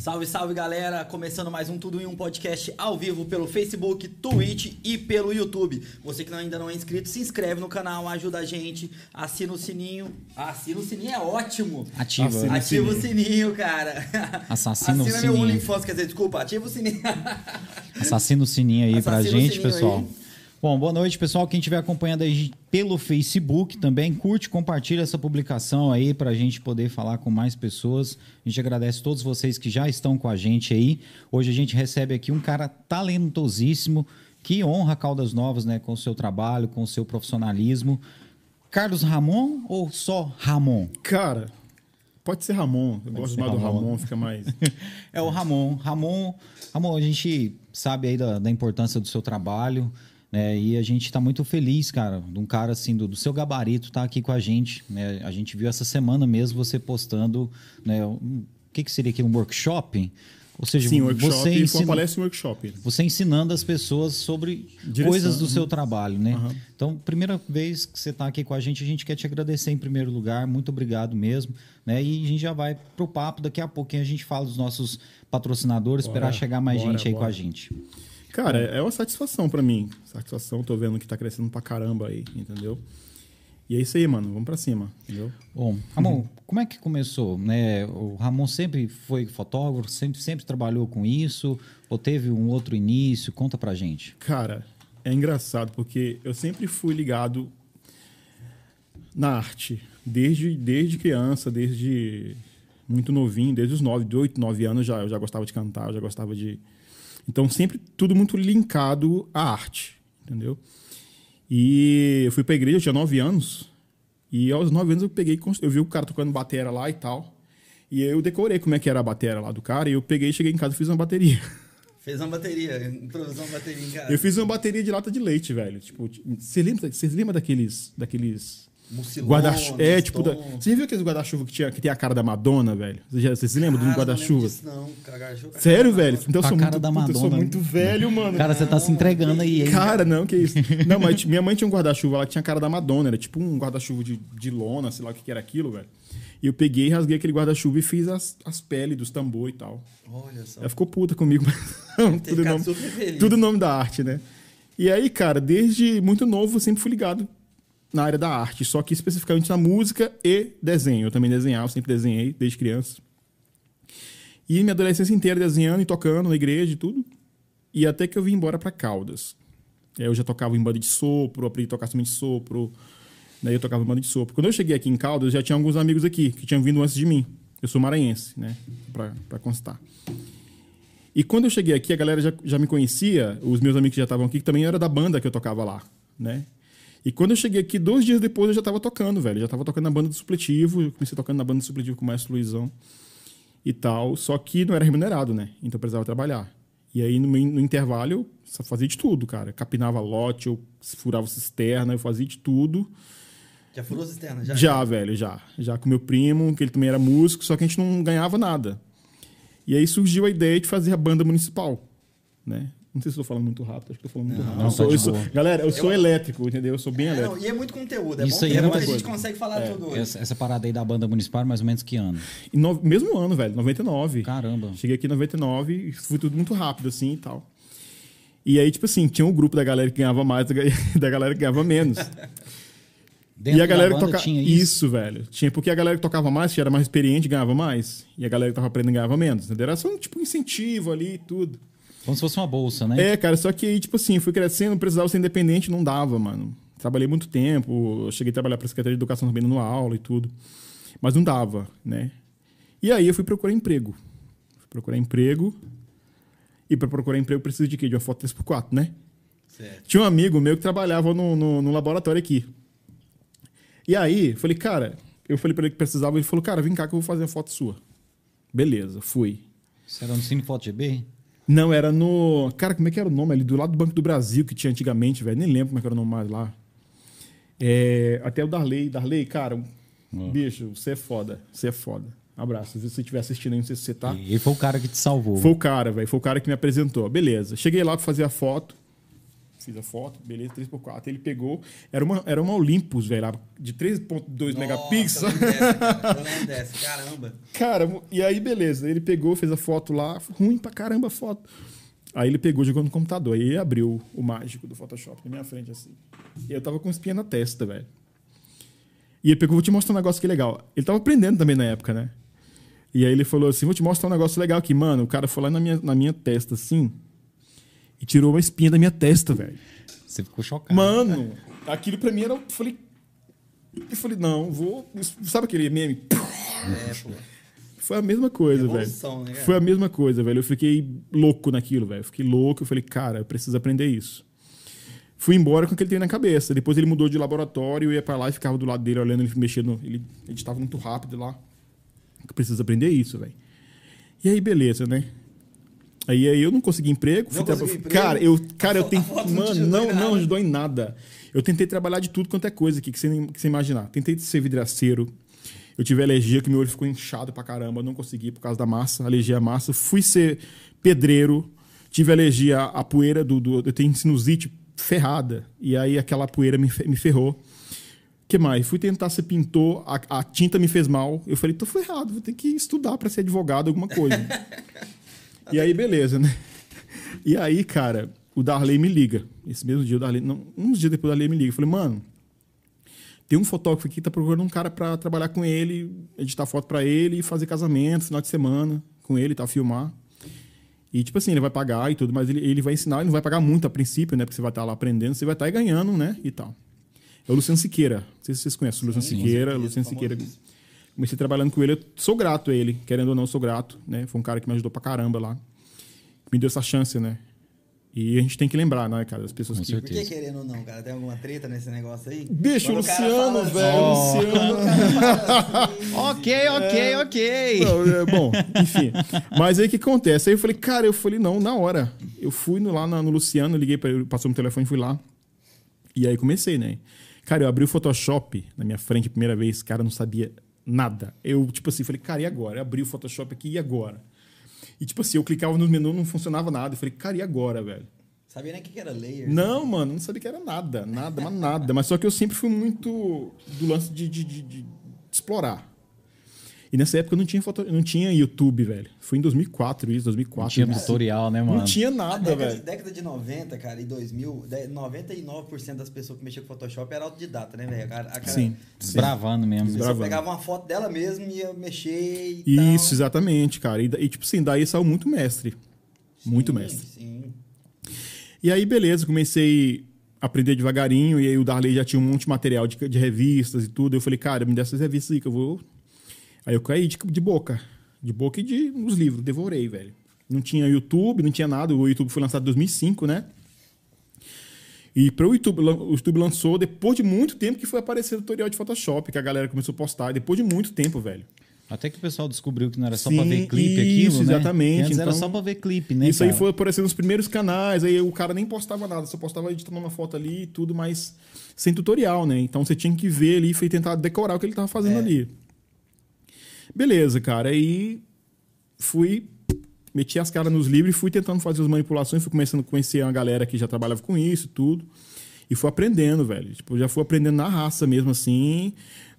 Salve, salve galera! Começando mais um Tudo em um podcast ao vivo pelo Facebook, Twitch e pelo YouTube. Você que ainda não é inscrito, se inscreve no canal, ajuda a gente, assina o sininho. Assina o sininho é ótimo! Ativa. Ativa, ativa o sininho, cara. Assassina o Assina sininho. meu OnlyFans, quer dizer, desculpa, ativa o sininho. Assassina o sininho aí pra Assassina o gente, sininho pessoal. aí. Bom, boa noite, pessoal. Quem estiver acompanhando aí pelo Facebook também, curte, compartilha essa publicação aí pra gente poder falar com mais pessoas. A gente agradece a todos vocês que já estão com a gente aí. Hoje a gente recebe aqui um cara talentosíssimo que honra Caldas Novas, né, com o seu trabalho, com o seu profissionalismo. Carlos Ramon ou só Ramon? Cara, pode ser Ramon. Eu gosto ser mais do Ramon. Ramon, fica mais. É o Ramon. Ramon, Ramon, a gente sabe aí da, da importância do seu trabalho, né? E a gente está muito feliz, cara, de um cara assim, do, do seu gabarito tá aqui com a gente. Né? A gente viu essa semana mesmo você postando, né? um- o que, que seria aqui? Um workshop? Ou seja, Sim, workshop. você, ensina, palestra e workshop. você ensinando as pessoas sobre Direção, coisas do uhum. seu trabalho, né? Aham. Então, primeira vez que você está aqui com a gente, a gente quer te agradecer em primeiro lugar. Muito obrigado mesmo. Né? E a gente já vai pro papo. Daqui a pouquinho a gente fala dos nossos patrocinadores, Bora, esperar chegar mais bora, gente aí bora. com a gente. Cara, é uma satisfação pra mim. Satisfação, tô vendo que tá crescendo pra caramba aí, entendeu? E é isso aí, mano. Vamos pra cima, entendeu? Bom, Ramon, como é que começou? Né? O Ramon sempre foi fotógrafo, sempre, sempre trabalhou com isso? Ou teve um outro início? Conta pra gente. Cara, é engraçado porque eu sempre fui ligado na arte. Desde, desde criança, desde muito novinho, desde os 9, de 8, 9 anos já, eu já gostava de cantar, eu já gostava de. Então, sempre tudo muito linkado à arte, entendeu? E eu fui pra igreja, eu tinha 9 anos. E aos 9 anos eu peguei, eu vi o cara tocando batera lá e tal. E eu decorei como é que era a batera lá do cara. E eu peguei, cheguei em casa e fiz uma bateria. Fez uma bateria, improvisou uma bateria em casa. Eu fiz uma bateria de lata de leite, velho. Tipo, você lembra, você lembra daqueles, daqueles Mucilona, guarda-chuva? É, tipo, da, você já viu aqueles guarda-chuva que, tinha, que tem a cara da Madonna, velho? Você, já, você se lembra um Cara, guarda-chuva? Não, cara. Sério, velho? Então eu sou cara muito, da puta, eu sou muito velho, mano. Cara, você tá se entregando aí, hein? Cara, não, que isso. Não, mas minha mãe tinha um guarda-chuva lá que tinha a cara da Madonna. Era tipo um guarda-chuva de, de lona, sei lá o que, que era aquilo, velho. E eu peguei, rasguei aquele guarda-chuva e fiz as, as peles dos tambor e tal. Olha só. Ela ficou puta comigo, mas não, tudo, nome, tudo nome da arte, né? E aí, cara, desde muito novo eu sempre fui ligado na área da arte, só que especificamente na música e desenho. Eu também desenhava, sempre desenhei desde criança. E minha adolescência inteira desenhando e tocando na igreja e tudo. E até que eu vim embora pra Caldas. Aí Eu já tocava em banda de sopro, aprendi a tocar de sopro. Daí eu tocava em banda de sopro. Quando eu cheguei aqui em Caldas, já tinha alguns amigos aqui que tinham vindo antes de mim. Eu sou maranhense, né? Pra constar. E quando eu cheguei aqui, a galera já, já me conhecia, os meus amigos que já estavam aqui, que também era da banda que eu tocava lá, né? E quando eu cheguei aqui, dois dias depois eu já tava tocando, velho. Já tava tocando na banda do supletivo. Eu comecei tocando na banda do supletivo com o Maestro Luizão e tal. Só que não era remunerado, né? Então eu precisava trabalhar. E aí no, no intervalo eu fazia de tudo, cara. Capinava lote, eu furava cisterna, eu fazia de tudo. Já furou cisterna? Já? Já, velho, já. Já com meu primo, que ele também era músico, só que a gente não ganhava nada. E aí surgiu a ideia de fazer a banda municipal, né? Não sei se eu tô falando muito rápido, acho que eu tô falando muito rápido. não, Eu tá sou- de eu sou- galera, eu sou elétrico, entendeu? Eu sou bem É, elétrico. não, e é muito conteúdo. É Isso bom aí é muita a gente consegue falar tudo hoje. Essa, essa parada aí da banda municipal, mais ou menos que ano? E no- mesmo ano, velho, 99. Caramba. Cheguei aqui em 99 e foi tudo muito rápido, assim e tal. E aí, tipo assim, tinha um grupo da galera que ganhava mais da ga- da galera que ganhava menos. Dentro e a galera que tocava. Isso? isso. velho. Tinha, porque a galera que tocava mais, que era mais experiente, ganhava mais. E a galera que tava aprendendo ganhava menos. Entendeu? Era só um tipo um incentivo ali e tudo. Como se fosse uma bolsa, né? É, cara, só que aí, tipo assim, fui crescendo, precisava ser independente, não dava, mano. Trabalhei muito tempo, eu cheguei a trabalhar pra Secretaria de Educação também dando aula e tudo. Mas não dava, né? E aí eu fui procurar emprego. Fui procurar emprego. E pra procurar emprego precisa de quê? De uma foto 3x4, né? Certo. Tinha um amigo meu que trabalhava no, no, no laboratório aqui. E aí, falei, cara, eu falei pra ele que precisava, ele falou, cara, vem cá que eu vou fazer a foto sua. Beleza, fui. Você era no Cine Foto GB? Não, era no. Cara, como é que era o nome ali? Do lado do Banco do Brasil que tinha antigamente, velho. Nem lembro como é que era o nome mais lá. É, até o Darley. Darley, cara, bicho, você é foda. Você é foda. Abraço. Se você estiver assistindo aí, não sei se você tá. E foi o cara que te salvou. Foi o cara, velho. Foi o cara que me apresentou. Beleza. Cheguei lá pra fazer a foto. Fiz a foto, beleza, 3x4. Ele pegou, era uma, era uma Olympus, velho, de 3.2 megapixels. Dessa, dessa, caramba. Cara, e aí beleza, ele pegou, fez a foto lá, ruim pra caramba a foto. Aí ele pegou, jogou no computador, aí ele abriu o mágico do Photoshop na minha frente, assim. E eu tava com espinha na testa, velho. E ele pegou, vou te mostrar um negócio que legal. Ele tava aprendendo também na época, né? E aí ele falou assim, vou te mostrar um negócio legal aqui. Mano, o cara foi lá na minha, na minha testa, assim, e tirou uma espinha da minha testa, velho. Você ficou chocado. Mano, aquilo pra mim era. Eu falei. Eu falei, não, vou. Sabe aquele meme? É, pô. Foi a mesma coisa, velho. Né? Foi a mesma coisa, velho. Eu fiquei louco naquilo, velho. Eu Fiquei louco. Eu falei, cara, eu preciso aprender isso. Fui embora com o que ele tem na cabeça. Depois ele mudou de laboratório, eu ia pra lá e ficava do lado dele olhando ele mexendo. Ele editava muito rápido lá. Eu preciso aprender isso, velho. E aí, beleza, né? Aí, aí eu não consegui emprego. Não fui conseguiu emprego? Cara, eu, cara, eu tenho. não Mano, não, em nada. não ajudou em nada. Eu tentei trabalhar de tudo quanto é coisa aqui que você, que você imaginar. Tentei ser vidraceiro. Eu tive alergia, que meu olho ficou inchado pra caramba. Não consegui por causa da massa, alergia à massa. Fui ser pedreiro. Tive alergia à poeira do, do. Eu tenho sinusite ferrada. E aí aquela poeira me, me ferrou. O que mais? Fui tentar ser pintor, a, a tinta me fez mal. Eu falei, tô ferrado, vou ter que estudar pra ser advogado, alguma coisa. e aí, beleza, né? E aí, cara, o Darley me liga. Esse mesmo dia, o Darley, não, uns dias depois, o Darley me liga. Eu falei, mano, tem um fotógrafo aqui que tá procurando um cara pra trabalhar com ele, editar foto pra ele e fazer casamento, final de semana com ele, tá? Filmar. E, tipo assim, ele vai pagar e tudo, mas ele, ele vai ensinar, ele não vai pagar muito a princípio, né? Porque você vai estar lá aprendendo, você vai estar aí ganhando, né? E tal. É o Luciano Siqueira. Não sei se vocês conhecem o Luciano Sim, Siqueira. Luciano Siqueira. famosíssimo. Comecei trabalhando com ele, eu sou grato a ele, querendo ou não, sou grato, né? Foi um cara que me ajudou pra caramba lá. Me deu essa chance, né? E a gente tem que lembrar, né, cara, as pessoas Com que. Por que querendo ou não, cara? Tem alguma treta nesse negócio aí? Bicho, o Luciano, assim, velho, ó, Luciano. assim, Ok, ok, ok. Não, é, bom, enfim. Mas aí o que acontece? Aí eu falei, cara, eu falei, não, na hora. Eu fui no- lá na- no Luciano, liguei para ele, passou meu telefone, fui lá. E aí comecei, né? Cara, eu abri o Photoshop na minha frente a primeira vez, cara, eu não sabia nada. Eu, tipo assim, falei, cara, e agora? Eu abri o Photoshop aqui, e agora? E tipo assim, eu clicava no menu, não funcionava nada. Eu falei, cara, e agora, velho? Sabia nem o que era layer. Não, mano, não sabia que era nada, nada, mas nada. Mas só que eu sempre fui muito do lance de, de- de- de explorar. E nessa época eu não tinha, foto, não tinha YouTube, velho. Foi em 2004 isso, 2004. Tinha Não tutorial, né, Não mano? tinha A nada, década, velho. década de 90, cara, e 2000, de- 99% das pessoas que mexiam com Photoshop era autodidata, né, velho? A cara- a cara- Sim. Desbravando mesmo. A pessoa Desbravando. pegava uma foto dela mesmo e ia mexer e tal. Isso, exatamente, cara. E, e, tipo assim, daí saiu muito mestre. Muito Sim, mestre. Sim. E aí, beleza, comecei a aprender devagarinho. E aí o Darley já tinha um monte de material de, de revistas e tudo. Eu falei, cara, me dá essas revistas aí que eu vou. Aí eu caí de, de boca. De boca e de, nos livros. Devorei, velho. Não tinha YouTube, não tinha nada. O YouTube foi lançado em 2005, né? E para o YouTube, o YouTube lançou depois de muito tempo que foi aparecer o tutorial de Photoshop, que a galera começou a postar. Depois de muito tempo, velho. Até que o pessoal descobriu que não era só pra ver clipe isso, aquilo, né? exatamente. Antes era Então, só pra ver clipe, né? Isso aí cara? foi aparecendo nos primeiros canais, aí o cara nem postava nada, só postava editando uma foto ali e tudo, mas sem tutorial, né? Então você tinha que ver ali e tentar decorar o que ele tava fazendo É. ali. Beleza, cara. Aí fui, meti as caras nos livros e fui tentando fazer as manipulações, fui começando a conhecer uma galera que já trabalhava com isso tudo. E fui aprendendo, velho. Tipo, já fui aprendendo na raça mesmo, assim.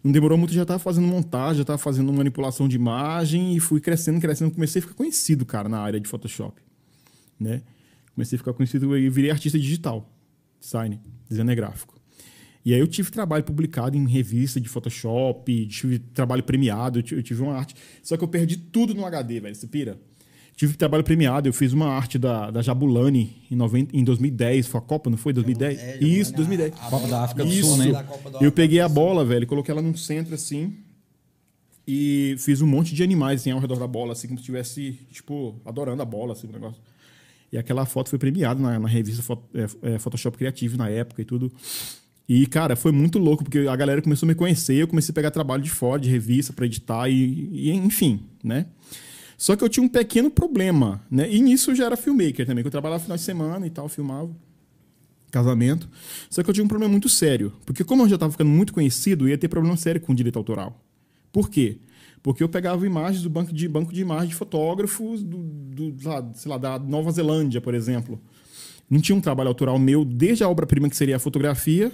Não demorou muito, já tava fazendo montagem, já tava fazendo manipulação de imagem e fui crescendo, crescendo. Comecei a ficar conhecido, cara, na área de Photoshop. Né? Comecei a ficar conhecido e virei artista digital. Design, designer gráfico. E aí eu tive trabalho publicado em revista de Photoshop, tive trabalho premiado, eu ti- eu tive uma arte. Só que eu perdi tudo no HD, velho. Você pira? Tive trabalho premiado, eu fiz uma arte da, da Jabulani em, 90, em 2010, foi a Copa, não foi? 2010? É, Isso, a- 2010. a Copa bola- da África do Isso. Sul, né? Copa Eu peguei a bola, velho, coloquei ela num centro assim e fiz um monte de animais assim, ao redor da bola, assim, como se estivesse, tipo, adorando a bola, assim, o negócio. E aquela foto foi premiada na, na revista é, Photoshop Criativo na época e tudo. E, cara, foi muito louco, porque a galera começou a me conhecer, eu comecei a pegar trabalho de fora, de revista, pra editar e, e, enfim, né? Só que eu tinha um pequeno problema, né? E nisso eu já era filmmaker também, que eu trabalhava final de semana e tal, filmava casamento. Só que eu tinha um problema muito sério. Porque como eu já estava ficando muito conhecido, ia ter problema sério com o direito autoral. Por quê? Porque eu pegava imagens do banco de, banco de imagens de fotógrafos do, do, lá, sei lá, da Nova Zelândia, por exemplo. Não tinha um trabalho autoral meu, desde a obra-prima, que seria a fotografia,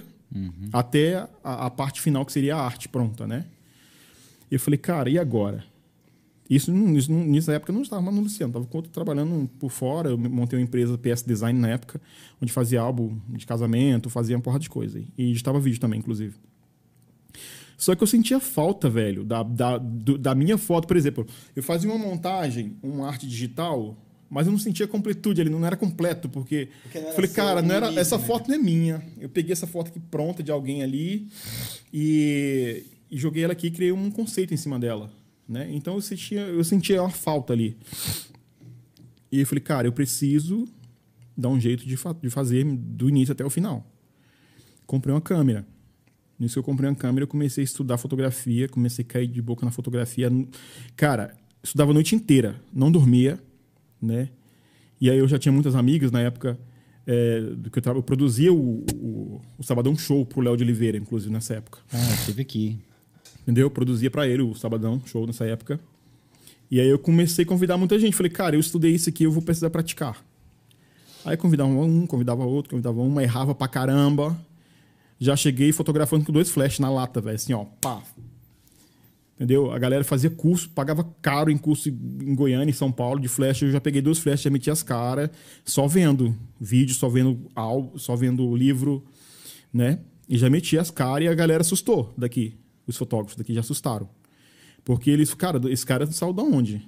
até a, a parte final, que seria a arte pronta, né? E eu falei, cara, e agora? Isso, isso nessa época eu não estava mais no Luciano, estava trabalhando por fora. Eu montei uma empresa PS Design na época, onde fazia álbum de casamento, fazia uma porra de coisa. E editava vídeo também, inclusive. Só que eu sentia falta, velho, da, da, do- da minha foto. Por exemplo, eu fazia uma montagem, uma arte digital, mas eu não sentia completude ali, não era completo, porque. Porque não falei, cara, não era, essa né? foto não é minha. Eu peguei essa foto aqui pronta de alguém ali e, e joguei ela aqui e criei um conceito em cima dela. Né? Então eu sentia, eu sentia uma falta ali. E eu falei, cara, eu preciso dar um jeito de, fa- de fazer do início até o final. Comprei uma câmera. Nisso que eu comprei uma câmera, eu comecei a estudar fotografia, comecei a cair de boca na fotografia. Cara, estudava a noite inteira, não dormia, né? E aí eu já tinha muitas amigas na época é, do que eu, eu produzia o, o, o Sabadão Show pro Léo de Oliveira, inclusive, nessa época. Ah, esteve aqui. Entendeu? Eu produzia pra ele o Sabadão Show nessa época. E aí eu comecei a convidar muita gente. Falei, cara, eu estudei isso aqui, eu vou precisar praticar. Aí convidava um, convidava outro, convidava um, errava pra caramba. Já cheguei fotografando com dois flash na lata, velho. Assim, ó, pá. Entendeu? A galera fazia curso, pagava caro em curso em Goiânia, em São Paulo, de flash. Eu já peguei dois flash, já meti as caras, só vendo vídeo, só vendo álbum, só vendo livro, né? E já meti as caras e a galera assustou daqui. Os fotógrafos daqui já assustaram. Porque eles, cara, esse cara saiu da onde?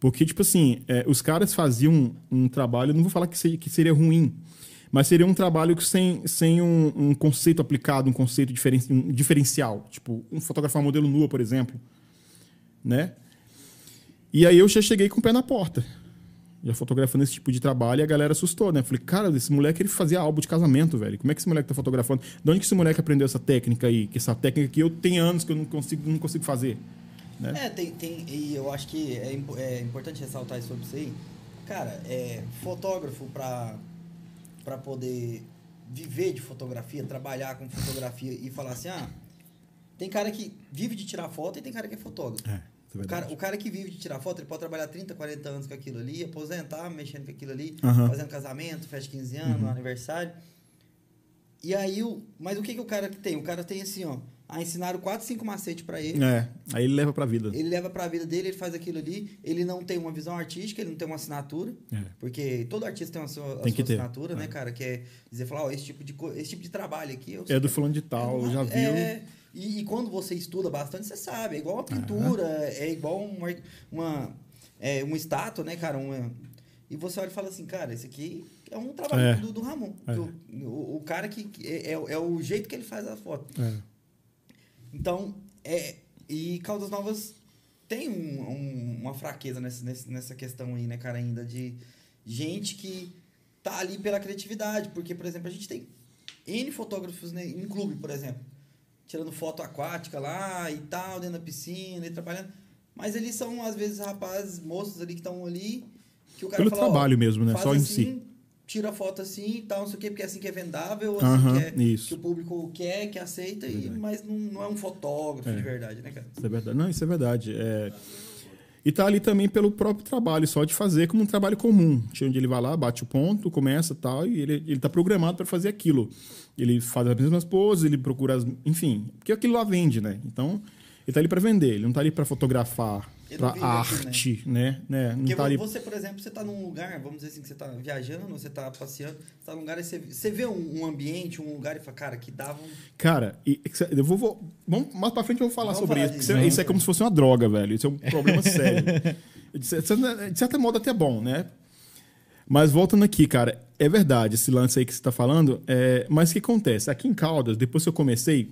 Porque, tipo assim, é, os caras faziam um trabalho, não vou falar que, se- que seria ruim, mas seria um trabalho que sem, sem um, um conceito aplicado, um conceito diferen, um diferencial. Tipo, um fotografar modelo nua, por exemplo. Né? E aí eu já cheguei com o pé na porta. Já fotografando esse tipo de trabalho e a galera assustou, né? Falei, cara, esse moleque ele fazia álbum de casamento, velho. Como é que esse moleque tá fotografando? De onde que esse moleque aprendeu essa técnica aí? Que essa técnica que eu tenho anos que eu não consigo, não consigo fazer. Né? É, tem, tem, e eu acho que é, é importante ressaltar isso sobre isso aí. Cara, é, fotógrafo pra, pra poder viver de fotografia, trabalhar com fotografia e falar assim, ah, tem cara que vive de tirar foto e tem cara que é fotógrafo. É, é o, cara, o cara que vive de tirar foto, ele pode trabalhar 30, 40 anos com aquilo ali, aposentar, mexendo com aquilo ali, Aham. fazendo casamento, festa de 15 anos, aniversário. E aí, o, mas o que, que o cara tem? O cara tem assim, ó, ah, ensinaram 4, 5 macetes pra ele. É, aí ele leva pra vida. Ele leva pra vida dele, ele faz aquilo ali. Ele não tem uma visão artística, ele não tem uma assinatura. É. Porque todo artista tem uma sua, Tem sua ter. assinatura, né, cara? Que é dizer, falar, ó, esse tipo de, esse tipo de trabalho aqui... É do fulano de tal, já viu. É, e, e quando você estuda bastante, você sabe. É igual uma pintura, é igual uma, uma, é, uma estátua, né, cara? Uma, e você olha e fala assim, cara, esse aqui é um trabalho É. do, do Ramon. É. Do- o, o cara que... que é, é, é o jeito que ele faz a foto. Então, é, e Caldas Novas tem um- um- uma fraqueza nessa, nessa, questão aí, né, cara, ainda de gente que tá ali pela criatividade. Porque, por exemplo, a gente tem N fotógrafos né, em clube, por exemplo, tirando foto aquática lá e tal, dentro da piscina e trabalhando. Mas eles são, às vezes, rapazes, moços ali que estão ali, que o cara Pelo fala, ó, trabalho mesmo, né? Só em assim, si. Tira foto assim e tal, não sei o quê, porque é assim que é vendável, assim que, é, isso. que o público quer, que aceita, e, mas não, não é um fotógrafo É. de verdade, né, cara? Isso é verdade. Não, isso é verdade. É... E tá ali também pelo próprio trabalho, só de fazer como um trabalho comum. Onde ele vai lá, bate o ponto, começa tal, e ele, ele tá programado para fazer aquilo. Ele faz as mesmas poses, ele procura as. Enfim, porque aquilo lá vende, né? Então, ele tá ali para vender, ele não tá ali para fotografar, para aquilo, arte, né? né? Não Porque tá ali... você, por exemplo, você tá num lugar, vamos dizer assim, que você tá viajando, você tá passeando, você tá num lugar e você, você vê um, um ambiente, um lugar e fala, cara, que dava um. Cara, e- eu vou, vou- vamos, mais pra frente eu vou falar Vamos sobre falar isso. disso. Isso, é como se fosse uma droga, velho. Isso é um problema sério. De certa modo até bom, né? Mas voltando aqui, cara, é verdade esse lance aí que você tá falando. é, mas o que acontece? Aqui em Caldas, depois que eu comecei.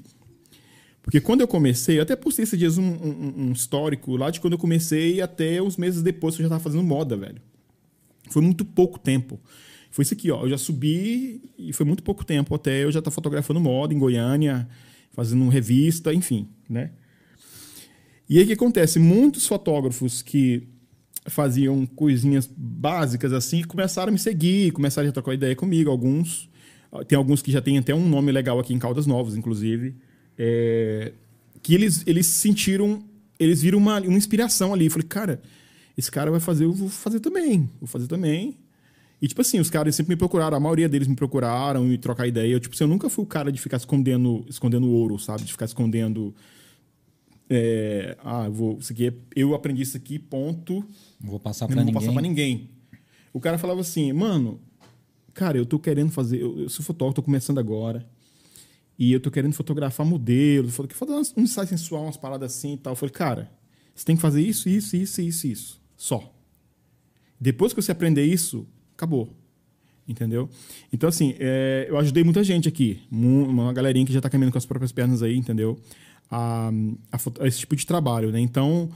Porque quando eu comecei, eu até postei esses dias um, um- um histórico lá de quando eu comecei até uns meses depois que eu já tava fazendo moda, velho. Foi muito pouco tempo. Foi isso aqui, ó. Eu já subi e foi muito pouco tempo até eu já estar fotografando moda em Goiânia, fazendo revista, enfim, né? E aí o que acontece? Muitos fotógrafos que faziam coisinhas básicas assim começaram a me seguir, começaram a trocar ideia comigo. Alguns, tem alguns que já têm até um nome legal aqui em Caldas Novas, inclusive, é, que eles, eles sentiram, eles viram uma, uma inspiração ali. Eu falei, cara, esse cara vai fazer, eu vou fazer também, vou fazer também. E, tipo assim, os caras sempre me procuraram, a maioria deles me procuraram e trocar ideia. Eu, tipo assim, eu nunca fui o cara de ficar escondendo, escondendo ouro, sabe? De ficar escondendo. É, ah, eu vou. Isso aqui é, eu aprendi isso aqui, ponto. Não vou passar pra não vou ninguém. passar pra ninguém. O cara falava assim, mano, cara, eu tô querendo fazer. Eu, eu sou fotógrafo, tô começando agora. E eu tô querendo fotografar modelos, foto- fazer umas- um ensaio sensual, umas paradas assim e tal. Eu falei, cara, você tem que fazer isso, isso, isso, isso, isso. Só. Depois que você aprender isso, acabou. Entendeu? Então, assim, é, eu ajudei muita gente aqui. Uma galerinha que já tá caminhando com as próprias pernas aí, entendeu? A, a a esse tipo de trabalho, né? Então,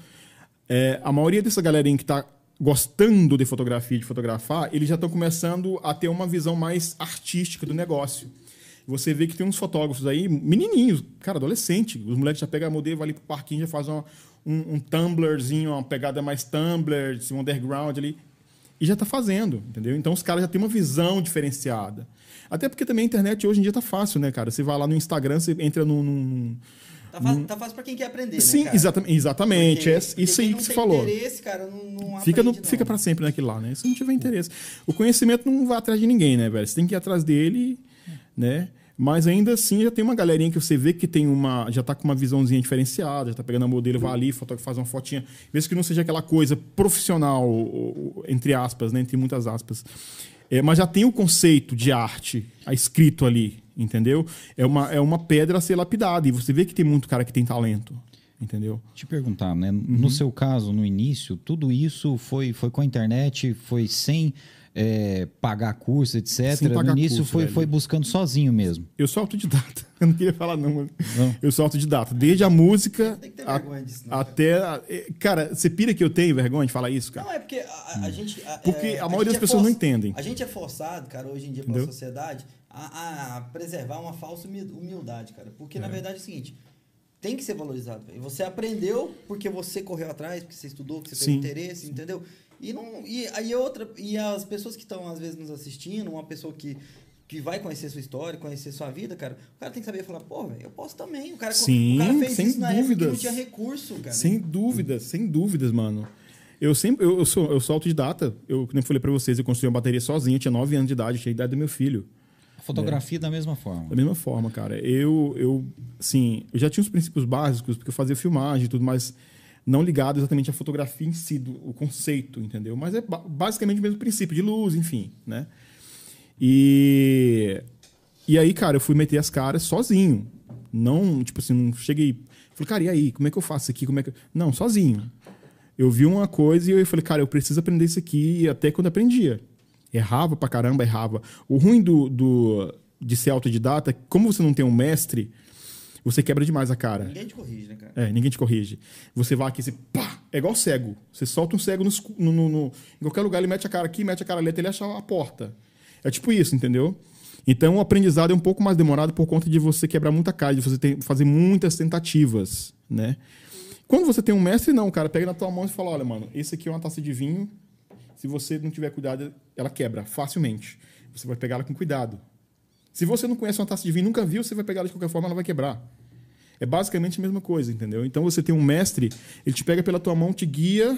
é, a maioria dessa galerinha que tá gostando de fotografia, de fotografar, eles já estão começando a ter uma visão mais artística do negócio. Você vê que tem uns fotógrafos aí, menininhos, cara, adolescente. Os moleques já pegam a modelo, vai ali pro parquinho, já faz uma- um, um tumblerzinho, uma pegada mais tumbler, um underground ali. E já tá fazendo, entendeu? Então os caras já têm uma visão diferenciada. Até porque também a internet hoje em dia tá fácil, né, cara? Você vai lá no Instagram, você entra num. num- Tá, fácil, tá fácil pra quem quer aprender, Sim, né, exatamente. exatamente. Porque- é porque isso aí que você falou. interesse, cara, não, não Fica, no, aprende, fica não. para sempre naquilo lá, né? Se não tiver interesse. O conhecimento não vai atrás de ninguém, né, velho? Você tem que ir atrás dele, né? Mas ainda assim já tem uma galerinha que você vê que tem uma. Já tá com uma visãozinha diferenciada, já tá pegando a modelo, vai ali, faz uma fotinha. Mesmo que não seja aquela coisa profissional, entre aspas, né? Entre muitas aspas. É, mas já tem o conceito de arte ah, escrito ali, entendeu? É uma, é uma pedra a ser lapidada. E você vê que tem muito cara que tem talento, entendeu? Te perguntar, né? Uhum. No seu caso, no início, tudo isso foi, foi com a internet, foi sem é, pagar curso, etc. Sem pagar no início curso, foi, velho. foi buscando sozinho mesmo. Eu sou autodidata. Eu não queria falar, não. mano. Não. Eu sou autodidata. Desde a música Tem que ter a- vergonha disso, não, até. a- eh, Cara, você pira que eu tenho vergonha de falar isso, cara? Não, é porque a, a gente. a- Porque é, a maioria das pessoas não entendem. A gente é forçado, cara, hoje em dia, Entendeu? pela sociedade, a, a preservar uma falsa humi- humildade, cara. Porque, na verdade, é o seguinte. Tem que ser valorizado. velho. Você aprendeu porque você correu atrás, porque você estudou, porque você Sim. teve interesse, entendeu? E, não, e aí outra. E as pessoas que estão, às vezes, nos assistindo, uma pessoa que, que vai conhecer sua história, conhecer sua vida, cara, o cara tem que saber falar, pô, velho, eu posso também. O cara, Sim, o cara fez sem isso na época que não dúvidas. tinha recurso, cara. Sem dúvidas, sem dúvidas, mano. Eu sempre. Eu, eu sou, eu sou autodidata. Eu, eu falei pra vocês, eu construí uma bateria sozinho. Eu tinha 9 anos de idade, tinha a idade do meu filho. A fotografia da mesma forma. Da mesma forma, cara. Eu, eu, sim, eu já tinha os princípios básicos, porque eu fazia filmagem e tudo, mas não ligado exatamente à fotografia em si, do, o conceito, entendeu? Mas é ba- basicamente o mesmo princípio de luz, enfim, né? E, e aí, cara, eu fui meter as caras sozinho. Não, tipo assim, não cheguei. Falei, cara, e aí? Como é que eu faço aqui? Como é que... eu-" Não, sozinho. Eu vi uma coisa e eu falei, cara, eu preciso aprender isso aqui. E até quando aprendia. Errava pra caramba, errava. O ruim do, do, de ser autodidata, como você não tem um mestre, você quebra demais a cara. Ninguém te corrige, né, cara? É, ninguém te corrige. Você vai aqui, você pá, é igual cego. Você solta um cego no no- no- em qualquer lugar, ele mete a cara aqui, mete a cara ali, até ele achar a porta. É tipo isso, entendeu? Então o aprendizado é um pouco mais demorado por conta de você quebrar muita cara, de você ter- fazer muitas tentativas, né? Quando você tem um mestre, não, cara, pega na tua mão e fala, olha, mano, esse aqui é uma taça de vinho, se você não tiver cuidado, ela quebra facilmente. Você vai pegar ela com cuidado. Se você não conhece uma taça de vinho, nunca viu, você vai pegar ela de qualquer forma, ela vai quebrar. É basicamente a mesma coisa, entendeu? Então você tem um mestre, ele te pega pela tua mão, te guia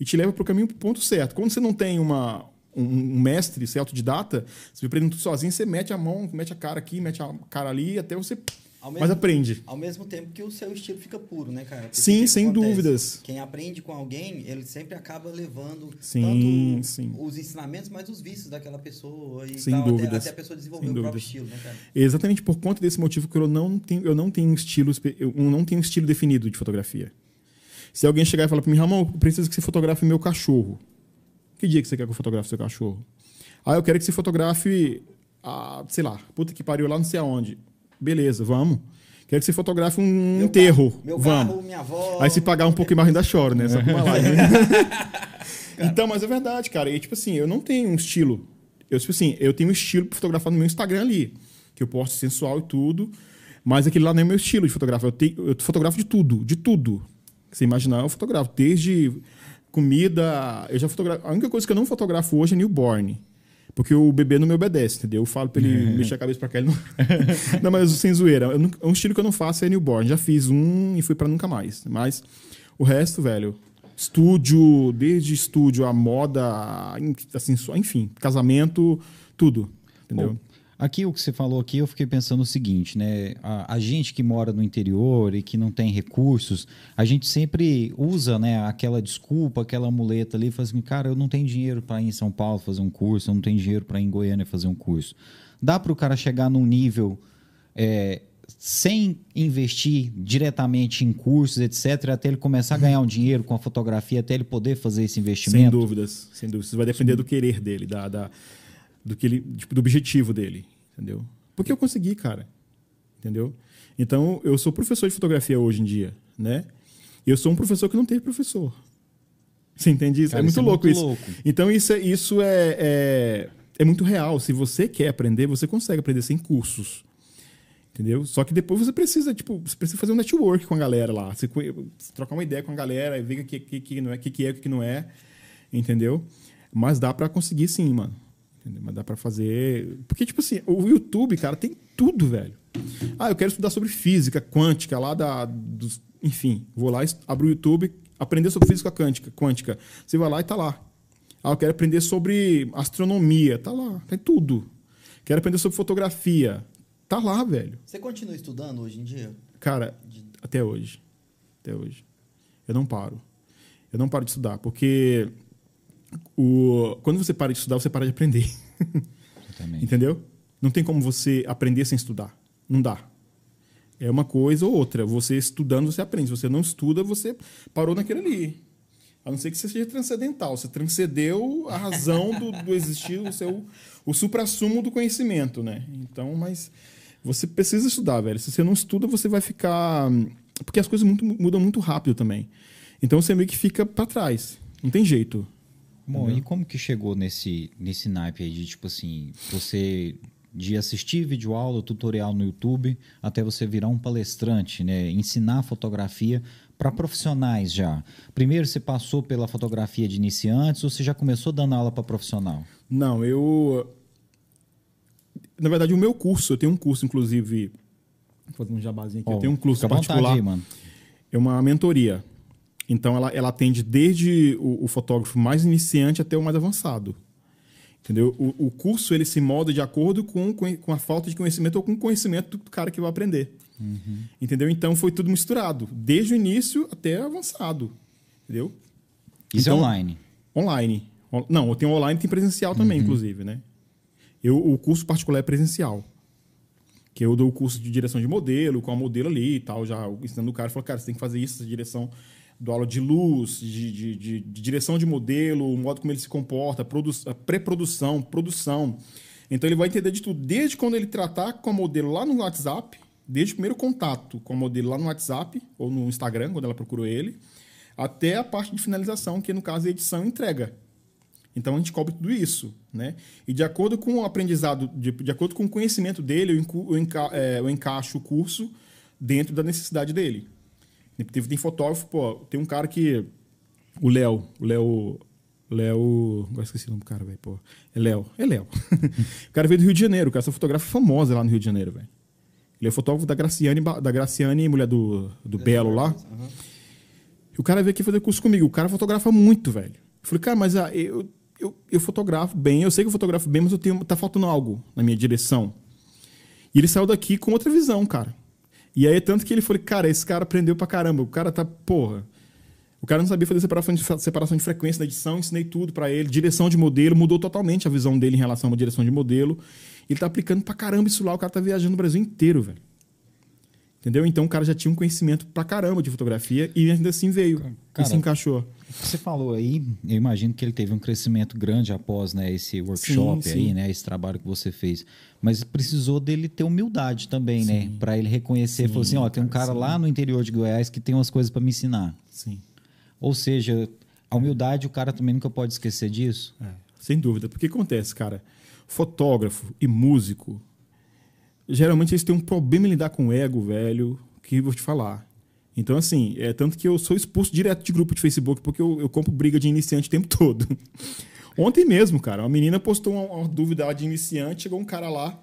e te leva para o caminho pro ponto certo. Quando você não tem uma, um, um mestre, você é autodidata, você vai aprendendo tudo sozinho, você mete a mão, mete a cara aqui, mete a cara ali, até você. Ao Mas mesmo- aprende. Ao mesmo tempo que o seu estilo fica puro, né, cara? Porque Sim, sem acontece? dúvidas. Quem aprende com alguém, ele sempre acaba levando Sim, tanto sim. os ensinamentos, mas os vícios daquela pessoa e Sem tal, até- dúvidas. Até, a pessoa desenvolver Sem o próprio dúvidas. estilo, né, cara? Exatamente por conta desse motivo que eu não tenho, eu não tenho um estilo, eu não tenho estilo definido de fotografia. Se alguém chegar e falar para mim, Ramon, eu preciso que você fotografe meu cachorro. Que dia que você quer que eu fotografe seu cachorro? Ah, eu quero que você fotografe, a, sei lá, puta que pariu lá não sei aonde. Beleza, vamos. Quero que você fotografe um Meu enterro. carro- meu vamos. carro, minha avó. Aí se pagar um pouquinho mais ainda choro, né? Só com uma live. então, mas é verdade, cara. E tipo assim, eu não tenho um estilo. Eu, tipo assim, eu tenho um estilo pra fotografar no meu Instagram ali. Que eu posto sensual e tudo. Mas aquele lá não é meu estilo de fotografar. Eu, tenho, eu fotografo de tudo, de tudo. Que você imaginar, eu fotografo. Desde comida. Eu já fotografo. A única coisa que eu não fotografo hoje é newborn. Porque o bebê não me obedece, entendeu? Eu falo pra ele mexer a cabeça pra cá. Ele não... não, mas sem zoeira. Eu nunca- um estilo que eu não faço é newborn. Já fiz um e fui pra nunca mais. Mas o resto, velho. Estúdio, desde estúdio a moda, assim, só- enfim, casamento, tudo. Entendeu? Bom, aqui o que você falou aqui, eu fiquei pensando o seguinte, né? A, a gente que mora no interior e que não tem recursos, a gente sempre usa, né, aquela desculpa, aquela muleta ali, fala assim, cara, eu não tenho dinheiro para ir em São Paulo fazer um curso, eu não tenho dinheiro para ir em Goiânia fazer um curso. Dá para o cara chegar num nível é, sem investir diretamente em cursos, etc., até ele começar a ganhar um dinheiro com a fotografia, até ele poder fazer esse Sem investimento? dúvidas, sem dúvidas. Isso vai depender do querer dele, da, da- do, que ele, tipo, do objetivo dele, entendeu? Porque eu consegui, cara, entendeu? Então, eu sou professor de fotografia hoje em dia, né? E eu sou um professor que não teve professor. Você entende isso? Cara, é muito isso é louco muito isso. louco. Então, isso, é, isso é, é, é muito real. Se você quer aprender, você consegue aprender sem cursos. Entendeu? Só que depois você precisa, tipo, você precisa fazer um network com a galera lá. Você trocar uma ideia com a galera, ver o que, que, que não é, o que, que é, o que que não é. Entendeu? Mas dá pra conseguir sim, mano. Entendeu? Mas dá pra fazer. Porque, tipo assim, o YouTube, cara, tem tudo, velho. Ah, eu quero estudar sobre física quântica lá da. Dos... Enfim, vou lá, abro o YouTube, aprender sobre física quântica, quântica. Você vai lá e tá lá. Ah, eu quero aprender sobre astronomia. Tá lá, tem tudo. Quero aprender sobre fotografia. Tá lá, velho. Você continua estudando hoje em dia? Cara, até hoje. Até hoje. Eu não paro. Eu não paro de estudar, porque o... quando você para de estudar, você para de aprender. Entendeu? Não tem como você aprender sem estudar. Não dá. É uma coisa ou outra. Você estudando, você aprende. Se você não estuda, você parou naquele ali. A não ser que você seja transcendental. Você transcendeu a razão do, do existir, o seu o supra-sumo do conhecimento, né? Então, mas você precisa estudar, velho. Se você não estuda, você vai ficar. Porque as coisas muito- mudam muito rápido também. Então você meio que fica para trás. Não tem jeito. Bom, e como que chegou nesse, nesse naipe aí de, tipo assim, você de assistir videoaula, tutorial no YouTube, até você virar um palestrante, né? Ensinar fotografia para profissionais já. Primeiro você passou pela fotografia de iniciantes ou você já começou dando aula para profissional? Não, eu. Na verdade, o meu curso, eu tenho um curso, inclusive. Vou fazer um jabazinho aqui. eu Ó, tenho um curso vontade particular. aí, mano. É uma mentoria. Então, ela, ela atende desde o, o fotógrafo mais iniciante até o mais avançado. Entendeu? O, o curso ele se molda de acordo com, com a falta de conhecimento ou com o conhecimento do cara que vai aprender. Entendeu? Então, foi tudo misturado. Desde o início até avançado. Entendeu? Isso Então- é online. Online. On- Não, eu tenho online e tem presencial também, inclusive, né? Eu, o curso particular é presencial. Que eu dou o curso de direção de modelo, com a modelo ali e tal, já ensinando o cara. Falo, cara, você tem que fazer isso, essa direção do aula de luz, de, de, de- de direção de modelo, o modo como ele se comporta, pré-produção, produção. Então ele vai entender de tudo, desde quando ele tratar com a modelo lá no WhatsApp, desde o primeiro contato com a modelo lá no WhatsApp ou no Instagram, quando ela procurou ele, até a parte de finalização, que no caso é edição e entrega. Então a gente cobre tudo isso, né? E de acordo com o aprendizado, de, de acordo com o conhecimento dele, eu, enca- é, eu encaixo o curso dentro da necessidade dele. Teve tem fotógrafo, pô, tem um cara que o Léo, o Léo, Léo, agora esqueci o nome do cara, velho, pô. É Léo, é Léo. o cara veio do Rio de Janeiro, cara, essa fotógrafa famosa lá no Rio de Janeiro, velho. Ele é fotógrafo da Graciane, da Graciane, mulher do, do Belo lá. E o cara veio aqui fazer curso comigo. O cara fotografa muito, velho. Eu falei, cara, mas ah, eu, eu, eu fotografo bem, eu sei que eu fotografo bem, mas eu tenho, tá faltando algo na minha direção. E ele saiu daqui com outra visão, cara. E aí, tanto que ele falou, cara, esse cara aprendeu pra caramba. O cara tá, porra. O cara não sabia fazer separação de, separação de frequência da edição, ensinei tudo pra ele. Direção de modelo, mudou totalmente a visão dele em relação a uma direção de modelo. Ele tá aplicando pra caramba isso lá, o cara tá viajando no Brasil inteiro, velho. Entendeu? Então o cara já tinha um conhecimento pra caramba de fotografia e ainda assim veio Cara, e se encaixou. Você falou aí, eu imagino que ele teve um crescimento grande após né, esse workshop Sim, aí, sim. né, esse trabalho que você fez. Mas precisou dele ter humildade também, né? Para ele reconhecer, falou assim, ó, tem um cara lá no interior de Goiás que tem umas coisas para me ensinar. Sim. Ou seja, a humildade o cara também nunca pode esquecer disso. É, sem dúvida. Porque acontece, cara? Fotógrafo e músico, geralmente eles têm um problema em lidar com o ego, velho, que vou te falar. Então, assim, é tanto que eu sou expulso direto de grupo de Facebook porque eu, eu compro briga de iniciante o tempo todo. Ontem mesmo, cara, uma menina postou uma, uma dúvida lá de iniciante, chegou um cara lá.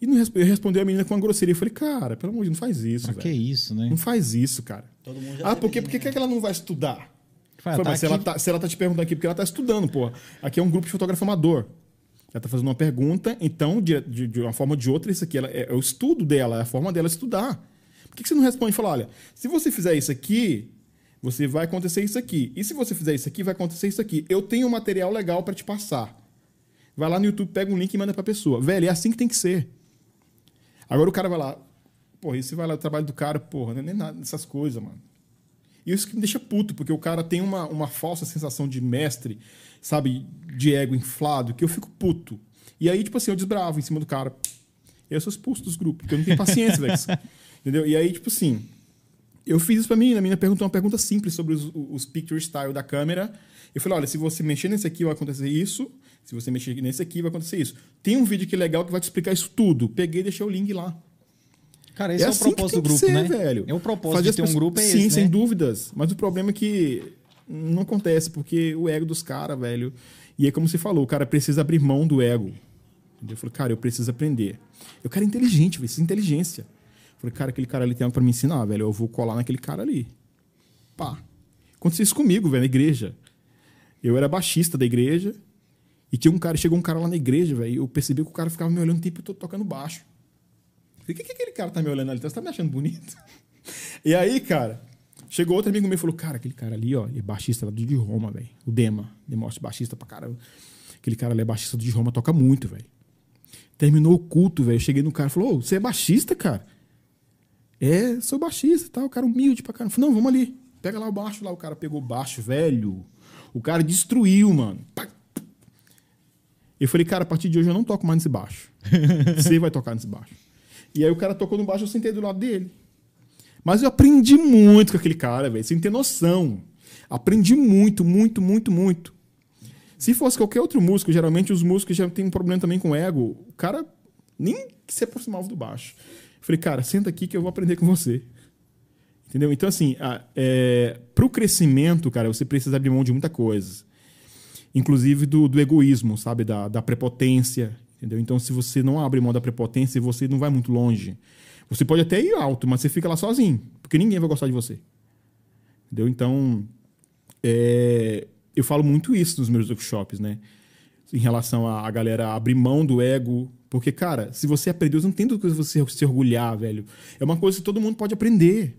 E não resp- respondeu a menina com uma grosseria. Eu falei, cara, pelo amor de Deus, não faz isso, Pra que isso, né? Não faz isso, cara. Todo mundo já Ah, teve por quê? isso, Por que, né? que ela não vai estudar? Fala, Foi, tá mas se ela, tá, se ela tá te perguntando aqui, porque ela tá estudando, pô. Aqui é um grupo de fotógrafo amador. Ela tá fazendo uma pergunta, então, de, de, de uma forma ou de outra, isso aqui ela- é, é o estudo dela, é a forma dela estudar. Por que, você não responde e fala, olha, se você fizer isso aqui, você vai acontecer isso aqui. E se você fizer isso aqui, vai acontecer isso aqui. Eu tenho um material legal para te passar. Vai lá no YouTube, pega um link e manda pra pessoa. Velho, é assim que tem que ser. Agora o cara vai lá, porra, e você vai lá, o trabalho do cara, porra, não é nem nada dessas coisas, mano. E isso que me deixa puto, porque o cara tem uma, uma falsa sensação de mestre, sabe, de ego inflado, que eu fico puto. E aí, tipo assim, eu desbravo em cima do cara. Eu sou expulso dos grupos, porque eu não tenho paciência, velho. Entendeu? E aí, tipo assim, eu fiz isso pra menina. A menina perguntou uma pergunta simples sobre os, os picture style da câmera. Eu falei, olha, se você mexer nesse aqui vai acontecer isso. Se você mexer nesse aqui vai acontecer isso. Tem um vídeo aqui legal que vai te explicar isso tudo. Peguei e deixei o link lá. Cara, esse é, assim o que propósito do que grupo, ser, né? velho. É o propósito Fazer de ter um grupo é Sim, esse, sem né? dúvidas. Mas o problema é que não acontece, porque o ego dos caras, velho. E é como você falou, o cara precisa abrir mão do ego. Eu falei, cara, eu preciso aprender. Eu quero inteligente, velho, isso é inteligência. Falei, cara, aquele cara ali tem algo pra me ensinar, velho. Eu vou colar naquele cara ali. Pá. Aconteceu isso comigo, velho, na igreja. Eu era baixista da igreja. E tinha um cara, chegou um cara lá na igreja, velho. e Eu percebi que o cara ficava me olhando o tempo todo tocando baixo. Falei, o que, que aquele cara tá me olhando ali? Você tá me achando bonito? E aí, cara, chegou outro amigo meu e falou: Cara, aquele cara ali, ó, ele é baixista lá de Roma, velho. O Dema. Demorte baixista pra caramba. Aquele cara ali é baixista de Roma, toca muito, velho. Terminou o culto, velho. Eu Cheguei no cara e falou: Ô, você é baixista, cara? É, sou baixista tal. O cara humilde pra caramba. Falei, não, vamos ali. Pega lá o baixo lá. O cara pegou o baixo, velho. O cara destruiu, mano. Pá. Eu falei, cara, a partir de hoje eu não toco mais nesse baixo. Você vai tocar nesse baixo. E aí o cara tocou no baixo, eu sentei do lado dele. Mas eu aprendi muito com aquele cara, velho. Sem ter noção. Aprendi muito, muito, muito, muito. Se fosse qualquer outro músico, geralmente os músicos já têm um problema também com ego. O cara nem se aproximava do baixo. Falei, cara, senta aqui que eu vou aprender com você. Entendeu? Então, assim, é, pro crescimento, cara, você precisa abrir mão de muita coisa. Inclusive do, do egoísmo, sabe? Da, da prepotência. Entendeu? Então, se você não abre mão da prepotência, você não vai muito longe. Você pode até ir alto, mas você fica lá sozinho. Porque ninguém vai gostar de você. Entendeu? Então, é, eu falo muito isso nos meus workshops, né? Em relação a galera abrir mão do ego. Porque, cara, se você aprendeu, não tem do que você se orgulhar, velho. É uma coisa que todo mundo pode aprender.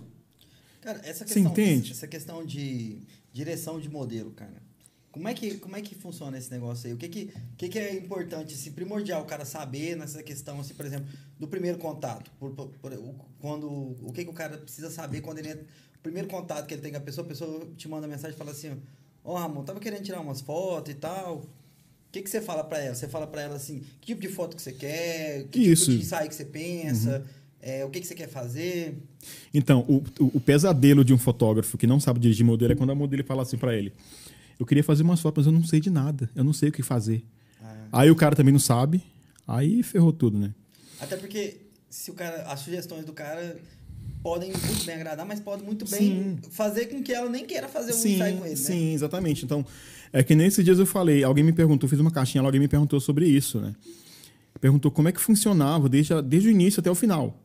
Cara, essa Você questão, entende? essa questão de direção de modelo, cara. Como é que, como é que funciona esse negócio aí? O que que, que, que é importante, assim, primordial o cara saber nessa questão, assim, por exemplo, do primeiro contato? Por, por- por- o, quando, o que, que o cara precisa saber quando ele entra, o primeiro contato que ele tem com a pessoa, a pessoa te manda mensagem e fala assim, ó, Ramon, tava querendo tirar umas fotos e tal. O que, que você fala pra ela? Você fala pra ela assim, que tipo de foto que você quer, que Isso. tipo de ensaio que você pensa, é, o que, que você quer fazer. Então, o, o, o pesadelo de um fotógrafo que não sabe dirigir modelo é quando a modelo fala assim pra ele: Eu queria fazer umas fotos, mas eu não sei de nada. Eu não sei o que fazer. Aí o cara também não sabe. Aí ferrou tudo, né? Até porque se o cara, as sugestões do cara podem muito bem agradar, mas podem muito bem Sim. fazer com que ela nem queira fazer um sim, ensaio com ele, né? sim, exatamente. Então, é que nesses dias eu falei, alguém me perguntou, fiz uma caixinha alguém me perguntou sobre isso, né? Perguntou como é que funcionava desde, desde o início até o final.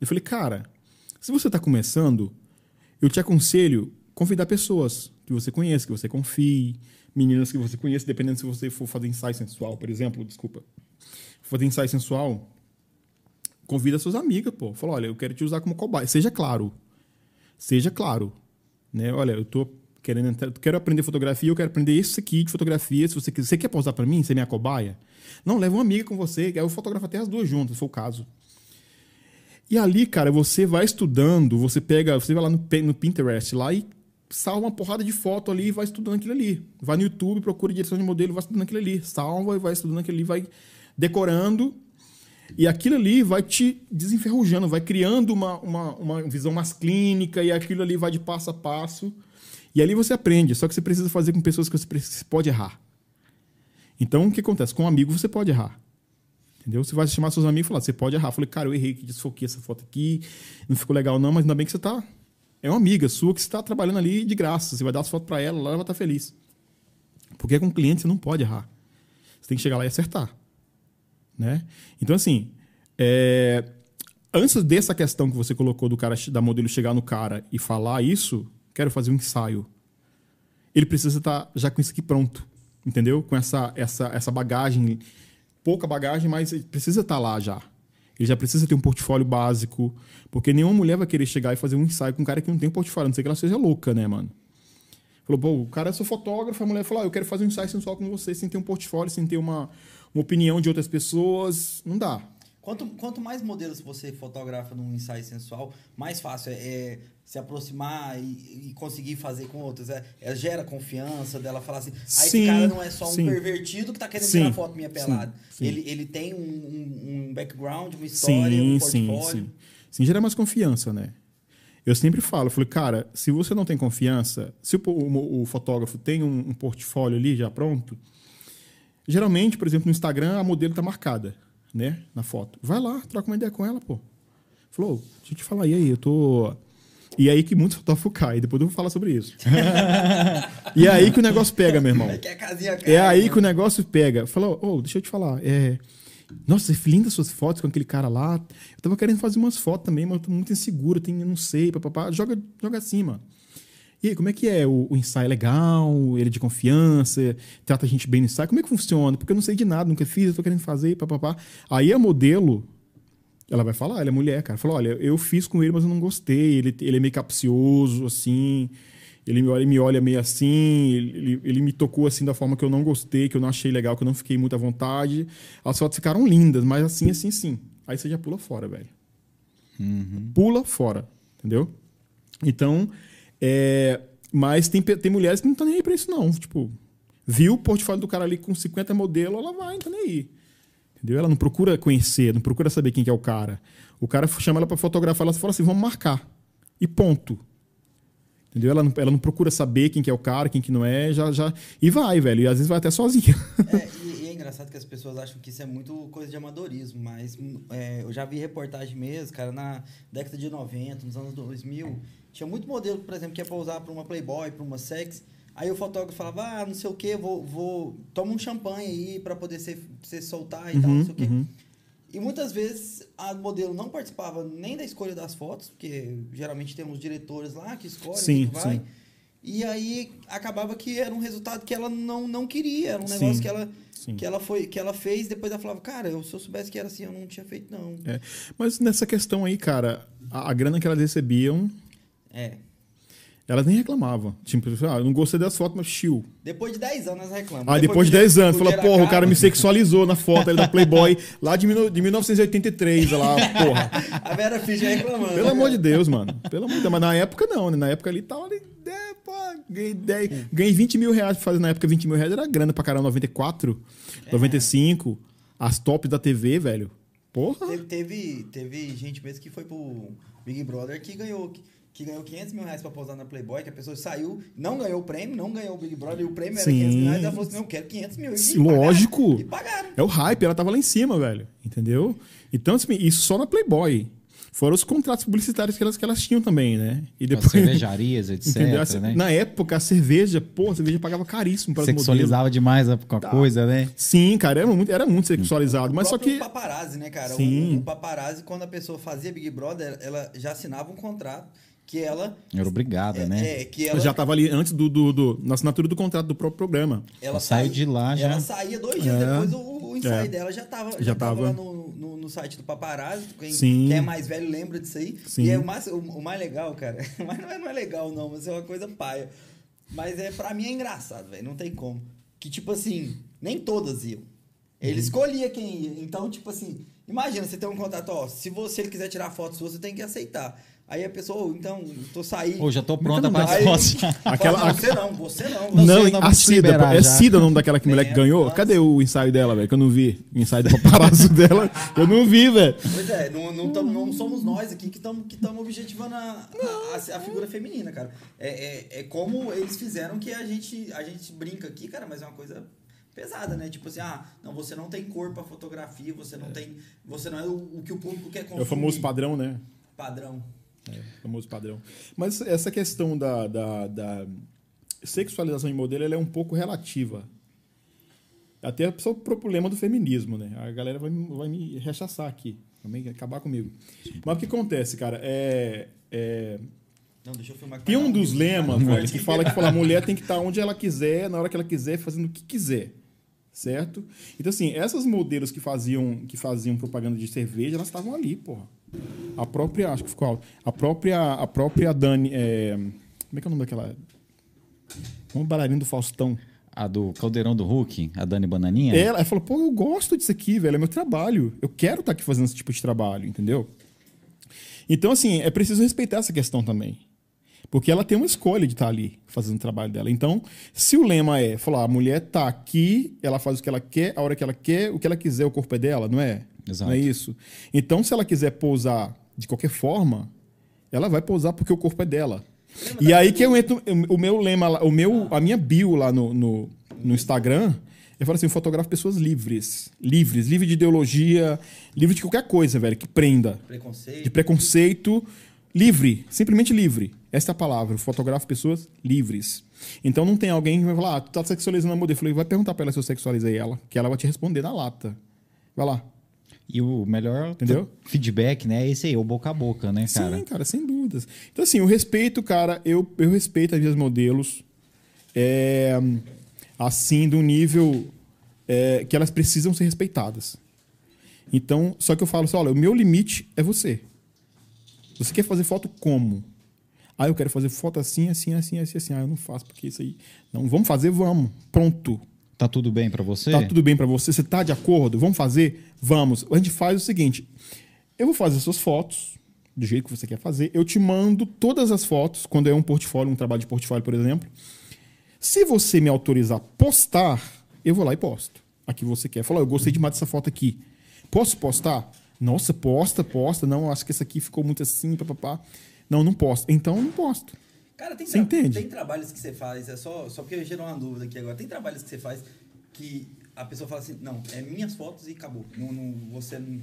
Eu falei, cara, se você está começando, eu te aconselho convidar pessoas que você conhece, que você confie, meninas que você conhece, dependendo se você for fazer ensaio sensual, por exemplo, desculpa. Fazer ensaio sensual, convida suas amigas, pô. Fala, olha, eu quero te usar como cobaia. Seja claro. Seja claro. Né? Olha, eu tô querendo entrar, quero aprender fotografia, eu quero aprender isso aqui de fotografia. Se você, quiser- você quer posar para mim, ser minha cobaia? Não, leva uma amiga com você, aí eu fotografo até as duas juntas, se for o caso. E ali, cara, você vai estudando, você pega, você vai lá no, no Pinterest lá e salva uma porrada de foto ali e vai estudando aquilo ali. Vai no YouTube, procura direção de modelo, vai estudando aquilo ali. Salva e vai estudando aquilo ali, vai decorando. E aquilo ali vai te desenferrujando, vai criando uma, uma, uma visão mais clínica e aquilo ali vai de passo a passo. E ali você aprende, só que você precisa fazer com pessoas que você, pode errar. Então, o que acontece? Com um amigo você pode errar. Entendeu? Você vai chamar seus amigos e falar, você pode errar. Eu falei, cara, eu errei, que desfoquei essa foto aqui, não ficou legal não, mas ainda bem que você tá... É uma amiga sua que está trabalhando ali de graça. Você vai dar as fotos para ela, ela vai estar feliz. Porque com cliente você não pode errar. Você tem que chegar lá e acertar. Né? Então, assim, É, antes dessa questão que você colocou do cara da modelo chegar no cara e falar isso, quero fazer um ensaio. Ele precisa estar já com isso aqui pronto, entendeu? Com essa, essa, essa bagagem, pouca bagagem, mas precisa estar lá já. Ele já precisa ter um portfólio básico, porque nenhuma mulher vai querer chegar e fazer um ensaio com um cara que não tem portfólio, a não sei que ela seja louca, né, mano? Falou, pô, o cara é seu fotógrafo, a mulher falou, ah, eu quero fazer um ensaio sensual com você, sem ter um portfólio, sem ter uma, uma opinião de outras pessoas. Não dá. Quanto, quanto mais modelos você fotografa num ensaio sensual, mais fácil é, é se aproximar e, e, conseguir fazer com outros. É, é, gera confiança dela falar assim, ah, esse sim, cara não é só um sim. pervertido que tá querendo sim, tirar foto minha pelada. Ele, ele tem um, um, um, background, uma história, um portfólio. Sim, sim. Sim, gera mais confiança, né? Eu sempre falo, eu falei, cara, se você não tem confiança, se o, o, o fotógrafo tem um, um portfólio ali já pronto, geralmente, por exemplo, no Instagram, a modelo tá marcada né, na foto. Vai lá, troca uma ideia com ela, pô. Falou, deixa eu te falar, e aí, eu tô. E aí que muitos fotógrafos caem, depois eu vou falar sobre isso. e é aí que o negócio pega, meu irmão. É, é aí que o negócio pega. Falou, ô, oh, deixa eu te falar, é. Nossa, linda suas fotos com aquele cara lá. Eu tava querendo fazer umas fotos também, mas eu tô muito inseguro, eu não sei, papapá. Joga, joga assim, mano. E aí, como é que é? O, o ensaio é legal? Ele é de confiança? Trata a gente bem no ensaio? Como é que funciona? Porque eu não sei de nada, nunca fiz, eu tô querendo fazer, papapá. Aí a modelo, ela vai falar, ela é mulher, cara. Falou, olha, eu fiz com ele, mas eu não gostei. Ele, ele é meio capcioso, assim. Ele me olha, me olha meio assim. Ele, ele me tocou assim da forma que eu não gostei, que eu não achei legal, que eu não fiquei muito à vontade. As fotos ficaram lindas, mas assim, assim, sim. Aí você já pula fora, velho. Uhum. Pula fora, entendeu? Então, é, mas tem, tem mulheres que não estão nem aí pra isso, não. Tipo, viu o portfólio do cara ali com 50 modelos, ela vai, não tá nem aí. Entendeu? Ela não procura conhecer, não procura saber quem que é o cara. O cara chama ela para fotografar, ela fala assim, vamos marcar. E ponto. Entendeu? Ela não, ela não procura saber quem que é o cara, quem que não é, já, já. E vai, velho. E às vezes vai até sozinha. É engraçado que as pessoas acham que isso é muito coisa de amadorismo, mas é, eu já vi reportagem mesmo, cara, na década de 90, nos anos 2000 tinha muito modelo, por exemplo, que ia pousar para uma Playboy, para uma sex. Aí o fotógrafo falava, ah, não sei o que, vou, vou toma um champanhe aí para poder ser, ser soltar e uhum, tal, não sei o quê. Uhum. E muitas vezes a modelo não participava nem da escolha das fotos, porque geralmente tem uns diretores lá que escolhem, sim, que vai. Sim. E aí acabava que era um resultado que ela não, não queria, era um negócio sim, que ela que ela foi que ela fez, depois ela falava, cara, eu, se eu soubesse que era assim, eu não tinha feito não. É. Mas nessa questão aí, cara, a, a grana que elas recebiam é. Elas nem reclamavam. Tipo, ah, eu não gostei das fotos, mas chill. Depois de 10 anos elas reclamam. Ah, depois, depois de 10 anos. Fala, porra, o cara me sexualizou na foto ali da Playboy, lá de, de 1983, lá, porra. A Vera Fischer reclamando. Pelo amor de Deus, mano. Pelo amor de Deus. Mas na época não, né? Na época ali tava ali. É, pô, ganhei, 10, ganhei 20 mil reais pra fazer. Na época 20 mil reais era grana pra caramba. 94, é. 95. As tops da TV, velho. Porra. Teve, teve, teve gente mesmo que foi pro Big Brother que ganhou que ganhou 500 mil reais pra posar na Playboy, que a pessoa saiu, não ganhou o prêmio, não ganhou o Big Brother, e o prêmio Sim. era 500 mil reais, ela falou assim, não, eu quero 500 mil. E Lógico. Pagaram, e pagaram. É o hype, ela tava lá em cima, velho. Entendeu? Então, assim, isso só na Playboy. Fora os contratos publicitários que elas, que elas tinham também, né? E depois, As cervejarias, etc. Né? Na época, a cerveja, pô, a cerveja pagava caríssimo para Sexualizava demais a, a tá. coisa, né? Sim, cara, era muito, era muito sexualizado. O mas só que. O paparazzi, né, cara? Sim. O, o paparazzi, quando a pessoa fazia Big Brother, ela já assinava um contrato que ela. Era obrigada, é, né? É, que ela. Já estava ali antes do, do, do, na assinatura do contrato do próprio programa. Ela saiu de lá já. Ela saía dois dias é, depois, o, o ensaio é, dela já estava já, já tava, lá no, no, no, site do Paparazzi. Quem, Sim. quem é mais velho lembra disso aí. Sim. E é o mais, o, o mais legal, cara. Mas não é, não é legal, não, mas é uma coisa paia. Mas é, pra mim é engraçado, velho. Não tem como. Que, tipo assim, nem todas iam. Ele uhum. escolhia quem ia. Então, tipo assim, imagina, você tem um contato, ó, se você ele quiser tirar foto sua, você tem que aceitar. Aí a pessoa, oh, então, tô saindo. Ou já tô pronta para as fotos. Aquela, não, você não, você não. Você não, não a Cida, é Cida o nome daquela que mulher que ganhou? Nossa. Cadê o ensaio dela, velho? Que eu não vi. O ensaio do paparazzo dela, eu não vi, velho. Pois é, não, não, tamo, não somos nós aqui que estamos que objetivando a, a, a, figura feminina, cara. É, é, é como eles fizeram que a gente, a gente brinca aqui, cara, mas é uma coisa pesada, né? Tipo assim, ah, não, você não tem cor para fotografia, você não é. tem, você não é o, o, que o público quer consumir. É o famoso padrão, né? Padrão. É, famoso padrão. Mas essa questão da, da, da sexualização em modelo é um pouco relativa. Até só o problema do feminismo, né? A galera vai, vai me rechaçar aqui. Também acabar comigo. Mas o que acontece, cara? É. é... Não, deixa eu filmar Tem um dos lemas, velho, que fala que fala, a mulher tem que estar onde ela quiser, na hora que ela quiser, fazendo o que quiser. Certo? Então, assim, essas modelos que faziam, que faziam propaganda de cerveja, elas estavam ali, porra. A própria, acho que ficou alto. A própria, a própria Dani. é, como é que é o nome daquela. Uma bailarina do Faustão. A do Caldeirão do Hulk, a Dani Bananinha. Ela, ela falou, pô, eu gosto disso aqui, velho, é meu trabalho. Eu quero estar aqui fazendo esse tipo de trabalho, entendeu? Então, assim, é preciso respeitar essa questão também. Porque ela tem uma escolha de estar ali fazendo o trabalho dela. Então, se o lema é falar, a mulher tá aqui, ela faz o que ela quer, a hora que ela quer, o que ela quiser, o corpo é dela, não é? Exato. Não é isso? Então, se ela quiser pousar de qualquer forma, ela vai pousar porque o corpo é dela. E aí que eu entro, o meu lema, o meu, a minha bio lá no, no, no Instagram, eu falo assim, eu fotografo pessoas livres. Livres, livre de ideologia, livre de qualquer coisa, velho, que prenda Preconceito. de preconceito, livre, simplesmente livre. Essa é a palavra. Eu fotografo pessoas livres. Então não tem alguém que vai falar, ah, tu tá sexualizando a modelo. Eu falei, vai perguntar pra ela se eu sexualizei ela, que ela vai te responder na lata. Vai lá. E o melhor Entendeu? feedback, né? É esse aí, o boca a boca, né, cara? Sim, cara, sem dúvidas. Então, assim, o respeito, cara, eu, eu respeito as minhas modelos. É, assim, do nível é, que elas precisam ser respeitadas. Então, só que eu falo assim, olha, o meu limite é você. Você quer fazer foto como? Ah, eu quero fazer foto assim, assim, assim, assim, assim. Ah, eu não faço porque isso aí. Não, vamos fazer, vamos. Pronto. Tá tudo bem pra você? Tá tudo bem pra você? Você tá de acordo? Vamos fazer? Vamos. A gente faz o seguinte: eu vou fazer suas fotos do jeito que você quer fazer. Eu te mando todas as fotos, quando é um portfólio, um trabalho de portfólio, por exemplo. Se você me autorizar postar, eu vou lá e posto. A que você quer. Fala, eu gostei demais dessa foto aqui. Posso postar? Nossa, posta, posta. Não, acho que essa aqui ficou muito assim, papapá. Não, não posto. Então, eu não posto. Cara, tem, tra- tem trabalhos que você faz, é só, só porque gerou uma dúvida aqui agora. Tem trabalhos que você faz que a pessoa fala assim, não, é minhas fotos e acabou. Não, não, você não.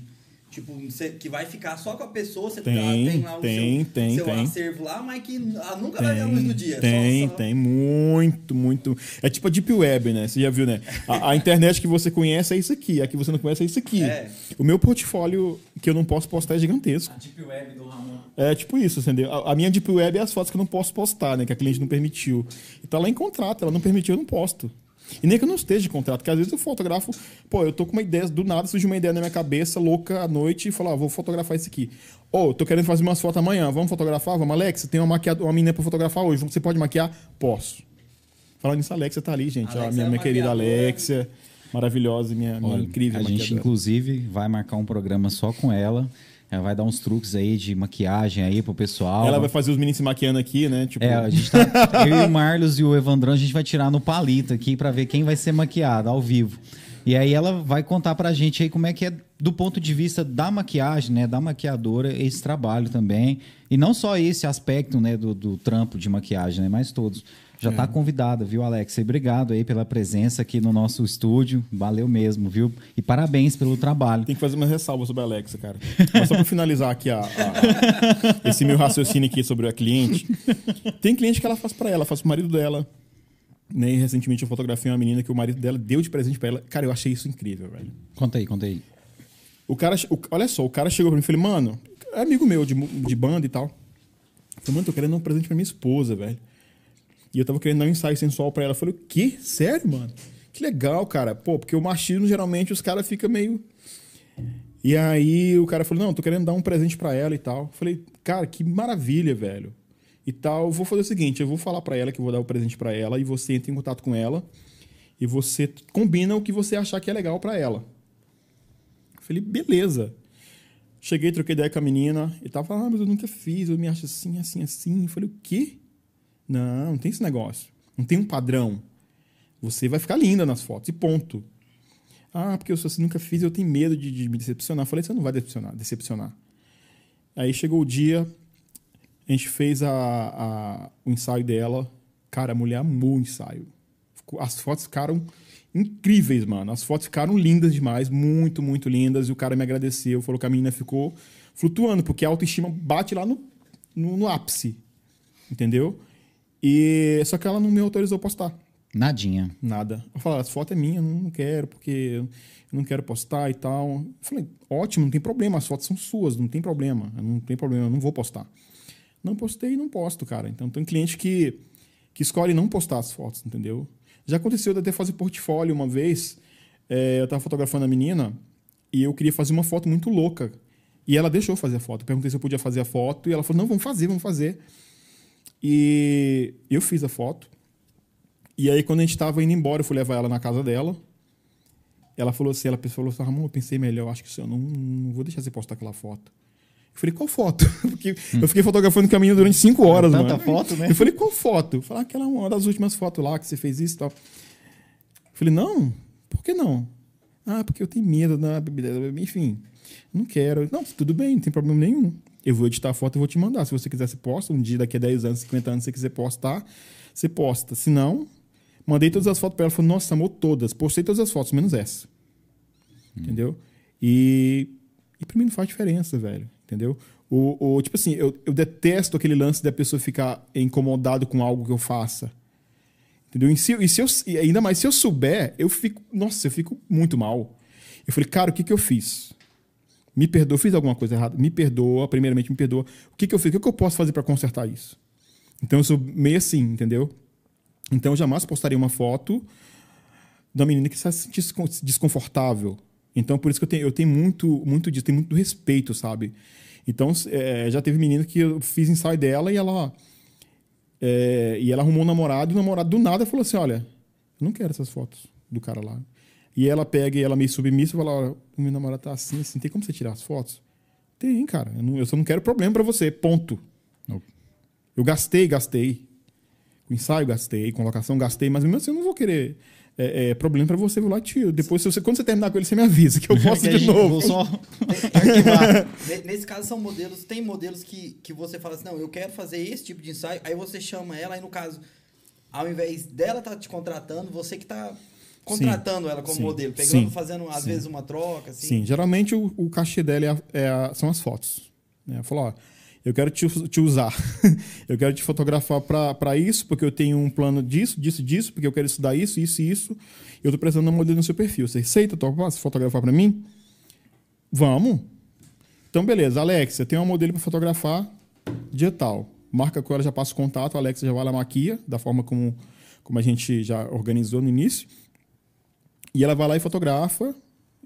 Tipo, você, que vai ficar só com a pessoa, você Tem, tá- tem lá o tem, seu, tem, seu tem. acervo lá, mas que ah, nunca vai ver a luz do dia. Tem, só, só- tem. Muito, muito. É tipo a Deep Web, né? Você já viu, né? A, a internet que você conhece é isso aqui. A que você não conhece é isso aqui. É. O meu portfólio que eu não posso postar é gigantesco. Deep Web do Ramon. É tipo isso, entendeu? A, a minha Deep Web é as fotos que eu não posso postar, né? Que a cliente não permitiu. E tá lá em contrato. Ela não permitiu, eu não posto. E nem que eu não esteja de contrato, porque às vezes eu fotografo, pô, eu tô com uma ideia, do nada surge uma ideia na minha cabeça, louca, à noite, e falo, ah, vou fotografar isso aqui. Ô, tô querendo fazer umas fotos amanhã, vamos fotografar? Vamos, Alex, tem uma, maquiado, uma menina pra fotografar hoje, você pode maquiar? Posso. Falando nisso, a Alexia tá ali, gente. ó, Alexia minha, é minha querida. Alexia, maravilhosa, minha, minha Olha, incrível A gente, maquiadora. inclusive, vai marcar um programa só com ela. Ela vai dar uns truques aí de maquiagem aí pro pessoal. Ela vai fazer os meninos se maquiando aqui, né? Tipo, É, a gente tá. eu e o Marlos e o Evandrão, a gente vai tirar no palito aqui pra ver quem vai ser maquiado ao vivo. E aí ela vai contar pra gente aí como é que é do ponto de vista da maquiagem, né, da maquiadora, esse trabalho também. E não só esse aspecto, né, do, do trampo de maquiagem, né, mas todos. Já tá convidada, viu, Alex? E Obrigado aí pela presença aqui no nosso estúdio. Valeu mesmo, viu? E parabéns pelo trabalho. Tem que fazer uma ressalva sobre a Alexa, cara. Mas só pra finalizar aqui a- a- esse meu raciocínio aqui sobre a cliente. Tem cliente que ela faz pra ela, faz pro marido dela. Né? E recentemente eu fotografei uma menina que o marido dela deu de presente pra ela. Cara, eu achei isso incrível, velho. Conta aí, conta aí. O cara, o- olha só, o cara chegou pra mim e falou, mano, é amigo meu de, de banda e tal. Eu falei, mano, tô querendo dar um presente pra minha esposa, velho. E eu tava querendo dar um ensaio sensual pra ela. Eu falei, o quê? Sério, mano? Que legal, cara. Pô, porque o machismo, geralmente, os caras ficam meio... E aí o cara falou, não, tô querendo dar um presente pra ela e tal. Eu falei, cara, que maravilha, velho. E tal, eu vou fazer o seguinte, eu vou falar pra ela que eu vou dar o presente pra ela e você entra em contato com ela e você combina o que você achar que é legal pra ela. Eu falei, beleza. Cheguei, troquei ideia com a menina e tava, ah, mas eu nunca fiz, eu me acho assim, assim, assim. Eu falei, o quê? Não, não tem esse negócio. Não tem um padrão. Você vai ficar linda nas fotos e ponto. Ah, porque eu assim, nunca fiz, eu tenho medo de, de me decepcionar. Eu falei, você não vai decepcionar, decepcionar. Aí chegou o dia, a gente fez a, a- o ensaio dela. Cara, a mulher amou o ensaio. As fotos ficaram incríveis, mano. As fotos ficaram lindas demais, muito, muito lindas. E o cara me agradeceu, falou que a menina ficou flutuando, porque a autoestima bate lá no, no, no ápice. Entendeu? E só que ela não me autorizou a postar. Nadinha. Nada. Eu falei, as fotos é minha, não quero, porque eu não quero postar e tal. Eu falei, ótimo, não tem problema, as fotos são suas, não tem problema, não tem problema, eu não vou postar. Não postei e não posto, cara. Então tem cliente que, que escolhe não postar as fotos, entendeu? Já aconteceu de até fazer portfólio uma vez, é, eu tava fotografando a menina e eu queria fazer uma foto muito louca. E ela deixou fazer a foto. Eu perguntei se eu podia fazer a foto e ela falou, não, vamos fazer, vamos fazer. E eu fiz a foto. E aí, quando a gente tava indo embora, eu fui levar ela na casa dela. Ela falou assim, ela falou assim, Ramon, eu pensei melhor, acho que eu não, não vou deixar você postar aquela foto. Eu falei, qual foto? Porque eu fiquei fotografando a menina durante cinco horas, Tanta mano. foto, né? Eu falei, qual foto? Eu falei, aquela uma das últimas fotos lá que você fez isso e tal. Eu falei, não, por que não? Ah, porque eu tenho medo da bebida. Enfim, não quero. Não, tudo bem, não tem problema nenhum. Eu vou editar a foto e vou te mandar. Se você quiser, você posta. Um dia, daqui a 10 anos, 50 anos, se você quiser postar, você posta. Se não, mandei todas as fotos para ela. Falou, nossa, amou todas. Postei todas as fotos, menos essa. Entendeu? E, e pra mim não faz diferença, velho. Entendeu? O, o, tipo assim, eu, eu detesto aquele lance da pessoa ficar incomodado com algo que eu faça. Entendeu? E, se, e, se eu, e ainda mais se eu souber, eu fico. Nossa, eu fico muito mal. Eu falei, cara, o que, que eu fiz? Me perdoa, fiz alguma coisa errada? Me perdoa, primeiramente me perdoa. O que, que eu fiz? O que, que eu posso fazer para consertar isso? Então eu sou meio assim, entendeu? Então eu jamais postaria uma foto da menina que se sentisse desconfortável. Então por isso que eu tenho, eu tenho muito, muito disso, tenho muito respeito, sabe? Então é, já teve menina que eu fiz ensaio dela e ela. É, e ela arrumou um namorado, e o namorado do nada falou assim: Olha, eu não quero essas fotos do cara lá. E ela pega e ela meio submissa e fala: Olha, o meu namorado tá assim, assim, tem como você tirar as fotos? Tem, cara. Eu, não, eu só não quero problema para você, ponto. Não. Eu gastei, gastei. Com ensaio, gastei. Com locação, gastei. Mas mesmo assim, eu não vou querer é, é, problema para você, vou lá tiro. Depois, você, quando você terminar com ele, você me avisa que eu posso de novo. vou só- Nesse caso, são modelos. Tem modelos que, que você fala assim: não, eu quero fazer esse tipo de ensaio. Aí você chama ela, aí no caso, ao invés dela estar te contratando, você que tá contratando ela como Sim. modelo, pegando, Sim. fazendo às Sim. vezes uma troca, assim. Sim, geralmente o, o cachê dela é a- é a- são as fotos. Né? Falou, ó, eu quero te, te usar. eu quero te fotografar para isso, porque eu tenho um plano disso, disso, disso, porque eu quero estudar isso, isso e isso. E eu tô precisando de um modelo no seu perfil. Você aceita topa, se fotografar para mim? Vamos. Então, beleza. Alexa, tem um modelo para fotografar dia tal. Marca com ela, já passa o contato. A Alexa já vai lá, maquia, da forma como, como a gente já organizou no início. E ela vai lá e fotografa,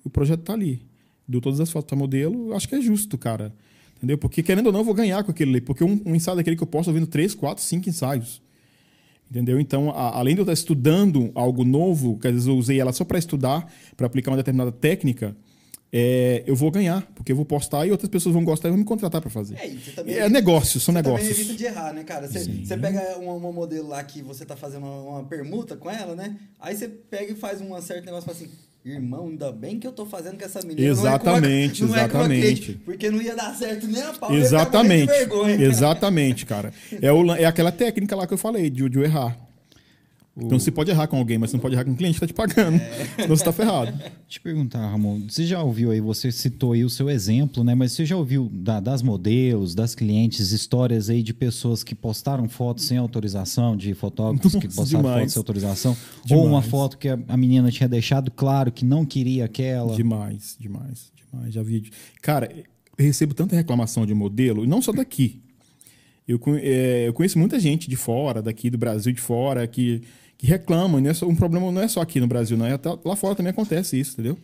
o projeto tá ali. Deu todas as fotos para modelo, acho que é justo, cara. Entendeu? Porque querendo ou não, eu vou ganhar com aquele ali. Porque um, um ensaio daquele que eu posto, eu vendo três, quatro, cinco ensaios. Entendeu? Então, a- além de eu estar estudando algo novo, que às vezes eu usei ela só para estudar, para aplicar uma determinada técnica, é, eu vou ganhar, porque eu vou postar e outras pessoas vão gostar e vão me contratar para fazer. É, também É negócio, são Você também negócios. evita de errar, né, cara? Você, pega uma, uma modelo lá que você tá fazendo uma, uma permuta com ela, né? Aí você pega e faz um certo negócio e fala assim. Irmão, ainda bem que eu tô fazendo com essa menina. Exatamente, não é a, não É a exatamente. cliente, porque não ia dar certo nem a pau. Exatamente. vergonha. Exatamente, cara. É, o é aquela técnica lá que eu falei, de, de eu errar. Então você pode errar com alguém, mas você não pode errar com o cliente que tá te pagando. Senão você tá ferrado. Te perguntar, Ramon, você já ouviu aí, você citou aí o seu exemplo, né? Mas você já ouviu da- das modelos, das clientes, histórias aí de pessoas que postaram fotos sem autorização, de fotógrafos que Nossa, postaram demais. fotos sem autorização? Ou uma Demais. foto que a, a menina tinha deixado claro que não queria aquela? Demais, demais, demais. Já vi. Cara, eu recebo tanta reclamação de modelo, e não só daqui. Eu, é, eu conheço muita gente de fora, daqui do Brasil de fora, que, que reclama. Não é um problema não é só aqui no Brasil, não. É até lá fora também acontece isso, entendeu?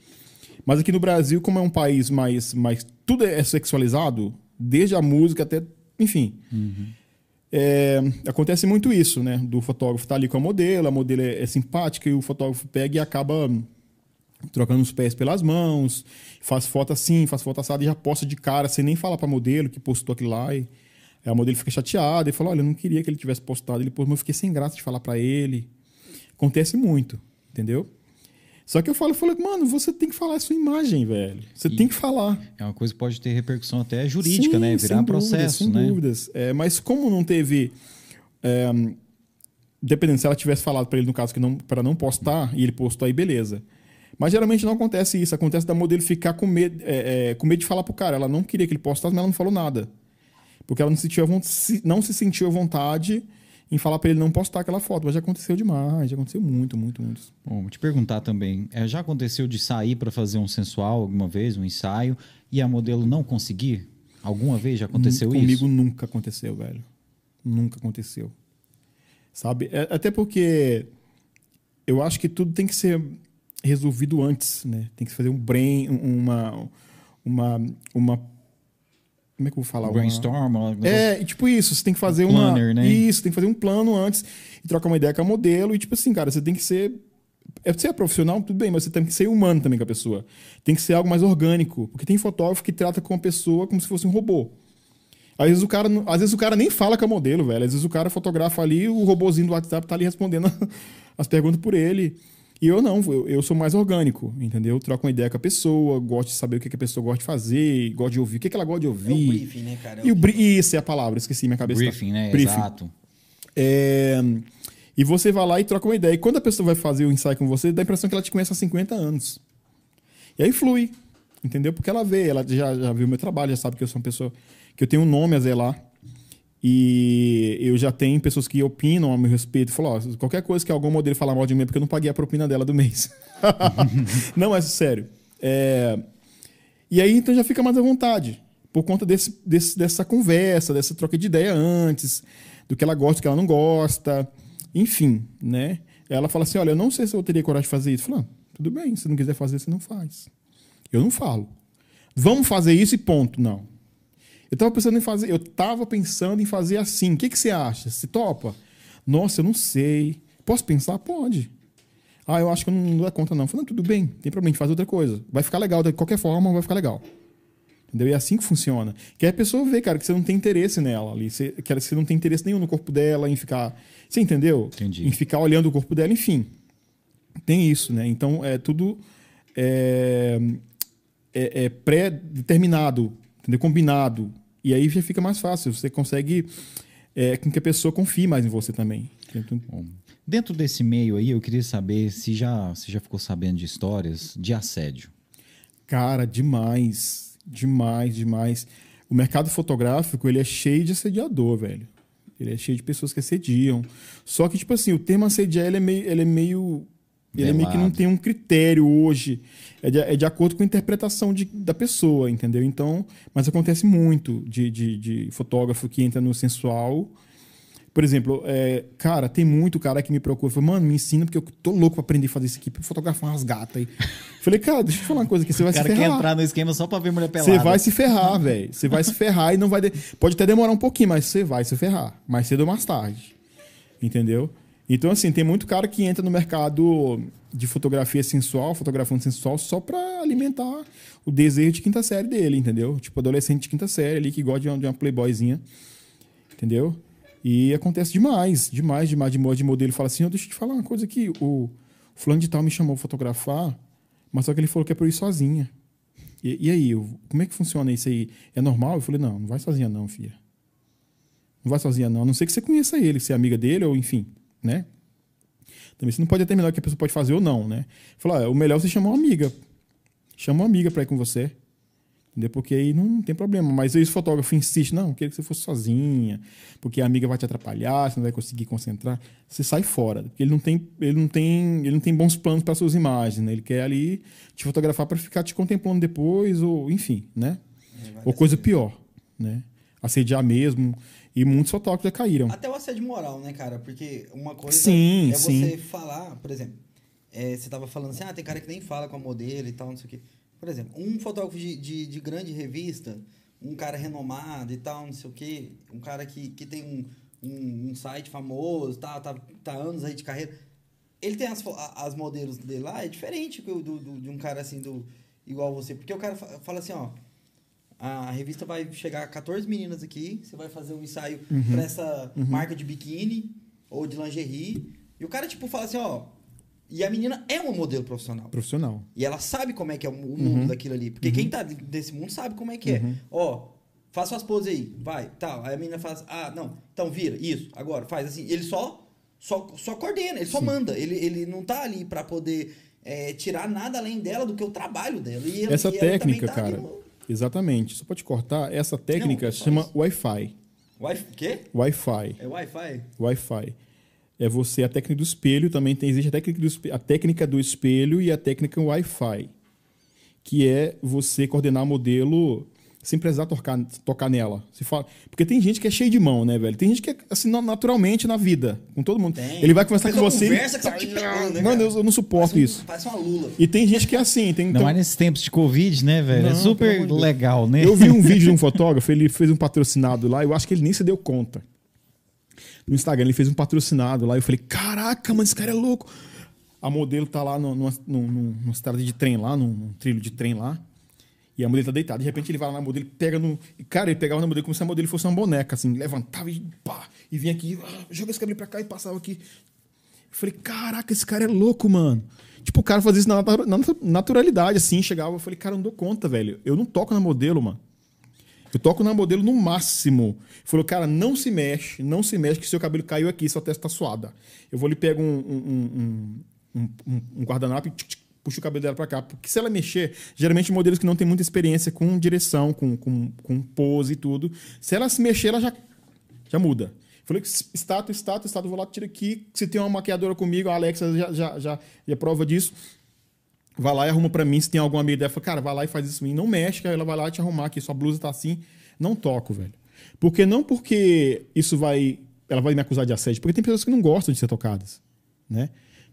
Mas aqui no Brasil, como é um país mais. mais tudo é sexualizado, desde a música até. Enfim. É, acontece muito isso, né? Do fotógrafo estar ali com a modelo, a modelo é, é simpática e o fotógrafo pega e acaba trocando os pés pelas mãos, faz foto assim, faz foto assada e já posta de cara, sem nem falar pra modelo que postou aquilo lá. E a modelo fica chateada e fala: Olha, eu não queria que ele tivesse postado. Ele pôs, mas eu fiquei sem graça de falar pra ele. Acontece muito, entendeu? Só que eu falo, eu falo, mano, você tem que falar a sua imagem, velho. Você E- tem que falar. É uma coisa que pode ter repercussão até jurídica, Sim, né? sem Virar dúvidas, processo, sem né? dúvidas. É, mas como não teve. é, dependendo se ela tivesse falado para ele, no caso, que não para não postar, e ele postou aí, beleza. Mas geralmente não acontece isso. Acontece da modelo ficar com medo, é, é, com medo de falar pro cara. Ela não queria que ele postasse, mas ela não falou nada. Porque ela não se, sentiu não se sentiu à vontade em falar para ele não postar aquela foto, mas já aconteceu demais, já aconteceu muito, muito, muito. Bom, vou te perguntar também, é, já aconteceu de sair para fazer um sensual alguma vez, um ensaio, e a modelo não conseguir? Alguma vez já aconteceu Comigo isso? nunca aconteceu, velho. Nunca aconteceu. Sabe? É- até porque eu acho que tudo tem que ser resolvido antes, né? Tem que fazer um brain, um- uma uma uma como é que eu vou falar? Uma- Brainstorm? uma- É, tipo isso, você tem que fazer uma. planner, né? Isso, tem que fazer um plano antes e trocar uma ideia com a modelo. E, tipo assim, cara, você tem que ser. É, você é profissional, tudo bem, mas você tem que ser humano também com a pessoa. Tem que ser algo mais orgânico. Porque tem fotógrafo que trata com a pessoa como se fosse um robô. Às vezes o cara, às vezes o cara nem fala com a modelo, velho. Às vezes o cara fotografa ali, o robozinho do WhatsApp tá ali respondendo as perguntas por ele. E eu não, eu, eu sou mais orgânico, entendeu? Eu troco uma ideia com a pessoa, gosto de saber o que, que a pessoa gosta de fazer, gosto de ouvir, o que, que ela gosta de É ouvir. o briefing, né, cara? É E o bri... Isso é a palavra, esqueci minha cabeça. tá- Briefing, né? Briefing. Exato. É, E você vai lá e troca uma ideia. E quando a pessoa vai fazer o ensaio com você, dá a impressão que ela te conhece há 50 anos. E aí flui, entendeu? Porque ela vê, ela já, já viu meu trabalho, já sabe que eu sou uma pessoa que eu tenho um nome a zelar. E eu já tenho pessoas que opinam a meu respeito. Falam, ó, qualquer coisa que algum modelo falar mal de mim é porque eu não paguei a propina dela do mês. não, é sério. É, E aí, então, já fica mais à vontade. Por conta desse, desse- dessa conversa, dessa troca de ideia antes, do que ela gosta, do que ela não gosta. Enfim, né? Ela fala assim, olha, eu não sei se eu teria coragem de fazer isso. Falo, ah, tudo bem, se não quiser fazer, você não faz. Eu não falo. Vamos fazer isso e ponto. Não. Eu tava pensando em fazer, eu tava pensando em fazer assim. O que, que você acha? Se topa? Nossa, eu não sei. Posso pensar? Pode. Ah, eu acho que eu não, dou conta, não. Falei, não, tudo bem, tem problema, a gente faz outra coisa. Vai ficar legal, de qualquer forma, vai ficar legal. Entendeu? E é assim que funciona. Que a pessoa vê, cara, que você não tem interesse nela ali. Você, que você não tem interesse nenhum no corpo dela, em ficar. Você entendeu? Entendi. Em ficar olhando o corpo dela, enfim. Tem isso, né? Então é tudo. É, é, é pré-determinado, entendeu? Combinado. E aí já fica mais fácil. Você consegue é, com que a pessoa confie mais em você também. Bom, dentro desse meio aí, eu queria saber se já, se já ficou sabendo de histórias de assédio. Cara, demais. Demais, demais. O mercado fotográfico, ele é cheio de assediador, velho. Ele é cheio de pessoas que assediam. Só que, tipo assim, o termo assediar, ele é meio... Ele é meio ele é meio que não tem um critério hoje. É de, é de acordo com a interpretação de- da pessoa, entendeu? Então, mas acontece muito de, de, de fotógrafo que entra no sensual. Por exemplo, é, cara, tem muito cara que me procura. Fala, mano, me ensina, porque eu tô louco pra aprender a fazer isso aqui, pra fotografar umas gatas aí. Falei, cara, deixa eu te falar uma coisa aqui, você vai O cara se quer ferrar. entrar no esquema só pra ver mulher pelada. Você vai se ferrar, velho. Você vai se ferrar e não vai. de- Pode até demorar um pouquinho, mas você vai se ferrar. Mais cedo ou mais tarde. Entendeu? Então, assim, tem muito cara que entra no mercado de fotografia sensual, fotografando sensual, só pra alimentar o desejo de quinta série dele, entendeu? Tipo, adolescente de quinta série ali que gosta de uma, de uma playboyzinha. Entendeu? E acontece demais, demais, demais de de modelo. Fala assim: "Ó, deixa eu te falar uma coisa aqui. O fulano de tal me chamou fotografar, mas só que ele falou que é pra eu ir sozinha. E, e aí, como é que funciona isso aí? É normal? Eu falei, não, não vai sozinha não, filha. Não vai sozinha não. A não ser que você conheça ele, que você é amiga dele, ou enfim, né? Também você não pode determinar o que a pessoa pode fazer ou não, né? Falar, ah, o melhor é você chamar uma amiga. Chama uma amiga pra ir com você. Entendeu? Porque aí não tem problema. Mas aí o fotógrafo insiste, não, eu queria que você fosse sozinha, porque a amiga vai te atrapalhar, você não vai conseguir concentrar. Você sai fora. Porque ele não tem, ele não tem, ele não tem bons planos para suas imagens, né? Ele quer ali te fotografar para ficar te contemplando depois, ou enfim, né? Ou coisa pior, né? Assediar mesmo. E muitos fotógrafos caíram. Até o assédio moral, né, cara? Porque uma coisa Sim, é sim. você falar, por exemplo, é, você tava falando assim, ah, tem cara que nem fala com a modelo e tal, não sei o quê. Por exemplo, um fotógrafo de, de, de grande revista, um cara renomado e tal, não sei o quê, um cara que, que tem um, um, um site famoso, tá, tá, tá anos aí de carreira, ele tem as, as modelos dele lá, é diferente do, do- do- de um cara assim, do igual você. Porque o cara fa- fala assim, ó, a revista vai chegar a 14 meninas aqui, você vai fazer um ensaio pra essa marca de biquíni ou de lingerie. E o cara, tipo, fala assim, ó. E a menina é uma modelo profissional. Profissional. E ela sabe como é que é o mundo daquilo ali. Porque quem tá desse mundo sabe como é que é. Ó, faz suas poses aí, vai, tal. Aí a menina faz, ah, não, então vira, isso, agora, faz assim. Ele só, só, só coordena, ele só manda. Ele, ele não tá ali pra poder é, tirar nada além dela do que o trabalho dela. E ele- Essa e ela técnica, tá ali cara. no- Exatamente. Só pode cortar. Essa técnica Não, se chama. Wi-Fi. Wi quê? Wi-Fi. É Wi-Fi? Wi-Fi. É você, a técnica do espelho, também tem, existe a técnica, do, espe- a técnica do espelho e a técnica Wi-Fi. Que é você coordenar modelo sem precisar tocar, tocar nela. Você fala, porque tem gente que é cheio de mão, né, velho? Tem gente que é assim, na- naturalmente na vida, com todo mundo. Tem. Ele vai conversar com você. conversa que você tá te pegando, né, Mano, cara? eu, eu não suporto Parece um- isso. Parece uma lula. E tem gente que é assim. Tem, Ainda então- mais nesses tempos de Covid, né, velho? Não, é super Deus. legal, né? Eu vi um vídeo de um fotógrafo, ele fez um patrocinado lá, eu acho que ele nem se deu conta. No Instagram, ele fez um patrocinado lá, eu falei, caraca, mano, esse cara é louco. A modelo tá lá no- numa, num- num- numa estrada de trem lá, num, num trilho de trem lá, e a modelo tá deitada. De repente ele vai lá na modelo, pega no... Cara, ele pegava na modelo como se a modelo fosse uma boneca, assim, levantava e pá, e vinha aqui, ah, joga esse cabelo pra cá e passava aqui. Eu falei, caraca, esse cara é louco, mano. Tipo, o cara fazia isso na, na naturalidade, assim, chegava. Eu falei, cara, não dou conta, velho. Eu não toco na modelo, mano. Eu toco na modelo no máximo. Falou, cara, não se mexe, não se mexe, que seu cabelo caiu aqui, sua testa tá suada. Eu vou lhe pego um, um, um, um, guardanapo e puxo o cabelo dela pra cá. Porque se ela mexer, geralmente modelos que não têm muita experiência com direção, com, com, com pose e tudo, se ela se mexer, ela já, já muda. Falei que estátua, estátua, estátua, vou lá, tira aqui. Se tem uma maquiadora comigo, a Alexa já, já, já, já prova disso. Vai lá e arruma pra mim. Se tem alguma amiga dela, fala, cara, vai lá e faz isso pra mim. Não mexe, ela vai lá te arrumar aqui. Sua blusa tá assim. Não toco, velho. Porque não porque isso vai. Ela vai me acusar de assédio, porque tem pessoas que não gostam de ser tocadas, né?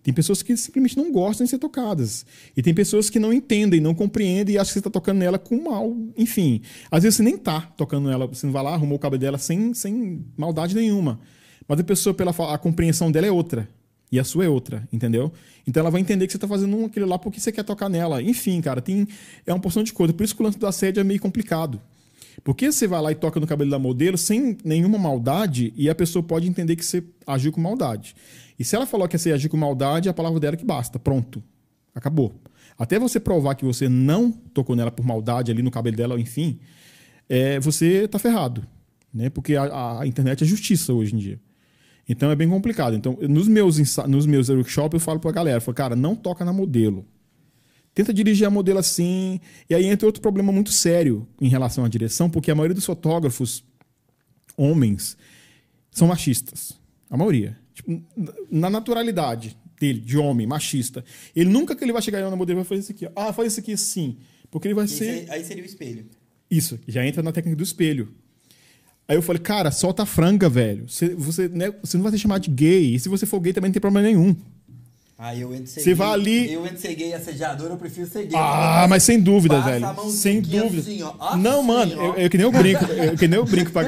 Tem pessoas que simplesmente não gostam de ser tocadas. E tem pessoas que não entendem, não compreendem e acham que você está tocando nela com mal. Enfim, às vezes você nem tá tocando nela, você não vai lá, arrumou o cabelo dela sem, sem maldade nenhuma. Mas a pessoa, pela a compreensão dela é outra. E a sua é outra, entendeu? Então ela vai entender que você tá fazendo aquilo lá porque você quer tocar nela. Enfim, cara, tem é uma porção de coisa. Por isso que o lance do assédio é meio complicado. Porque você vai lá e toca no cabelo da modelo sem nenhuma maldade e a pessoa pode entender que você agiu com maldade. E se ela falou que você agiu com maldade, é a palavra dela que basta. Pronto. Acabou. Até você provar que você não tocou nela por maldade ali no cabelo dela, enfim, é, você tá ferrado. Né? Porque a, a internet é justiça hoje em dia. Então é bem complicado. Então, nos meus, nos meus workshops, eu falo pra galera, eu falo, cara, não toca na modelo. Tenta dirigir a modelo assim. E aí entra outro problema muito sério em relação à direção, porque a maioria dos fotógrafos, homens, são machistas. A maioria. Tipo, na naturalidade dele, de homem, machista. Ele nunca que ele vai chegar na modelo e vai fazer isso aqui. ó. Ah, faz isso aqui assim. Porque ele vai ser. aí, aí seria o espelho. Isso, já entra na técnica do espelho. Aí eu falei, cara, solta a franga, velho. Você, você, né, você não vai ser chamado de gay. E se você for gay também não tem problema nenhum. Aí eu entro Você gay. vai ali- Eu entro ser gay assediador, eu prefiro ser gay. Ah, mas sem dúvida, Passa velho. a Sem dúvida. assim, ó. Assim, não, mano, ó. eu, eu que nem eu brinco. Eu que nem eu brinco pra...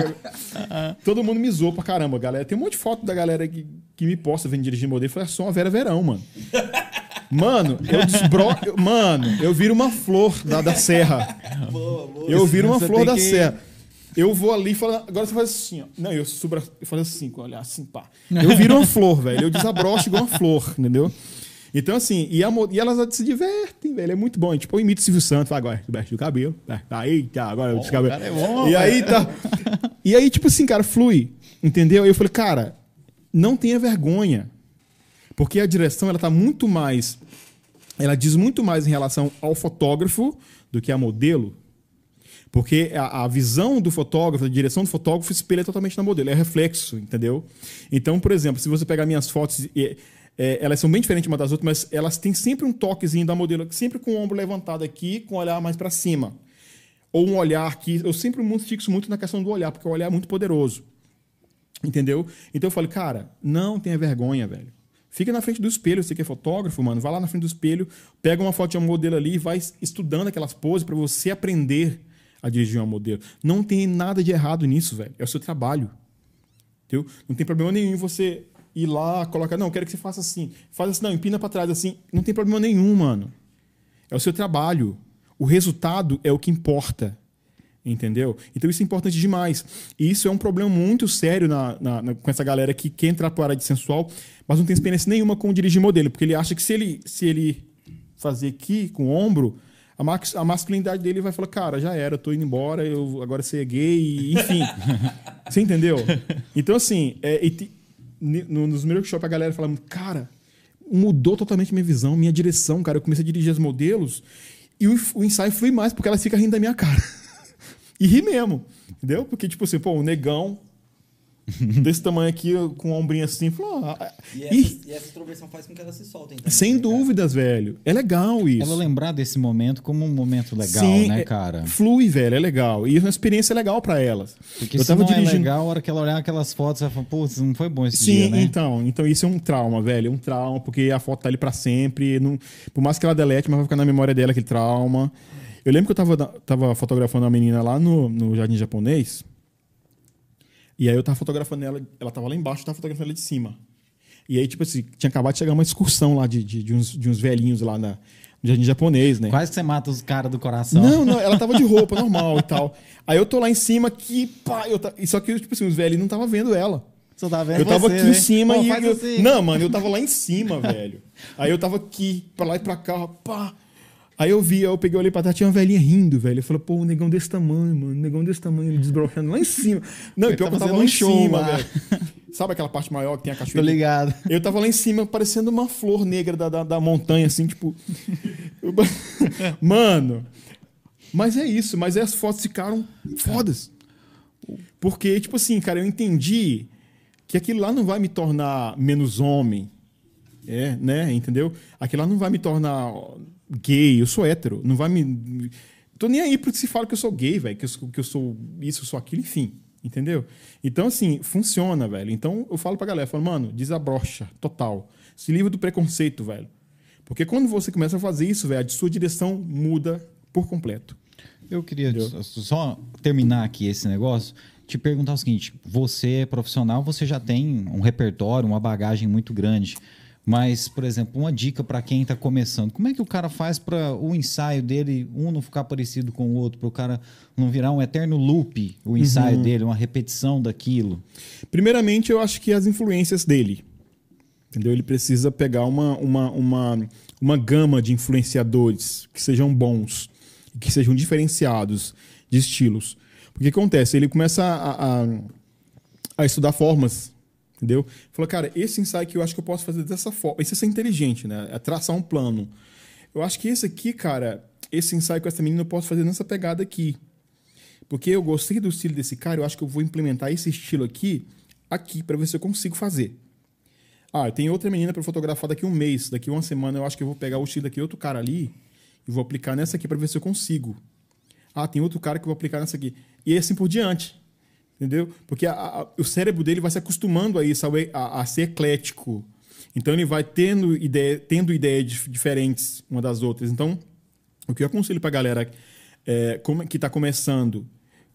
Todo mundo me zoou pra caramba, galera. Tem um monte de foto da galera que, que me posta vendo dirigir modelo. Foi só uma Vera Verão, mano. Mano, eu desbro... Mano, eu viro uma flor da, da serra. Boa, boa. Eu viro uma Você flor da que- serra. Eu vou ali e falo, agora você faz assim, ó. Não, eu subra, eu faço assim, com o olhar assim, pá. Eu viro uma flor, velho. Eu desabrocho igual uma flor, entendeu? Então, assim, e, a e elas se divertem, velho. É muito bom. Tipo, eu imito o Silvio Santos, fala, agora, veste o cabelo. Tá, tá, eita, agora eu cabelo. cara é bom, e aí tá. E aí, tipo assim, cara, flui. Entendeu? Aí eu falei, cara, não tenha vergonha. Porque a direção, ela tá muito mais. Ela diz muito mais em relação ao fotógrafo do que a modelo. Porque a, a visão do fotógrafo, a direção do fotógrafo espelha totalmente na modelo, é reflexo, entendeu? Então, por exemplo, se você pegar minhas fotos, e- é, elas são bem diferentes uma das outras, mas elas têm sempre um toquezinho da modelo, sempre com o ombro levantado aqui, com o olhar mais para cima. Ou um olhar que. Eu sempre fixo muito na questão do olhar, porque o olhar é muito poderoso. Entendeu? Então eu falei, cara, não tenha vergonha, velho. Fica na frente do espelho, você que é fotógrafo, mano, vai lá na frente do espelho, pega uma foto de uma modelo ali e vai estudando aquelas poses para você aprender a dirigir uma modelo. Não tem nada de errado nisso, velho. É o seu trabalho. Entendeu? Não tem problema nenhum você ir lá, colocar, não, quero que você faça assim. Faz assim, não, empina para trás assim. Não tem problema nenhum, mano. É o seu trabalho. O resultado é o que importa. Entendeu? Então isso é importante demais. E isso é um problema muito sério na, na- na- com essa galera que quer entrar para a área de sensual, mas não tem experiência nenhuma com dirigir modelo, porque ele acha que se ele, se ele fazer aqui com o ombro, a, max- a masculinidade dele vai falar, cara, já era, eu tô indo embora, eu agora ser gay, enfim. Você entendeu? Então, assim, é, te- nos meus workshops a galera fala, cara, mudou totalmente minha visão, minha direção, cara. Eu comecei a dirigir as modelos e o, o ensaio flui mais porque elas ficam rindo da minha cara. e ri mesmo, entendeu? Porque, tipo assim, pô, o negão, desse tamanho aqui, com a ombrinha assim. Falou, ah, E e- essa, e essa extroversão faz com que elas se soltem. também, sem né, cara? dúvidas, velho. É legal isso. Ela lembrar desse momento como um momento legal, Sim, né, é- cara? Flui, velho, é legal. E é uma experiência legal pra elas. Porque eu se tava não é dirigindo. legal, a hora que ela olhar aquelas fotos, ela fala, putz, não foi bom esse Sim, dia, né? então, então isso é um trauma, velho. É um trauma, porque a foto tá ali pra sempre. Não, por mais que ela delete, mas vai ficar na memória dela aquele trauma. Eu lembro que eu tava, tava fotografando uma menina lá no, no Jardim Japonês. E aí eu tava fotografando ela, ela tava lá embaixo, eu tava fotografando ela de cima. E aí, tipo assim, tinha acabado de chegar uma excursão lá de, de, de uns, de uns velhinhos lá na, no Jardim Japonês, né? Quase que você mata os caras do coração. Não, não, ela tava de roupa normal e tal. Aí eu tô lá em cima que, pá, eu e só que, tipo assim, os velhos não tava vendo ela. Você tá vendo Eu tava você, aqui né? em cima Pô, e. eu- assim. Não, mano, eu tava lá em cima, velho. Aí eu tava aqui, pra lá e pra cá, pá. Aí eu vi, aí eu peguei, olhei pra trás, tinha uma velhinha rindo, velho. Eu falei, pô, um negão desse tamanho, mano, um negão desse tamanho, ele desbrochando lá em cima. Não, e Ele pior que eu tava lá um em show cima, lá. velho. Sabe aquela parte maior que tem a Tô cachoeira? ligado. Eu tava lá em cima, parecendo uma flor negra da, da, da montanha, assim, tipo. eu- Mano. Mas é isso, mas as fotos ficaram fodas. Porque, tipo assim, cara, eu entendi que aquilo lá não vai me tornar menos homem. É, né? Entendeu? Aquilo lá não vai me tornar gay, eu sou hétero. Não vai me. Tô nem aí porque se fala que eu sou gay, velho, que, eu sou- que eu sou isso, eu sou aquilo, enfim. Entendeu? Então, assim, funciona, velho. Então, eu falo pra galera, falo, mano, desabrocha, total. Se livra do preconceito, velho. Porque quando você começa a fazer isso, velho, a sua direção muda por completo. Eu queria só- só terminar aqui esse negócio, te perguntar o seguinte: você é profissional, você já tem um repertório, uma bagagem muito grande. Mas, por exemplo, uma dica para quem está começando: como é que o cara faz para o ensaio dele, um não ficar parecido com o outro, para o cara não virar um eterno loop, o ensaio dele, uma repetição daquilo? Primeiramente, eu acho que as influências dele. Entendeu? Ele precisa pegar uma, uma, uma, uma gama de influenciadores que sejam bons, que sejam diferenciados de estilos. Porque o que acontece? Ele começa a, a, a estudar formas, entendeu? Fala, cara, esse ensaio que eu acho que eu posso fazer dessa forma. Isso é ser inteligente, né? É traçar um plano. Eu acho que esse aqui, cara, esse ensaio com essa menina eu posso fazer nessa pegada aqui. Porque eu gostei do estilo desse cara, eu acho que eu vou implementar esse estilo aqui, aqui, para ver se eu consigo fazer. Ah, tem outra menina para fotografar daqui um mês, daqui uma semana eu acho que eu vou pegar o estilo daqui outro cara ali e vou aplicar nessa aqui para ver se eu consigo. Ah, tem outro cara que eu vou aplicar nessa aqui. E assim por diante. Entendeu? Porque a- a- o cérebro dele vai se acostumando a isso, a, a- ser eclético. Então ele vai tendo, ideia, tendo ideias dif- diferentes uma das outras. Então, o que eu aconselho para a galera é, que está começando,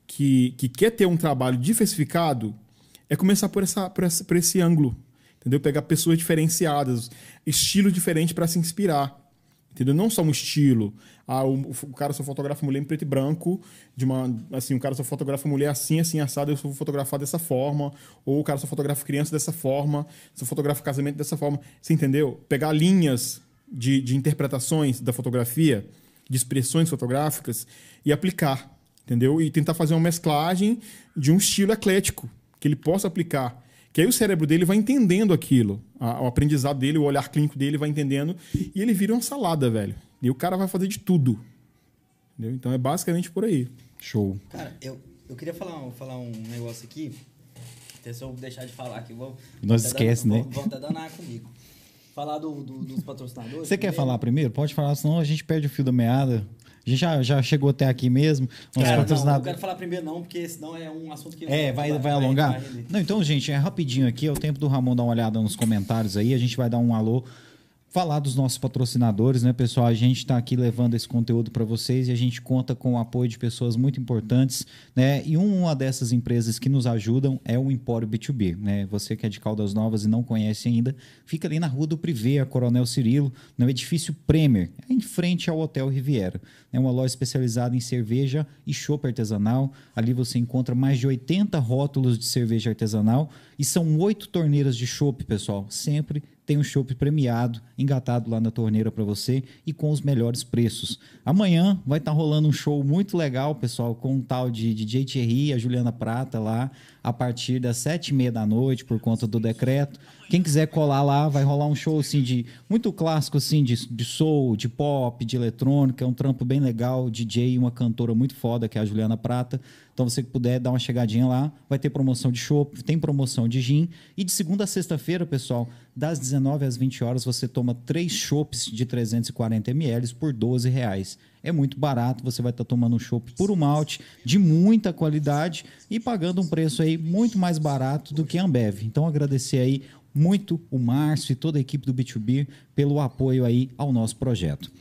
que, que quer ter um trabalho diversificado, é começar por, essa, por, essa, por esse ângulo. Entendeu? Pegar pessoas diferenciadas, estilo diferente para se inspirar. Entendeu? Não só um estilo. Ah, o, o cara só fotografa mulher em preto e branco, de uma, assim, o cara só fotografa mulher assim, assim, assado, eu só vou fotografar dessa forma. Ou o cara só fotografa criança dessa forma, só fotografa casamento dessa forma. Você entendeu? Pegar linhas de, de interpretações da fotografia, de expressões fotográficas, e aplicar. Entendeu? E tentar fazer uma mesclagem de um estilo eclético, que ele possa aplicar. Que aí o cérebro dele vai entendendo aquilo. A- o aprendizado dele, o olhar clínico dele vai entendendo. E ele vira uma salada, velho. E o cara vai fazer de tudo. Entendeu? Então é basicamente por aí. Show. Cara, eu, eu queria falar, um- falar um negócio aqui. Até se eu deixar de falar aqui, vão. Nós esquece, dar- né? Vão, até danar comigo. Falar do, do- dos patrocinadores. Você quer primeiro. falar primeiro? Pode falar, senão a gente perde o fio da meada. A gente já, já chegou até aqui mesmo. Nosso Cara, não, patrocinador- quero falar primeiro não, porque senão é um assunto que... É, vai, vai alongar? render. Não, então, gente, é rapidinho aqui. É o tempo do Ramon dar uma olhada nos comentários aí. A gente vai dar um alô. Falar dos nossos patrocinadores, né, pessoal? A gente está aqui levando esse conteúdo para vocês e a gente conta com o apoio de pessoas muito importantes, né? E uma dessas empresas que nos ajudam é o Empório B2B, né? Você que é de Caldas Novas e não conhece ainda, fica ali na Rua do Privé, a Coronel Cirilo, no edifício Premier, em frente ao Hotel Riviera. É uma loja especializada em cerveja e chopp artesanal. Ali você encontra mais de 80 rótulos de cerveja artesanal e são oito torneiras de chopp, pessoal. Sempre tem um chopp premiado, engatado lá na torneira para você e com os melhores preços. Amanhã vai estar rolando um show muito legal, pessoal, com um tal de DJ Thierry, a Juliana Prata lá. A partir das sete e meia da noite, por conta do decreto. Quem quiser colar lá, vai rolar um show assim de muito clássico assim de, de soul, de pop, de eletrônica, é um trampo bem legal, DJ, uma cantora muito foda que é a Juliana Prata. Então você que puder dar uma chegadinha lá, vai ter promoção de chopp, tem promoção de gin e de segunda a sexta-feira, pessoal, das 19 às 20 horas você toma três chopps de 340 ml por 12 reais. É muito barato, você vai estar tomando um chopp puro malte de muita qualidade e pagando um preço aí muito mais barato do que a Ambev. Então agradecer aí muito o Márcio e toda a equipe do B2B pelo apoio aí ao nosso projeto.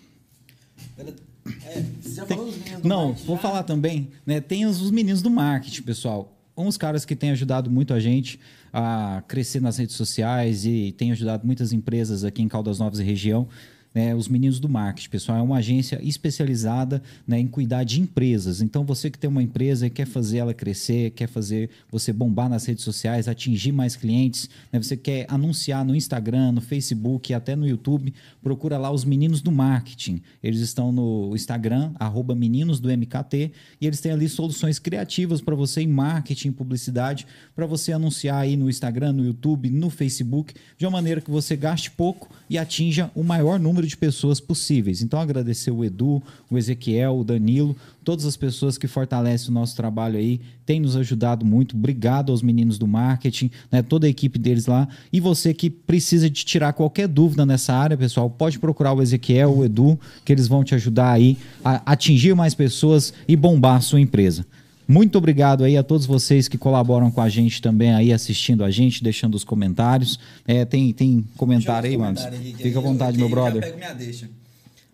É, você já falou dos meninos do Não, marketing vou já? falar também, né? Tem os, os meninos do marketing, pessoal. Uns caras que têm ajudado muito a gente a crescer nas redes sociais e têm ajudado muitas empresas aqui em Caldas Novas e região. Né? os meninos do marketing, pessoal, é uma agência especializada né, em cuidar de empresas. Então, você que tem uma empresa e quer fazer ela crescer, quer fazer você bombar nas redes sociais, atingir mais clientes, né, você quer anunciar no Instagram, no Facebook e até no YouTube, procura lá os meninos do marketing. Eles estão no Instagram, arroba meninos do MKT, e eles têm ali soluções criativas para você em marketing, publicidade, para você anunciar aí no Instagram, no YouTube, no Facebook, de uma maneira que você gaste pouco e atinja o maior número de pessoas possíveis. Então, agradecer o Edu, o Ezequiel, o Danilo, todas as pessoas que fortalecem o nosso trabalho aí, têm nos ajudado muito. Obrigado aos meninos do marketing, né, toda a equipe deles lá. E você que precisa de tirar qualquer dúvida nessa área, pessoal, pode procurar o Ezequiel, o Edu, que eles vão te ajudar aí a atingir mais pessoas e bombar a sua empresa. Muito obrigado aí a todos vocês que colaboram com a gente também aí, assistindo a gente, deixando os comentários. É, tem, tem comentário aí, mano? Fica à vontade, meu brother. Já pego minha deixa.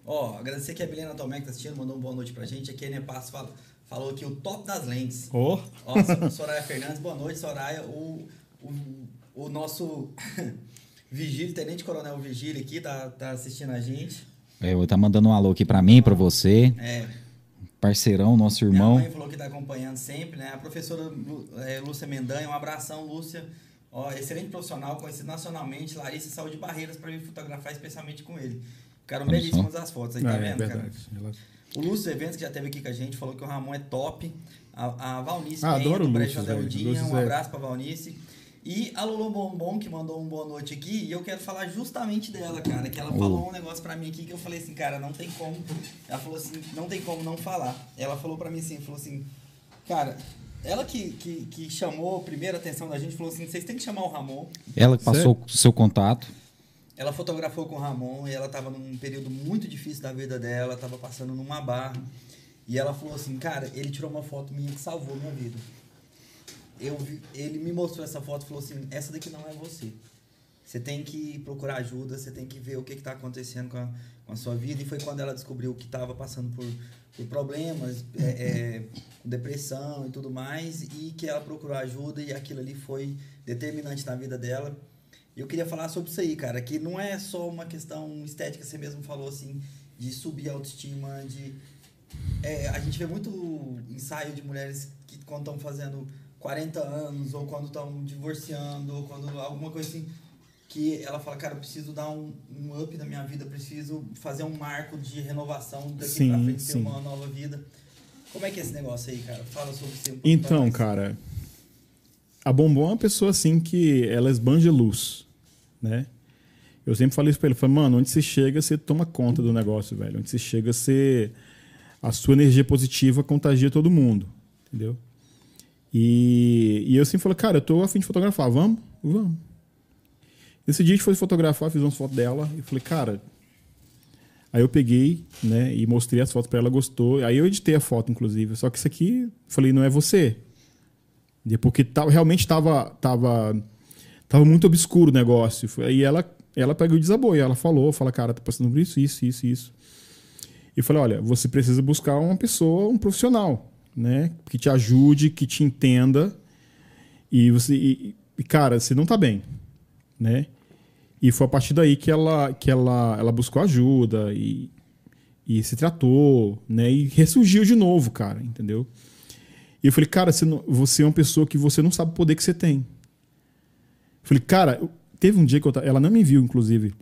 Ó, agradecer que a Milena Tomé que tá assistindo, mandou uma boa noite pra gente. Aqui a Enepasso fala, falou aqui o top das lentes. Ó, Ó, Sor- Soraya Fernandes, boa noite, Soraya. O, o, o nosso Vigílio, Tenente Coronel Vigílio aqui, tá, tá assistindo a gente. É, eu tá mandando um alô aqui pra mim, pra você, É, parceirão, nosso minha irmão. mãe falou que tá acompanhando sempre, né? A professora é, Lúcia Mendanha, um abração, Lúcia. Ó, excelente profissional, conhecido nacionalmente, Larissa saiu de barreiras para vir fotografar especialmente com ele. Ficaram Olha só. belíssimas as fotos aí, tá Ah, é vendo, cara? verdade. Ela- O Lúcio Eventos, que já esteve aqui com a gente, falou que o Ramon é top. A, a Valnice Ah, adoro do o Lúcio, um é- abraço pra Valnice. E a Lulu Bombom, que mandou um boa noite aqui, e eu quero falar justamente dela, cara, que ela Oh. falou um negócio pra mim aqui que eu falei assim, cara, não tem como. Ela falou assim, não tem como não falar. Ela falou pra mim assim, falou assim, cara, ela que, que, que chamou a primeira atenção da gente, falou assim, vocês têm que chamar o Ramon. Ela que passou o seu contato. Ela fotografou com o Ramon e ela estava num período muito difícil da vida dela, estava passando numa barra. E ela falou assim, cara, ele tirou uma foto minha que salvou minha vida. Eu vi- ele me mostrou essa foto e falou assim, essa daqui não é você. Você tem que procurar ajuda, você tem que ver o que está acontecendo com a, com a sua vida. E foi quando ela descobriu que estava passando por, por problemas, é, é, depressão e tudo mais, e que ela procurou ajuda e aquilo ali foi determinante na vida dela. E eu queria falar sobre isso aí, cara, que não é só uma questão estética, você mesmo falou assim, de subir a autoestima, de. é, a gente vê muito ensaio de mulheres que quando estão fazendo 40 anos, ou quando estão divorciando, ou quando alguma coisa assim, que ela fala, cara, eu preciso dar um, um up na minha vida, preciso fazer um marco de renovação daqui Sim, pra frente, ter sim. uma nova vida. Como é que é esse negócio aí, cara? Fala sobre isso. um Então, cara, a Bombom é uma pessoa assim que ela esbanja luz, né? Eu sempre falei isso pra ele, falei, mano, onde você chega, você toma conta do negócio, velho. Onde você chega, você a sua energia positiva contagia todo mundo, entendeu? E, e eu sempre falei, cara, eu tô afim de fotografar, vamos? Vamos. Nesse dia a gente foi fotografar, fiz umas fotos dela e falei, cara. Aí eu peguei, né, e mostrei as fotos pra ela, gostou. Aí eu editei a foto, inclusive. Só que isso aqui, falei, não é você. Porque tava, realmente tava, tava, tava muito obscuro o negócio. Aí ela, ela pegou desabou. E ela falou, fala, cara, tá passando por isso, isso, isso, isso. E falei, olha, você precisa buscar uma pessoa, um profissional, né? Que te ajude, que te entenda. E você, e, e, cara, você não tá bem, né? E foi a partir daí que ela, que ela, ela buscou ajuda e, e se tratou, né? E ressurgiu de novo, cara, entendeu? E eu falei, cara, você, não- você é uma pessoa que você não sabe o poder que você tem. Eu falei, cara, teve um dia que eu, ela não me viu, inclusive.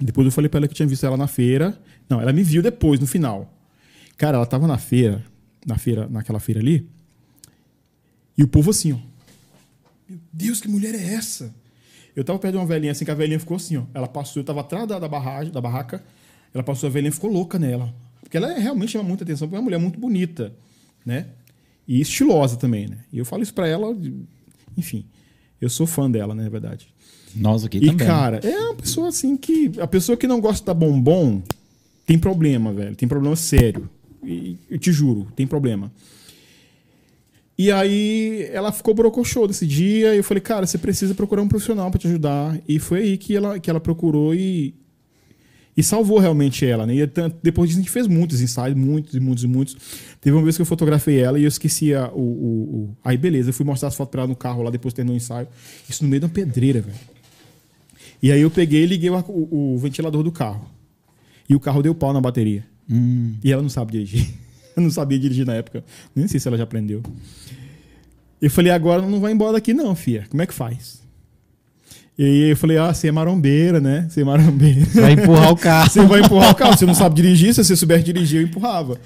Depois eu falei pra ela que eu tinha visto ela na feira. Não, ela me viu depois, no final. Cara, ela tava na feira, na feira, naquela feira ali. E o povo assim, ó. Meu Deus, que mulher é essa? Eu tava perto de uma velhinha assim, que a velhinha ficou assim, ó. Ela passou, eu tava atrás da, da, barragem, da barraca, ela passou, a velhinha ficou louca nela. Porque ela é, realmente chama muita atenção, porque é uma mulher muito bonita, né? E estilosa também, né? E eu falo isso pra ela, enfim. Eu sou fã dela, né, na verdade. Nós aqui E, também. cara, é uma pessoa assim que. A pessoa que não gosta da bombom tem problema, velho. Tem problema sério. Eu te juro, tem problema. E aí ela ficou brocochô desse dia. E eu falei, cara, você precisa procurar um profissional pra te ajudar. E foi aí que ela, que ela procurou e. E salvou realmente ela, né? E tanto- depois disso a gente fez muitos ensaios, muitos e muitos e muitos. Teve uma vez que eu fotografei ela e eu esqueci a, o, o, o- Aí beleza, eu fui mostrar as fotos pra ela no carro lá depois terminou o ensaio. Isso no meio da pedreira, velho. E aí eu peguei e liguei o, o- o ventilador do carro. E o carro deu pau na bateria. Hum, E ela não sabe dirigir. Eu não sabia dirigir na época. Nem sei se ela já aprendeu. Eu falei, agora não vai embora daqui não, fia. Como é que faz? E aí eu falei, ah, você é marombeira, né? Você é marombeira. vai empurrar o carro. Você vai empurrar o carro. Você não sabe dirigir, se você soubesse dirigir, eu empurrava.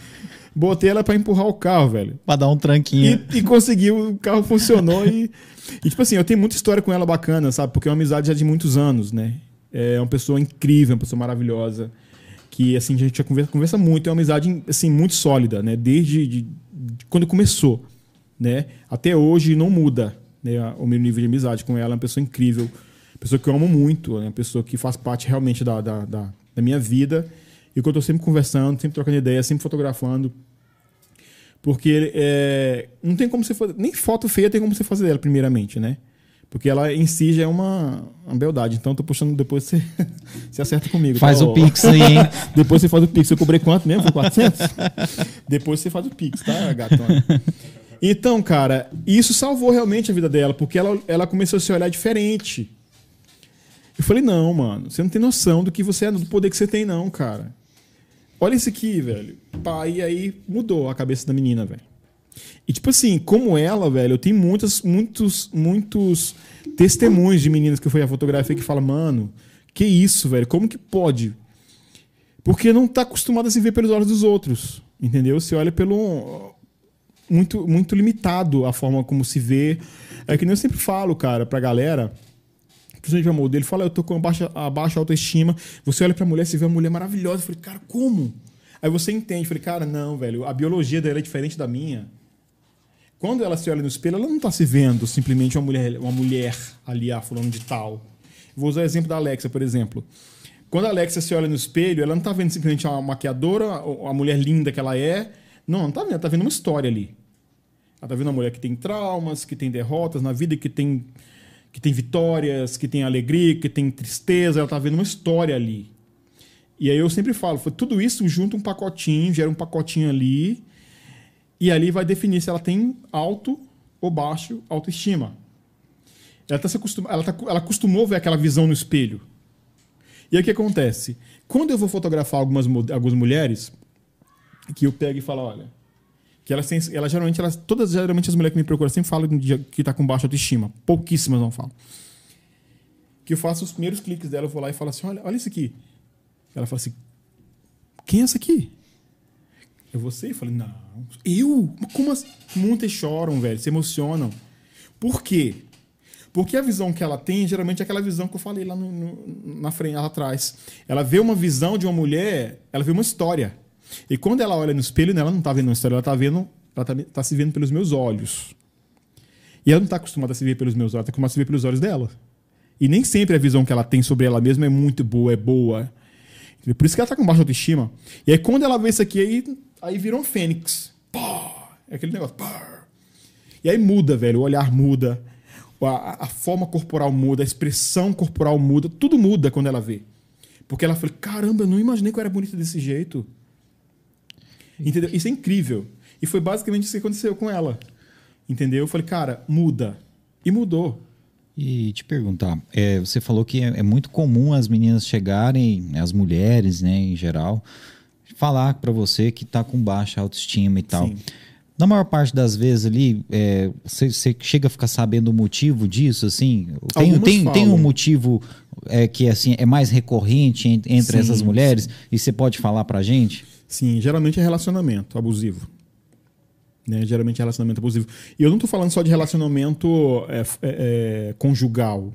Botei ela pra empurrar o carro, velho. pra dar um tranquinho. E, e conseguiu, o carro funcionou e, e, tipo assim, eu tenho muita história com ela bacana, sabe? Porque é uma amizade já de muitos anos, né? É uma pessoa incrível, uma pessoa maravilhosa, que, assim, a gente já conversa, conversa muito, é uma amizade, assim, muito sólida, né? Desde de- de quando começou, né? Até hoje não muda, né? O meu nível de amizade com ela, é uma pessoa incrível, pessoa que eu amo muito, é uma pessoa que faz parte realmente da, da, da, da minha vida e que eu tô sempre conversando, sempre trocando ideia, sempre fotografando, porque é, não tem como você fazer. Nem foto feia tem como você fazer dela, primeiramente, né? Porque ela em si já é uma, uma beldade. Então eu tô puxando depois você, você acerta comigo. Faz tá? o pix aí, hein? Depois você faz o Pix. Eu cobrei quanto mesmo? Foi 400? Depois você faz o Pix, tá, gatona? Então, cara, isso salvou realmente a vida dela, porque ela, ela começou a se olhar diferente. Eu falei, não, mano, você não tem noção do que você é, do poder que você tem, não, cara. Olha isso aqui, velho. Pá, e aí mudou a cabeça da menina, velho. E tipo assim, como ela, velho, eu tenho muitos, muitos, muitos testemunhos de meninas que eu fui a fotografia que falam, mano, que isso, velho? Como que pode? Porque não tá acostumado a se ver pelos olhos dos outros. Entendeu? Você olha pelo. Muito, muito limitado a forma como se vê. É que nem eu sempre falo, cara, pra galera. Principalmente pra modelo, fala, eu tô com a baixa, a baixa autoestima. Você olha pra mulher, você vê uma mulher maravilhosa. Eu falei, cara, como? Aí você entende. Eu falei, cara, não, velho, a biologia dela é diferente da minha. Quando ela se olha no espelho, ela não tá se vendo simplesmente uma mulher, uma mulher ali, ah, fulano de tal. Vou usar o exemplo da Alexa, por exemplo. Quando a Alexa se olha no espelho, ela não tá vendo simplesmente uma maquiadora, a mulher linda que ela é. Não, não tá vendo, ela tá vendo uma história ali. Ela tá vendo uma mulher que tem traumas, que tem derrotas na vida, que tem, que tem vitórias, que tem alegria, que tem tristeza. Ela tá vendo uma história ali. E aí eu sempre falo, foi tudo isso junta um pacotinho, gera um pacotinho ali, e ali vai definir se ela tem alto ou baixo autoestima. Ela, tá se acostum... ela, tá... ela acostumou ver aquela visão no espelho. E aí o que acontece? Quando eu vou fotografar algumas, algumas mulheres, que eu pego e falo, olha, que elas têm, geralmente, elas, todas geralmente as mulheres que me procuram sempre falam que tá com baixa autoestima. Pouquíssimas não falam. Que eu faço os primeiros cliques dela, eu vou lá e falo assim, olha, olha isso aqui. Ela fala assim, quem é essa aqui? É você? Eu falei, não. Eu? Mas Como assim? Muitas choram, velho, se emocionam. Por quê? Porque a visão que ela tem, geralmente, é aquela visão que eu falei lá no- no- na frente, lá atrás. Ela vê uma visão de uma mulher, ela vê uma história. E quando ela olha no espelho, né, ela não tá vendo uma história, ela tá vendo, ela tá, tá se vendo pelos meus olhos. E ela não tá acostumada a se ver pelos meus olhos, ela tá acostumada a se ver pelos olhos dela. E nem sempre a visão que ela tem sobre ela mesma é muito boa, é boa. Por isso que ela tá com baixa autoestima. E aí quando ela vê isso aqui, aí, aí vira um fênix. Pá! É aquele negócio. Pá! E aí muda, velho. O olhar muda. A, a forma corporal muda, a expressão corporal muda. Tudo muda quando ela vê. Porque ela fala, caramba, eu não imaginei que eu era bonita desse jeito. Entendeu? Isso é incrível. E foi basicamente isso que aconteceu com ela. Entendeu? Eu falei, cara, muda. E mudou. E te perguntar, é, você falou que é, é muito comum as meninas chegarem, né, as mulheres, né, em geral, falar pra você que tá com baixa autoestima e tal. Sim. Na maior parte das vezes ali, é, você, você chega a ficar sabendo o motivo disso, assim? Tem, Algumas tem, tem um motivo é, que assim, é mais recorrente en- entre Sim, essas mulheres? E você pode falar pra gente? Sim, geralmente é relacionamento abusivo. Né? Geralmente é relacionamento abusivo. E eu não tô falando só de relacionamento é, é, é, conjugal,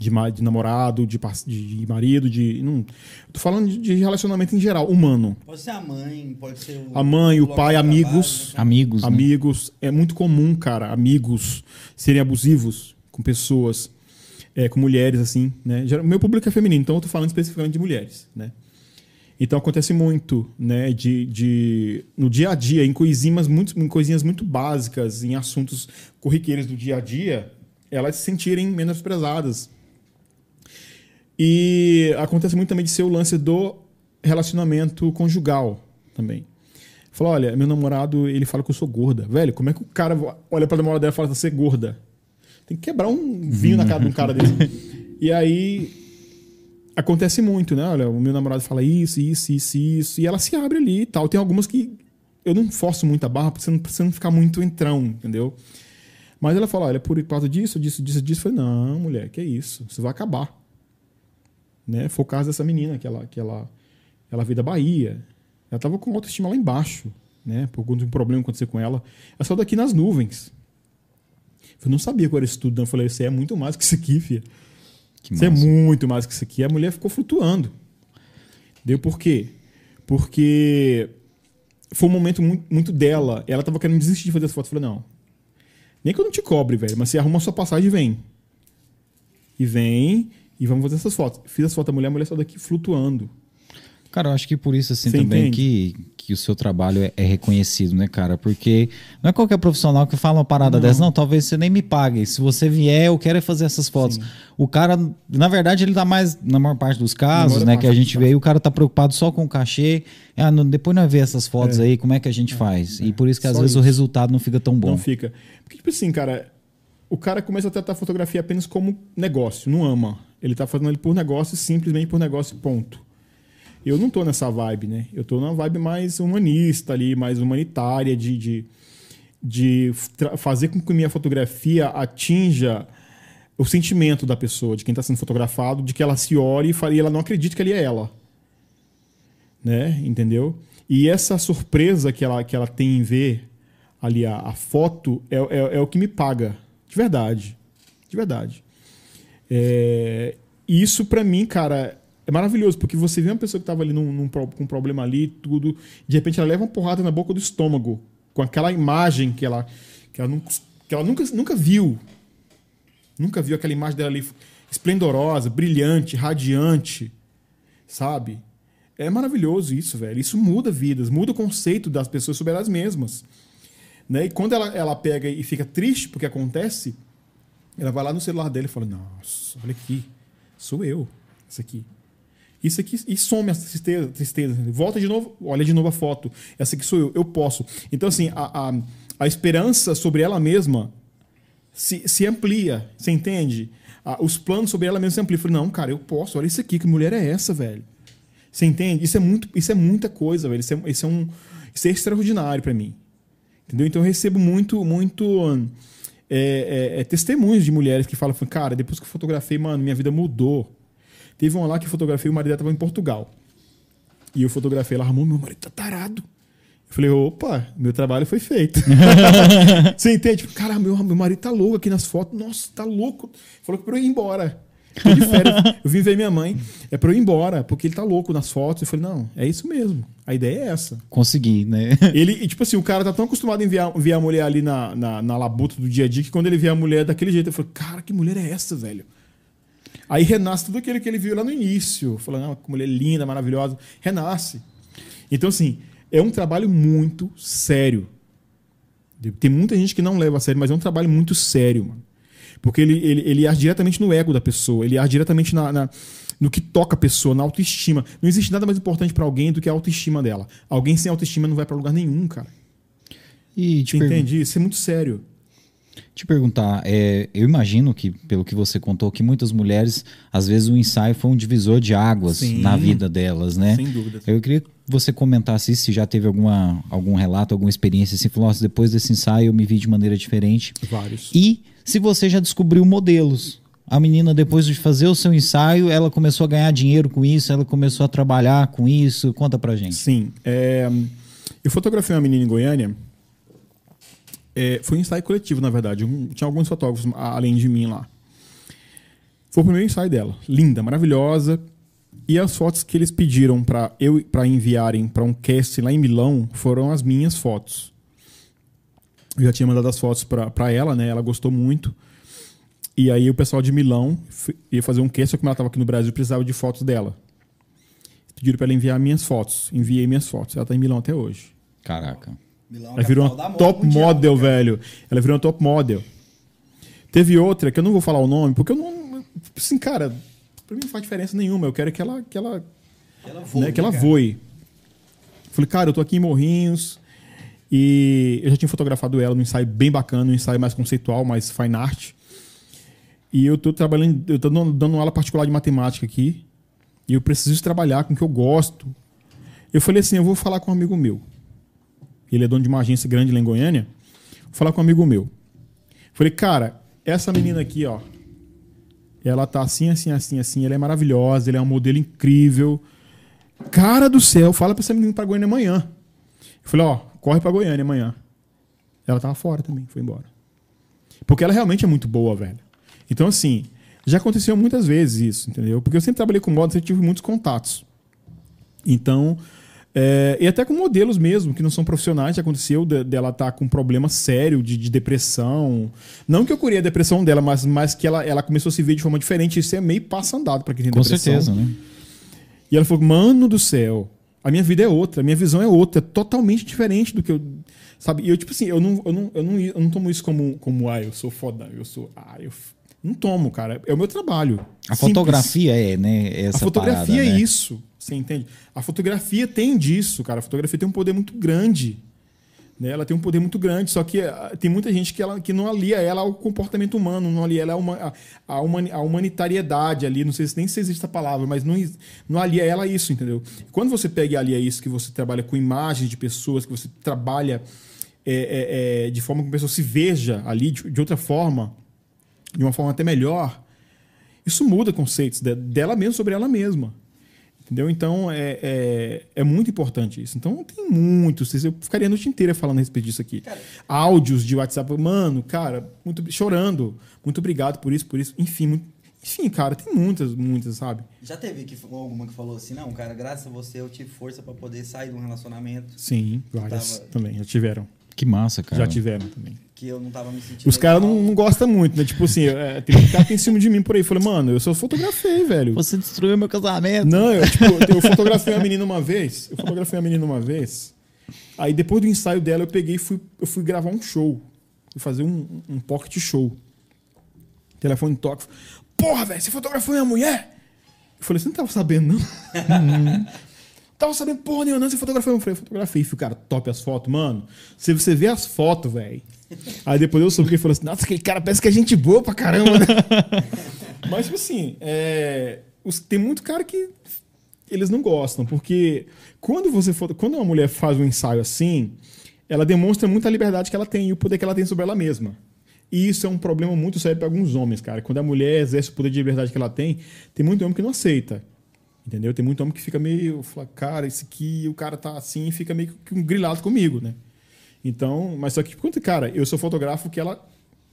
de, de namorado, de, par- de- marido, de. Não, tô falando de, de relacionamento em geral, humano. Pode ser a mãe, pode ser o. A mãe, o local pai, amigos. trabalho, Amigos, né? Amigos. É muito comum, cara, amigos serem abusivos com pessoas, é, com mulheres, assim, né? Meu público é feminino, então eu tô falando especificamente de mulheres, né? Então acontece muito, né? De, de no dia a dia, em coisinhas muito, em coisinhas muito básicas, em assuntos corriqueiros do dia a dia, elas se sentirem menosprezadas. E acontece muito também de ser o lance do relacionamento conjugal também. Falou, olha, meu namorado, ele fala que eu sou gorda. Velho, como é que o cara olha pra namorada dela e fala que você é gorda? Tem que quebrar um vinho na cara de um cara desse. E aí acontece muito, né? Olha, o meu namorado fala isso, isso, isso, isso, e ela se abre ali e tal. Tem algumas que eu não forço muito a barra pra você não, pra não ficar muito entrão, entendeu? Mas ela fala, olha, por causa disso, disso, disso, disso. Eu falei, não, mulher, que é isso? Você vai acabar. Né? Foi o caso dessa menina que ela, que ela, ela veio da Bahia. Ela tava com autoestima lá embaixo, né? Por conta de um problema que aconteceu com ela. Ela saiu daqui nas nuvens. Eu não sabia qual era isso tudo. não. Eu falei, você é muito mais que isso aqui, filha. Que Você é muito mais que isso aqui. A mulher ficou flutuando. Deu por quê? Porque foi um momento muito, muito dela. Ela tava querendo desistir de fazer as fotos. Eu falei, não. Nem que eu não te cobre, velho. Mas você arruma a sua passagem e vem. E vem e vamos fazer essas fotos. Fiz as fotos da mulher, a mulher saiu daqui flutuando. Cara, eu acho que por isso, assim, Você também entende? que, que o seu trabalho é, é reconhecido, né, cara? Porque não é qualquer profissional que fala uma parada dessa, não, talvez você nem me pague. Se você vier, eu quero é fazer essas fotos. O cara, na verdade, ele tá mais, na maior parte dos casos, né, que a gente vê aí, o cara tá preocupado só com o cachê. Ah, não, depois nós vê essas fotos aí, como é que a gente faz? E por isso que às Só vezes o isso. resultado não fica tão bom. Não fica. Porque, tipo assim, cara, o cara começa a tratar a fotografia apenas como negócio, não ama. Ele tá fazendo ele por negócio, simplesmente por negócio, ponto. Eu não tô nessa vibe, né? Eu tô numa vibe mais humanista ali, mais humanitária, de, de, de fazer com que minha fotografia atinja o sentimento da pessoa, de quem está sendo fotografado, de que ela se olhe e fale- ela não acredite que ali é ela. Né? Entendeu? E essa surpresa que ela, que ela tem em ver ali a, a foto é, é, é o que me paga. De verdade. De verdade. É, isso pra mim, cara, é maravilhoso, porque você vê uma pessoa que tava ali num, num com um problema ali, tudo, de repente ela leva uma porrada na boca do estômago, com aquela imagem que ela, que ela, nunca, que ela nunca, nunca viu. Nunca viu aquela imagem dela ali esplendorosa, brilhante, radiante, sabe? É maravilhoso isso, velho. Isso muda vidas, muda o conceito das pessoas sobre elas mesmas. Né? E quando ela, ela pega e fica triste porque acontece, ela vai lá no celular dele e fala: Nossa, olha aqui, sou eu, isso aqui. Isso aqui, e some a tristeza, tristeza. Volta de novo, olha de novo a foto. Essa aqui sou eu, eu posso. Então, assim, a, a, a esperança sobre ela mesma se, se amplia, você entende? Os planos sobre ela mesma se ampliam. Eu falei, não, cara, eu posso, olha isso aqui, que mulher é essa, velho? Você entende? Isso é, muito, isso é muita coisa, velho. Isso é, isso é, um, isso é extraordinário pra mim. Entendeu? Então eu recebo muito, muito é, é, é, testemunhos de mulheres que falam, cara, depois que eu fotografei, mano, minha vida mudou. Teve uma lá que eu fotografei, o marido dela tava em Portugal. E eu fotografei, ela arrumou, meu marido tá tarado. Eu falei, opa, meu trabalho foi feito. Você entende? Tipo, Cara, meu, meu marido tá louco aqui nas fotos. Nossa, tá louco. Falou que pra eu ir embora. Tô de férias. eu vim ver minha mãe. É pra eu ir embora, porque ele tá louco nas fotos. Eu falei, não, é isso mesmo. A ideia é essa. Consegui, né? Ele, e, tipo assim, o cara tá tão acostumado em ver a, ver a mulher ali na, na, na labuta do dia a dia que quando ele vê a mulher daquele jeito, eu falo, cara, que mulher é essa, velho? Aí renasce tudo aquilo que ele viu lá no início. Falando, ah, que mulher linda, maravilhosa. Renasce. Então, assim, é um trabalho muito sério. Tem muita gente que não leva a sério, mas é um trabalho muito sério, mano. Porque ele, ele, ele age diretamente no ego da pessoa, ele age diretamente na, na- no que toca a pessoa, na autoestima. Não existe nada mais importante pra alguém do que a autoestima dela. Alguém sem autoestima não vai pra lugar nenhum, cara. E te entende? Isso é muito sério. te perguntar, é, eu imagino que, pelo que você contou, que muitas mulheres, às vezes o ensaio foi um divisor de águas Sim. na vida delas, né? Sem dúvida. Eu queria que você comentasse isso, se já teve alguma, algum relato, alguma experiência assim, falou, depois desse ensaio eu me vi de maneira diferente. Vários. E se você já descobriu modelos. A menina, depois de fazer o seu ensaio, ela começou a ganhar dinheiro com isso, ela começou a trabalhar com isso. Conta pra gente. Sim. é, eu fotografei uma menina em Goiânia É, foi um ensaio coletivo, na verdade. Tinha alguns fotógrafos além de mim lá. Foi o primeiro ensaio dela. Linda, maravilhosa. E as fotos que eles pediram para eu para enviarem para um cast lá em Milão foram as minhas fotos. Eu já tinha mandado as fotos para ela, né? Ela gostou muito. E aí o pessoal de Milão ia fazer um cast, só que como ela estava aqui no Brasil, precisava de fotos dela. Pediram para ela enviar minhas fotos. Enviei minhas fotos. Ela está em Milão até hoje. Caraca. Milão, Ela virou uma top mundial, model, cara. velho. Ela virou uma top model. Teve outra, que eu não vou falar o nome, porque eu não. Assim, cara, pra mim não faz diferença nenhuma. Eu quero que ela, que ela, Ela né, voa, que ela cara. voe. Falei, cara, eu tô aqui em Morrinhos. E eu já tinha fotografado ela num ensaio bem bacana, um ensaio mais conceitual, mais fine art. E eu tô trabalhando, eu tô dando aula particular de matemática aqui. E eu preciso trabalhar com o que eu gosto. Eu falei assim, eu vou falar com um amigo meu. Ele é dono de uma agência grande lá em Goiânia. Vou falar com um amigo meu. Falei, cara, essa menina aqui, ó. Ela tá assim, assim, assim, assim. Ela é maravilhosa, ela é um modelo incrível. Cara do céu, fala pra essa menina pra Goiânia amanhã. Eu falei, ó, corre pra Goiânia amanhã. Ela tava fora também, foi embora. Porque ela realmente é muito boa, velho. Então, assim, já aconteceu muitas vezes isso, entendeu? Porque eu sempre trabalhei com moda, sempre tive muitos contatos. Então, é, e até com modelos mesmo, que não são profissionais, já aconteceu de- dela estar com um problema sério de, de depressão. Não que eu curei a depressão dela, mas, mas que ela, ela começou a se ver de forma diferente. Isso é meio passo andado pra quem tem Com depressão. certeza, né? E ela falou, mano do céu, a minha vida é outra, a minha visão é outra, é totalmente diferente do que eu. Sabe? E eu, tipo assim, eu não, eu não, eu não, eu não tomo isso como, como, ah, eu sou foda, eu sou. Ah, eu. f-". Não tomo, cara. É o meu trabalho. A Simples. fotografia é, né? Essa A fotografia parada, é né? isso. Você entende? A fotografia tem disso, cara. A fotografia tem um poder muito grande. Né? Ela tem um poder muito grande, só que ah, tem muita gente que, ela, que não alia ela ao comportamento humano, não alia ela a, uma, a, a, humani- a humanitariedade ali, não sei se nem se existe essa palavra, mas não, não alia ela a isso, entendeu? Quando você pega e alia isso, que você trabalha com imagens de pessoas, que você trabalha é, é, é, de forma que a pessoa se veja ali de, de outra forma, de uma forma até melhor, isso muda conceitos de- dela mesma sobre ela mesma. Entendeu? Então é, é, é muito importante isso. Então tem muitos. Eu ficaria a noite inteira falando a respeito disso aqui. Cara. Áudios de WhatsApp. Mano, cara, muito, chorando. Muito obrigado por isso, por isso. Enfim, muito- enfim, cara, tem muitas, muitas, sabe? Já teve que, alguma que falou assim, não, cara, graças a você eu tive força pra poder sair de um relacionamento Sim, várias Tava- também. Já tiveram. Que massa, cara. Já tiveram também. Que eu não tava me sentindo. Os caras não, não gostam muito, né? Tipo assim, é, tem um cara que tem em cima de mim por aí. Falei, mano, eu só fotografei, velho. Você destruiu meu casamento. Não, eu, tipo, eu fotografei a menina uma vez. Eu fotografei a menina uma vez. Aí depois do ensaio dela, eu peguei e fui, eu fui gravar um show. Fui fazer um, um pocket show. Telefone toca. Porra, velho, você fotografou minha mulher? Eu falei, você não tava sabendo, não? tava sabendo porra nenhuma. Você fotografou? Eu falei, fotografei. Falei, cara, top as fotos, mano. Se você vê as fotos, velho. Aí depois eu soube que ele falou assim, nossa, aquele cara parece que é gente boa pra caramba, né? Mas, tipo assim, é, tem muito cara que eles não gostam, porque quando você for, quando uma mulher faz um ensaio assim, ela demonstra muita liberdade que ela tem e o poder que ela tem sobre ela mesma. E isso é um problema muito sério para alguns homens, cara. Quando a mulher exerce o poder de liberdade que ela tem, tem muito homem que não aceita. Entendeu? Tem muito homem que fica meio, fala, cara, esse aqui, o cara tá assim, fica meio que um grilado comigo, né? Então, mas só que, cara, eu sou fotógrafo que ela.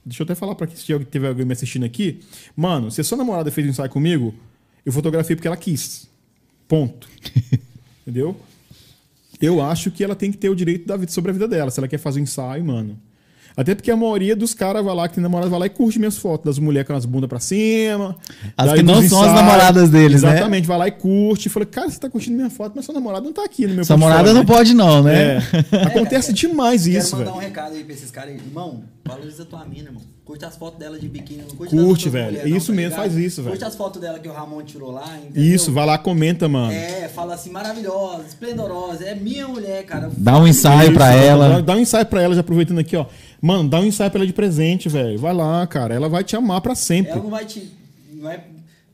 Deixa eu até falar pra que se teve alguém me assistindo aqui. Mano, se a sua namorada fez um ensaio comigo, eu fotografei porque ela quis. Ponto. Entendeu? Eu acho que ela tem que ter o direito da vida sobre a vida dela. Se ela quer fazer um ensaio, mano. Até porque a maioria dos caras vai lá, que tem namorada, vai lá e curte minhas fotos das mulheres com as bundas pra cima. As que não são as namoradas deles, né? Exatamente, vai lá e curte. Falei, cara, você tá curtindo minha foto, mas sua namorada não tá aqui no meu Sua namorada não né? pode não, né? É. Acontece demais Quero isso, mandar velho. um recado aí pra esses caras aí. Irmão, valoriza tua mina, irmão. Curte as fotos dela de biquíni. Não curte, Curte, velho. mulheres, É não, isso tá mesmo, ligado? faz isso, velho. Curte as fotos dela que o Ramon tirou lá, entendeu? Isso, vai lá, comenta, mano. É, fala assim, maravilhosa, esplendorosa. É minha mulher, cara. Dá um ensaio Isso, pra dá- ela. Dá um ensaio pra ela, já aproveitando aqui, ó. Mano, dá um ensaio pra ela de presente, velho. Vai lá, cara. Ela vai te amar pra sempre. Ela não vai te. Não é,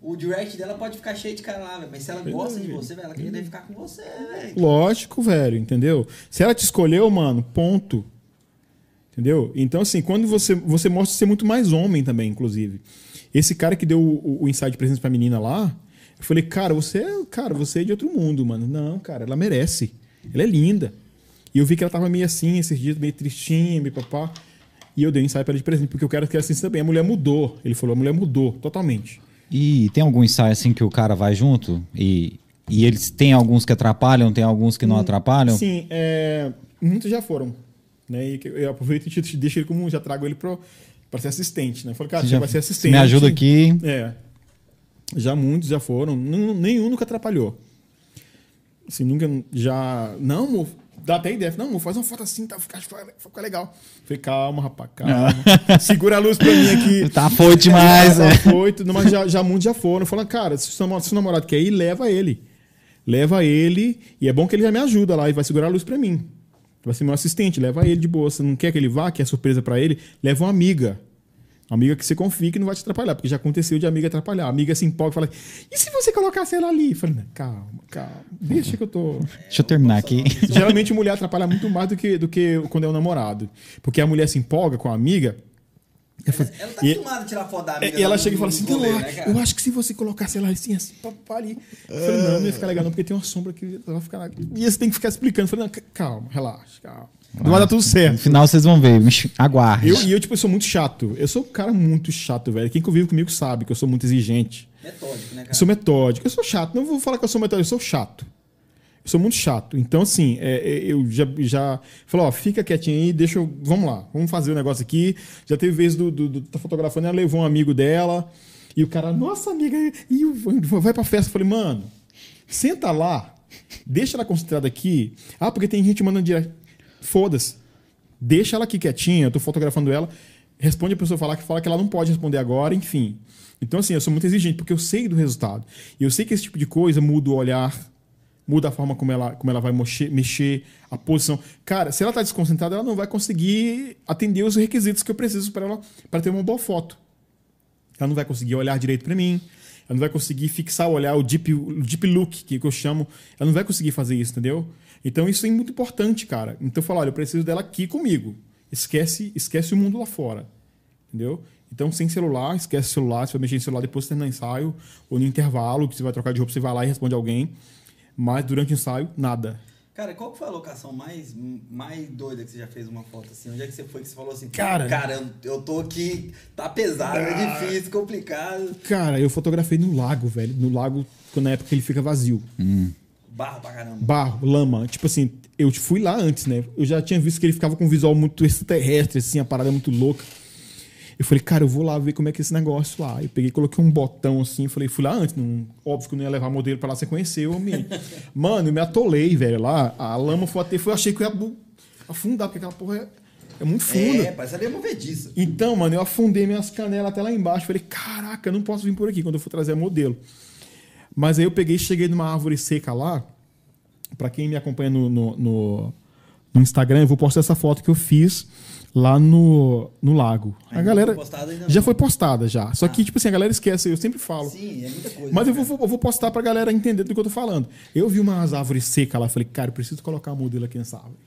o direct dela pode ficar cheio de cara lá, velho. Mas se ela gosta de você, velho, ela queria ficar com você, velho. Lógico, velho, entendeu? Se ela te escolheu, mano, ponto. Entendeu? Então, assim, quando você, você mostra ser muito mais homem também, inclusive. Esse cara que deu o, o ensaio de presente pra menina lá, eu falei, cara, você é, cara, você é de outro mundo, mano. Não, cara, ela merece. Ela é linda. E eu vi que ela tava meio assim esses dias, meio tristinha, meio papá. E eu dei um ensaio pra ele de presente, porque eu quero que ela assista também. A mulher mudou. Ele falou, a mulher mudou totalmente. E tem algum ensaio assim que o cara vai junto? E, e eles têm alguns que atrapalham, tem alguns que não atrapalham? Sim, é, muitos já foram. Né? E eu aproveito e te- deixo ele como. Já trago ele pro, pra ser assistente. Né? Eu falei, cara, Você já- vai ser assistente. me ajuda aqui. É. Já muitos já foram. Nenhum, nunca atrapalhou. Assim, nunca. Já. Não, dá até ideia. Não, amor, faz uma foto assim, tá? Fica, fica, legal. Falei, calma, rapaz, calma. Segura a luz pra mim aqui. Tá foi demais, Tá é. Foi, mas já, já muitos já foram. Falando, cara, se o seu namorado- quer ir, leva ele. Leva ele. E é bom que ele já me ajuda lá e vai segurar a luz pra mim. Vai ser meu assistente, leva ele de boa. Você não quer que ele vá, que é surpresa pra ele, leva uma amiga. Amiga que você confie que não vai te atrapalhar, porque já aconteceu de amiga atrapalhar. A amiga se empolga e fala: e se você colocasse ela ali? Eu falei, "Não, calma, calma, deixa que eu tô. Deixa eu terminar aqui. Geralmente mulher atrapalha muito mais do que, do que quando é o namorado. Porque a mulher se empolga com a amiga. Ela tá E- acostumada a tirar foto da amiga. E ela chega e fala assim: não, eu- né, eu acho que se você colocasse ela assim, assim, pá, ali. Eu falei, não, não ia ficar legal, não, porque tem uma sombra que ela vai ficar. E você tem que ficar explicando. Eu falei, não, calma, relaxa, calma. Não vai dar tudo No certo. final vocês vão ver. Aguarde. Eu, e eu, tipo, eu sou muito chato. Eu sou um cara muito chato, velho. Quem convive comigo sabe que eu sou muito exigente. Metódico, né, cara? Eu sou metódico. Eu sou chato. Não vou falar que eu sou metódico, eu sou chato. Eu sou muito chato. Então, assim, é, é, eu já, já falei, ó, fica quietinho aí, deixa eu. Vamos lá, vamos fazer o negócio aqui. Já teve vez do, do, do tá fotografando, ela levou um amigo dela. E o cara, nossa, amiga, e o- vai pra festa. Eu falei, mano, senta lá, deixa ela concentrada aqui. Ah, porque tem gente mandando direto. Foda-se. Deixa ela aqui quietinha, eu tô fotografando ela. Responde a pessoa falar que fala que ela não pode responder agora, enfim. Então, assim, eu sou muito exigente, porque eu sei do resultado. E eu sei que esse tipo de coisa muda o olhar, muda a forma como ela, como ela vai mexer, mexer, a posição. Cara, se ela tá desconcentrada, ela não vai conseguir atender os requisitos que eu preciso para ela para ter uma boa foto. Ela não vai conseguir olhar direito para mim. Ela não vai conseguir fixar o olhar, o deep, o deep look, que, que eu chamo. Ela não vai conseguir fazer isso, entendeu? Então isso é muito importante, cara. Então eu falo, olha, eu preciso dela aqui comigo. Esquece, esquece o mundo lá fora. Entendeu? Então, sem celular, esquece o celular. Você vai mexer em celular depois que terminar o ensaio, ou no intervalo, que você vai trocar de roupa, você vai lá e responde alguém. Mas durante o ensaio, nada. Cara, qual foi a locação mais, mais doida que você já fez uma foto assim? Onde é que você foi que você falou assim? Cara- Cara, eu, eu tô aqui, tá pesado, é difícil, complicado. Cara, eu fotografei no lago, velho. No lago, quando na época ele fica vazio. Barro pra caramba. barro, lama. Tipo assim, eu fui lá antes, né? Eu já tinha visto que ele ficava com um visual muito extraterrestre, assim, a parada muito louca. Eu falei, cara, eu vou lá ver como é que é esse negócio lá. Eu peguei, coloquei um botão assim, falei, fui lá antes. Não, óbvio que eu não ia levar modelo pra lá você conhecer o ambiente. Mano, eu me atolei, velho, lá. A lama foi até, foi, eu achei que eu ia afundar, porque aquela porra é, é muito funda. É, parece ali movediça. Então, mano, eu afundei minhas canelas até lá embaixo. Falei, caraca, eu não posso vir por aqui quando eu for trazer a modelo. Mas aí eu peguei e cheguei numa árvore seca lá. Pra quem me acompanha no, no, no- no Instagram, eu vou postar essa foto que eu fiz lá no, no lago. A Ainda galera não foi já foi postada já. Só que, tipo assim, a galera esquece, eu sempre falo. Sim, é muita coisa. Mas né, eu vou, eu vou postar pra galera entender do que eu tô falando. Eu vi umas árvores secas lá, falei, cara, eu preciso colocar a modelo aqui nessa árvore.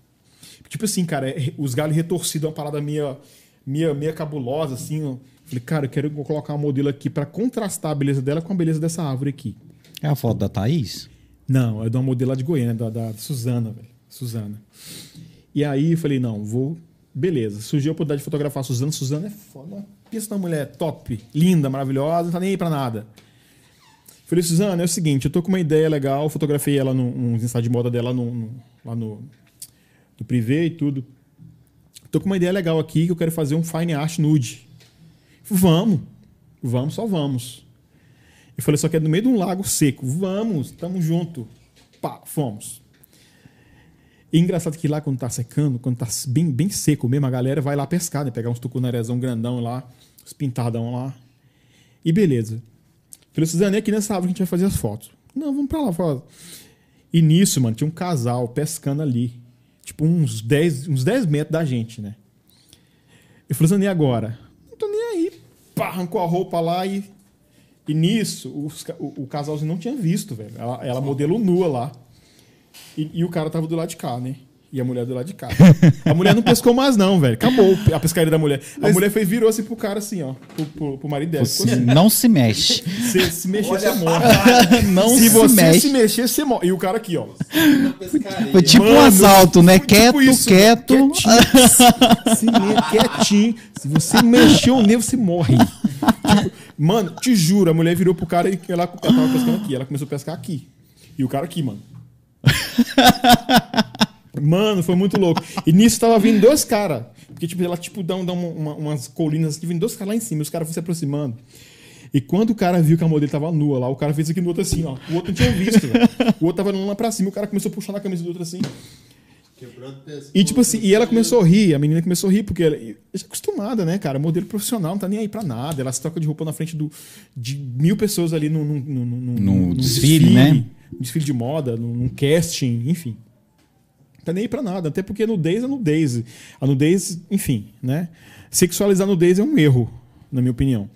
Tipo assim, cara, é- os galhos retorcidos, uma parada meia, meia, meia cabulosa, assim. ó. Falei, cara, eu quero colocar uma modelo aqui pra contrastar a beleza dela com a beleza dessa árvore aqui. É a foto da Thaís? Não, é de uma lá de Goiânia, da, da Suzana, velho. Suzana. E aí eu falei, não, vou. Beleza. Surgiu a oportunidade de fotografar a Suzana. Suzana é foda. Pensa numa mulher top, linda, maravilhosa, não tá nem aí pra nada. Falei, Suzana, é o seguinte, eu tô com uma ideia legal, fotografei ela num, ensaio de moda dela no, no- lá no, no privê e tudo. Tô com uma ideia legal aqui que eu quero fazer um fine art nude. Vamos, vamos, só vamos. Eu falei, só que é no meio de um lago seco. Vamos, tamo junto. Pá, fomos. E engraçado que lá quando tá secando, quando tá bem, bem seco mesmo, a galera vai lá pescar, né? Pegar uns tucunarezão grandão lá, os pintadão lá. E beleza. Falei, Suzane, é aqui nessa árvore a gente vai fazer as fotos. Não, vamos pra lá. Fala. E nisso, mano, tinha um casal pescando ali. Tipo, uns 10, uns 10 metros da gente, né? Eu falei, Suzane, e agora? Não tô nem aí. Pá, arrancou a roupa lá e e nisso, os o, o casalzinho não tinha visto, velho. Ela, ela modelo nua lá. E, e o cara tava do lado de cá, né? E a mulher do lado de cá. A mulher não pescou mais, não, velho. Acabou a pescaria da mulher. A mulher fez, virou assim pro cara, assim, ó. Pro, pro, pro marido dela. Assim. Não se mexe. Se, se mexer, Olha você morre. Não se se você mexe. se mexer, você morre. E o cara aqui, ó. Foi tipo um Mano, assalto, né? foi tipo Quieto, isso, quieto. Quietinho. Se quietinho. Se você mexer o nervo, você morre. Tipo, mano, te juro, a mulher virou pro cara e ela, ela tava pescando aqui. Ela começou a pescar aqui. E o cara aqui, mano. Mano, foi muito louco. E nisso tava vindo dois caras. Porque, tipo, ela, tipo, dá, um- dá uma- uma- umas colinas que vindo dois caras lá em cima. E os caras foram se aproximando. E quando o cara viu que a modelo tava nua lá, o cara fez aqui no outro assim, ó. O outro não tinha visto, velho. O outro tava olhando lá pra cima. O cara começou a puxar na camisa do outro assim. E tipo assim, e ela começou a rir, a menina começou a rir, porque ela já é acostumada, né, cara? Modelo profissional, não tá nem aí pra nada. Ela se troca de roupa na frente do, de mil pessoas ali num, num, num, num- num desfile, né? desfile de moda, num, casting, enfim. Tá nem aí pra nada. Até porque nudez é nudez. A nudez, enfim, né? Sexualizar a nudez é um erro, na minha opinião.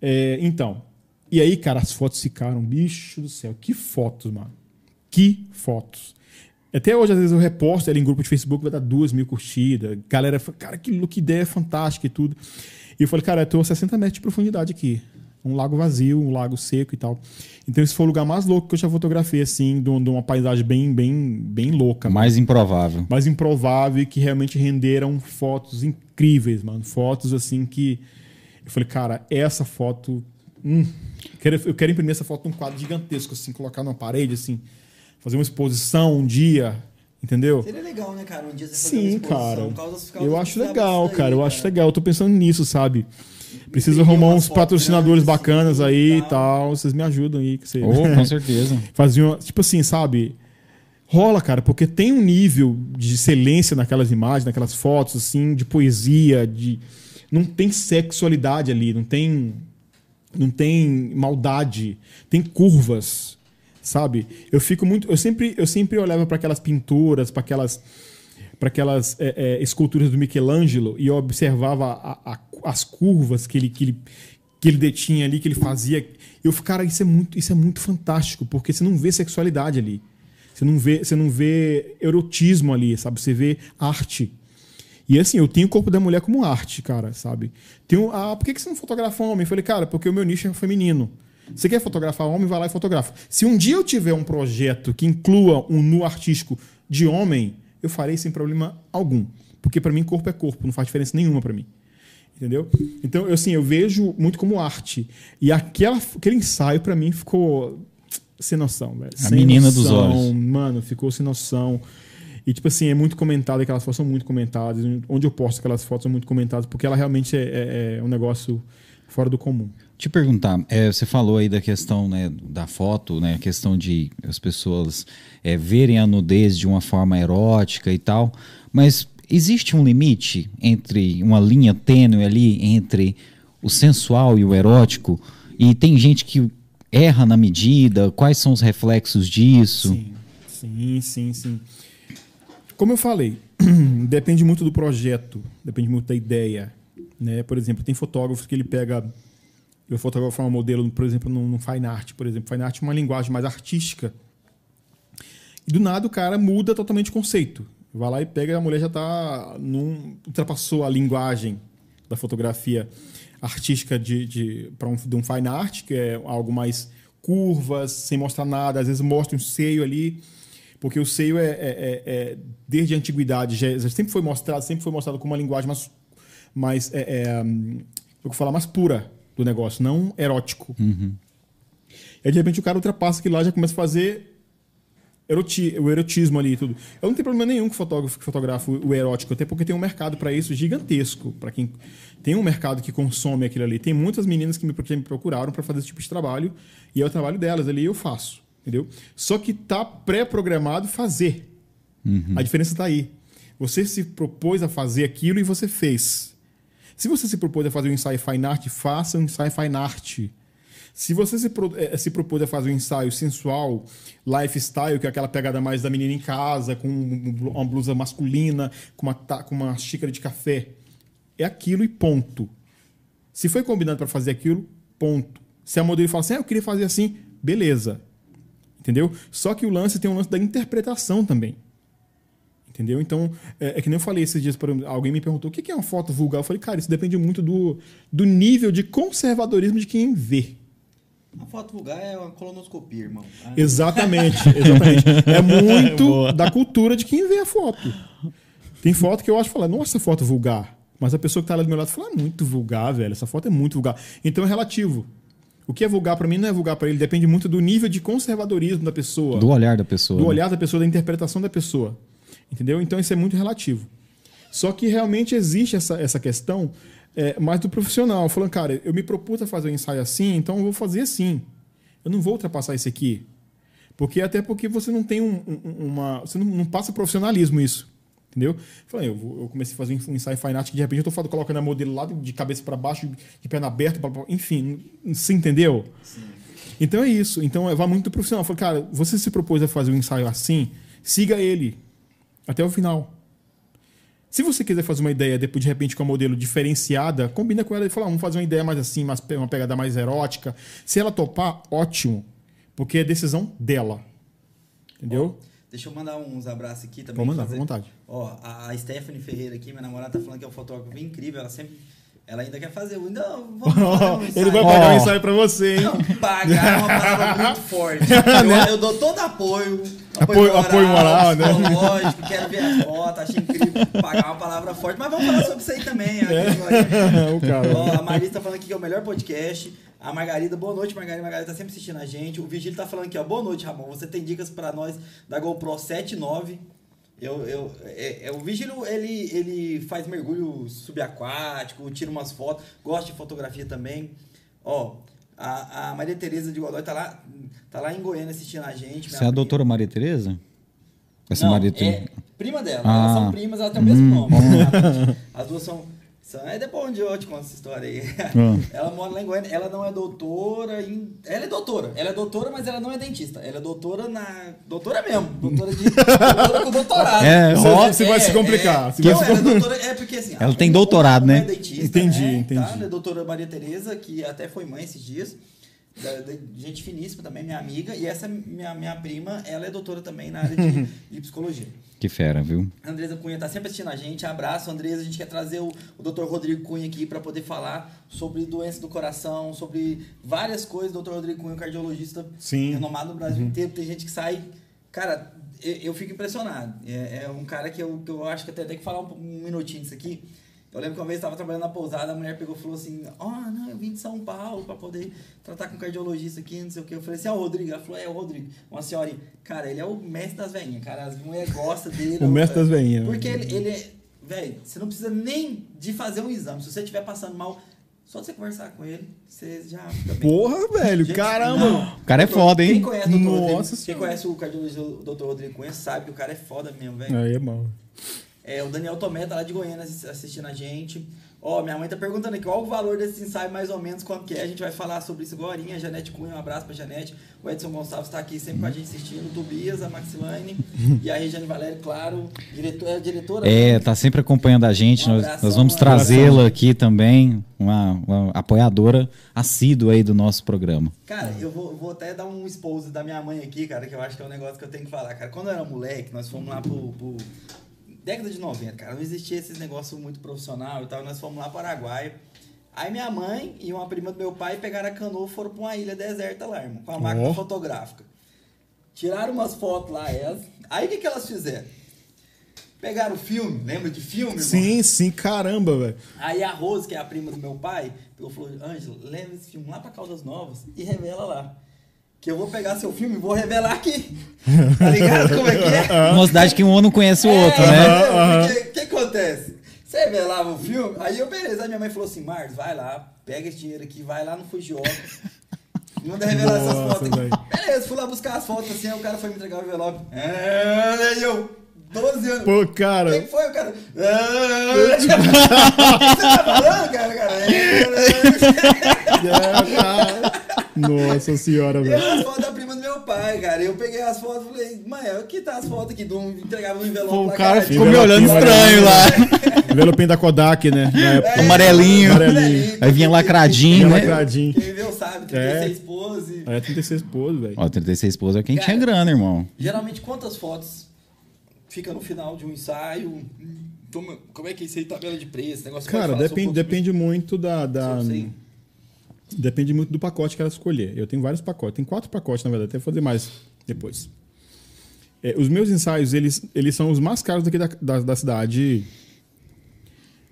É, então, e aí, cara, as fotos ficaram, bicho do céu, que fotos, mano. Que fotos. Até hoje, às vezes, eu reposto ela em grupo de Facebook, vai dar duas mil curtidas. Galera, fala, cara, que, que ideia fantástica e tudo. E eu falei, cara, eu tô a 60 metros de profundidade aqui. Um lago vazio, um lago seco e tal. Então, esse foi o lugar mais louco que eu já fotografei, assim, de um- uma paisagem bem, bem, bem louca. Mais improvável. mais improvável e que realmente renderam fotos incríveis, mano. Fotos assim que. Eu falei, cara, essa foto. hum, eu quero, eu quero imprimir essa foto num quadro gigantesco, assim, colocar numa parede, assim. Fazer uma exposição um dia, entendeu? Seria legal, né, cara? Um dia você fazer uma Sim, exposição, cara. causas- causas Eu acho bizarras legal, daí, cara. Eu acho legal. Eu tô pensando nisso, sabe? Preciso arrumar uns fotos patrocinadores bacanas aí e e tal. Vocês me ajudam aí. Que você... Oh, com certeza. Faziam, tipo assim, sabe? Rola, cara, porque tem um nível de excelência naquelas imagens, naquelas fotos, assim, de poesia, de. Não tem sexualidade ali, não tem. Não tem maldade, tem curvas, sabe? Eu fico muito. Eu sempre, eu sempre olhava para aquelas pinturas, para aquelas para aquelas é, é, esculturas do Michelangelo e eu observava a- a- as curvas que ele, que, ele, que ele detinha ali, que ele fazia. Eu, cara, isso é muito, isso é muito fantástico, porque você não vê sexualidade ali. Você não vê, você não vê erotismo ali, sabe? Você vê arte. E assim, eu tenho o corpo da mulher como arte, cara, sabe? Tenho, ah, por que você não fotografa homem? Eu falei, cara, porque o meu nicho é feminino. Você quer fotografar homem, vai lá e fotografa. Se um dia eu tiver um projeto que inclua um nu artístico de homem, eu farei sem problema algum. Porque para mim corpo é corpo, não faz diferença nenhuma para mim. Entendeu? Então, eu, assim, eu vejo muito como arte. E aquela, aquele ensaio para mim ficou sem noção, velho. A Sem menina dos noção, olhos. Mano, ficou sem noção. E, tipo assim, é muito comentado, aquelas fotos são muito comentadas. Onde eu posto aquelas fotos são muito comentadas, porque ela realmente é, é- é um negócio fora do comum. Te perguntar, é, você falou aí da questão né, da foto, né, a questão de as pessoas é, verem a nudez de uma forma erótica e tal, mas existe um limite entre uma linha tênue ali entre o sensual e o erótico? E tem gente que erra na medida? Quais são os reflexos disso? Sim, sim, sim, sim. Como eu falei, depende muito do projeto, depende muito da ideia. Né? Por exemplo, tem fotógrafos que ele pega. Eu fotografar um modelo, por exemplo, no, no Fine Art, por exemplo. Fine Art é uma linguagem mais artística. E do nada o cara muda totalmente o conceito. Vai lá e pega a mulher já está num, ultrapassou a linguagem da fotografia artística de, de, para um, de um fine art, que é algo mais curvas, sem mostrar nada, às vezes mostra um seio ali, porque o seio é, é- é- é, desde a antiguidade, já, já sempre foi mostrado, sempre foi mostrado como uma linguagem mais, mais é, é, hum, eu vou falar mais pura do negócio, não erótico. E aí, de repente o cara ultrapassa aquilo lá já começa a fazer eroti- o erotismo ali e tudo. Eu não tenho problema nenhum com fotógrafo que fotografa o erótico, até porque tem um mercado para isso gigantesco. para quem tem um mercado que consome aquilo ali. Tem muitas meninas que me, procuraram para fazer esse tipo de trabalho e é o trabalho delas ali eu faço, entendeu? Só que tá pré-programado fazer. A diferença está aí. Você se propôs a fazer aquilo e você fez. Se você se propôs a fazer um ensaio fine art, faça um ensaio fine art. Se você se, pro, eh, se propôs a fazer um ensaio sensual, lifestyle, que é aquela pegada mais da menina em casa, com um uma blusa masculina, com uma, com uma xícara de café, é aquilo e ponto. Se foi combinado para fazer aquilo, ponto. Se a modelo fala assim, ah, eu queria fazer assim, beleza. Entendeu? Só que o lance tem um lance da interpretação também. Entendeu? Então, é, é que nem eu falei esses dias, por exemplo, alguém me perguntou o que é uma foto vulgar. Eu falei, cara, isso depende muito do, do nível de conservadorismo de quem vê. A foto vulgar é uma colonoscopia, irmão. Ah, Exatamente, exatamente. É muito Boa. da cultura de quem vê a foto. Tem foto que eu acho falar, nossa, foto vulgar. Mas a pessoa que tá lá do meu lado fala, "Ah, muito vulgar, velho. Essa foto é muito vulgar. Então é relativo. O que é vulgar pra mim não é vulgar pra ele, depende muito do nível de conservadorismo da pessoa, Do olhar da pessoa. do né? olhar da pessoa, da interpretação da pessoa. Entendeu? Então isso é muito relativo. Só que realmente existe essa, essa questão é, mais do profissional, falando, cara, eu me propus a fazer um ensaio assim, então eu vou fazer assim. Eu não vou ultrapassar isso aqui. Porque até porque você não tem um- um- uma. Você não, não passa profissionalismo isso. Entendeu? Falei, eu, eu comecei a fazer um ensaio fine art que de repente eu tô falando, colocando a modelo lá de- cabeça para baixo, de perna aberta, blá, blá, blá. enfim, você entendeu? Então é isso. Então é, vai muito do profissional. Falei, cara, você se propôs a fazer um ensaio assim, siga ele até o final. Se você quiser fazer uma ideia depois de repente com a modelo diferenciada, combina com ela e fala, ah, vamos fazer uma ideia mais assim, mais, uma pegada mais erótica. Se ela topar, ótimo, porque é decisão dela. Entendeu? Deixa eu mandar uns abraços aqui também. Pode mandar, fazer- à vontade. Ó, a Stephanie Ferreira aqui, minha namorada, tá falando que é um fotógrafo incrível. Ela sempre. Ela ainda quer fazer. um- Não, vamos fazer um ensaio. Ele vai pagar um Ó. ensaio pra você, hein? Não, pagar é uma palavra muito forte. Eu, eu dou todo apoio. Apoio- apoio moral, né? Lógico, quero ver as fotos, acho incrível. Pagar é uma palavra forte. Mas vamos falar sobre isso aí também. agora. o cara. Ó, a Marisa tá falando aqui que é o melhor podcast. A Margarida, boa noite, Margarida. Margarida tá sempre assistindo a gente. O Vigílio tá falando aqui, ó. Boa noite, Ramon. Você tem dicas pra nós da GoPro 79. Eu, eu, é, é, o Vigílio, ele, ele faz mergulho subaquático, tira umas fotos, gosta de fotografia também. Ó, a, a Maria Tereza de Godoy tá lá, tá lá em Goiânia assistindo a gente. Você é a doutora Maria Tereza? Essa Não, Maria é Tereza. prima dela. Ah. Elas são primas, elas têm o mesmo nome. né? As duas são. Depois onde eu te conto essa história aí. Ah. Ela mora lá em Goiânia. Ela não é doutora em. Ela é doutora. Ela é doutora, mas ela não é dentista. Ela é doutora na. Doutora mesmo. Doutora de. doutora com doutorado. É, Você- ó, você vai se complicar. Você Não, vai se ela é doutora. É porque assim. Ela a- tem doutorado, né? É dentista, Entendi, né, entendi. Tá? Ela é doutora Maria Tereza, que até foi mãe esses dias. da- da- gente finíssima também, minha amiga. E essa minha, minha prima, ela é doutora também na área de, de psicologia. Que fera, viu? A Andresa Cunha tá sempre assistindo a gente. Abraço, Andresa. A gente quer trazer o, o Dr. Rodrigo Cunha aqui para poder falar sobre doença do coração, sobre várias coisas. Dr. Rodrigo Cunha, cardiologista Sim. renomado no Brasil inteiro. Tem gente que sai. Cara, eu, eu fico impressionado. É, é um cara que eu, que eu acho que até tem que falar um, um minutinho disso aqui. Eu lembro que uma vez eu estava trabalhando na pousada, a mulher pegou e falou assim: Ó, não, eu vim de São Paulo para poder tratar com um cardiologista aqui, não sei o que. Eu falei assim: é o Rodrigo. Ela falou: é o Rodrigo. Uma senhorinha. Cara, ele é o mestre das velhinhas, cara. As mulheres gostam dele. O mestre das velhinhas. Porque ele, ele é. Velho, você não precisa nem de fazer um exame. Se você estiver passando mal, só você conversar com ele, você já fica bem. Porra, velho, Gente, caramba. não. O cara é foda, hein? Quem conhece o Dr. Nossa Rodrigo, quem Senhora. conhece o cardiologista o Dr. Rodrigo Cunha sabe que o cara é foda mesmo, velho. Aí, mano. É, o Daniel Tomé tá lá de Goiânia assis- assistindo a gente. Ó, minha mãe tá perguntando aqui qual o valor desse ensaio, mais ou menos, quanto que é. A gente vai falar sobre isso agora. A Janete Cunha, um abraço pra Janete. O Edson Gonçalves tá aqui sempre com a gente assistindo. O Tobias, a Maxilane e a Regiane Valério, claro. Diretor, é a diretora? É, né? tá sempre acompanhando a gente. Um nós, abração, nós vamos um trazê-la aqui também, uma, uma apoiadora assídua aí do nosso programa. Cara, eu vou, vou até dar um expose da minha mãe aqui, cara, que eu acho que é um negócio que eu tenho que falar. Cara, quando eu era moleque, nós fomos lá pro. pro década de 90, cara, não existia esses negócios muito profissional e tal. Nós fomos lá para o Araguaia. Aí minha mãe e uma prima do meu pai pegaram a canoa e foram pra uma ilha deserta lá, irmão, com a máquina Ó. fotográfica. Tiraram umas fotos lá, elas. Aí o que, que elas fizeram? Pegaram o filme, lembra de filme? irmão? Sim, sim, caramba, velho. Aí a Rose, que é a prima do meu pai, falou: Ângela, leva esse filme lá pra Caldas Novas e revela lá. Que eu vou pegar seu filme e vou revelar aqui. Tá ligado como é que é? Uma cidade que um não conhece o outro, É, né? porque O que acontece? Você revelava o filme, aí eu, beleza. Aí minha mãe falou assim: Marcos, vai lá, pega esse dinheiro aqui, vai lá no Fujioka. Manda revelar essas fotos aqui. Beleza, fui lá buscar as fotos assim, aí o cara foi me entregar o envelope. É, aí eu, 12 anos. Pô, O cara. que que foi, o cara? Ah, Você tá falando, cara? cara? É, cara. Nossa senhora, velho. as fotos da prima do meu pai, cara. Eu peguei as fotos e falei, mãe, o que tá as fotos aqui? Do, entregava um envelope Pô, o cara ficou me Envelope olhando estranho lá. Envelopinho da Kodak, né? Época. Amarelinho. Amarelinho. Aí vinha lacradinho, né? lacradinho. Quem viu sabe, 36 É. pose. É 36 pose, velho. Ó, 36 esposa é quem Cara, tinha grana, irmão. Geralmente, quantas fotos fica no final de um ensaio. Como, é que é isso aí, tabela de preço? Negócio você Cara, depende, depende muito da. da sobre isso? Depende muito do pacote que ela escolher. Eu tenho vários pacotes. Tem quatro pacotes, na verdade. Até vou fazer mais depois. É, os meus ensaios, eles, eles são os mais caros daqui da, da, da cidade.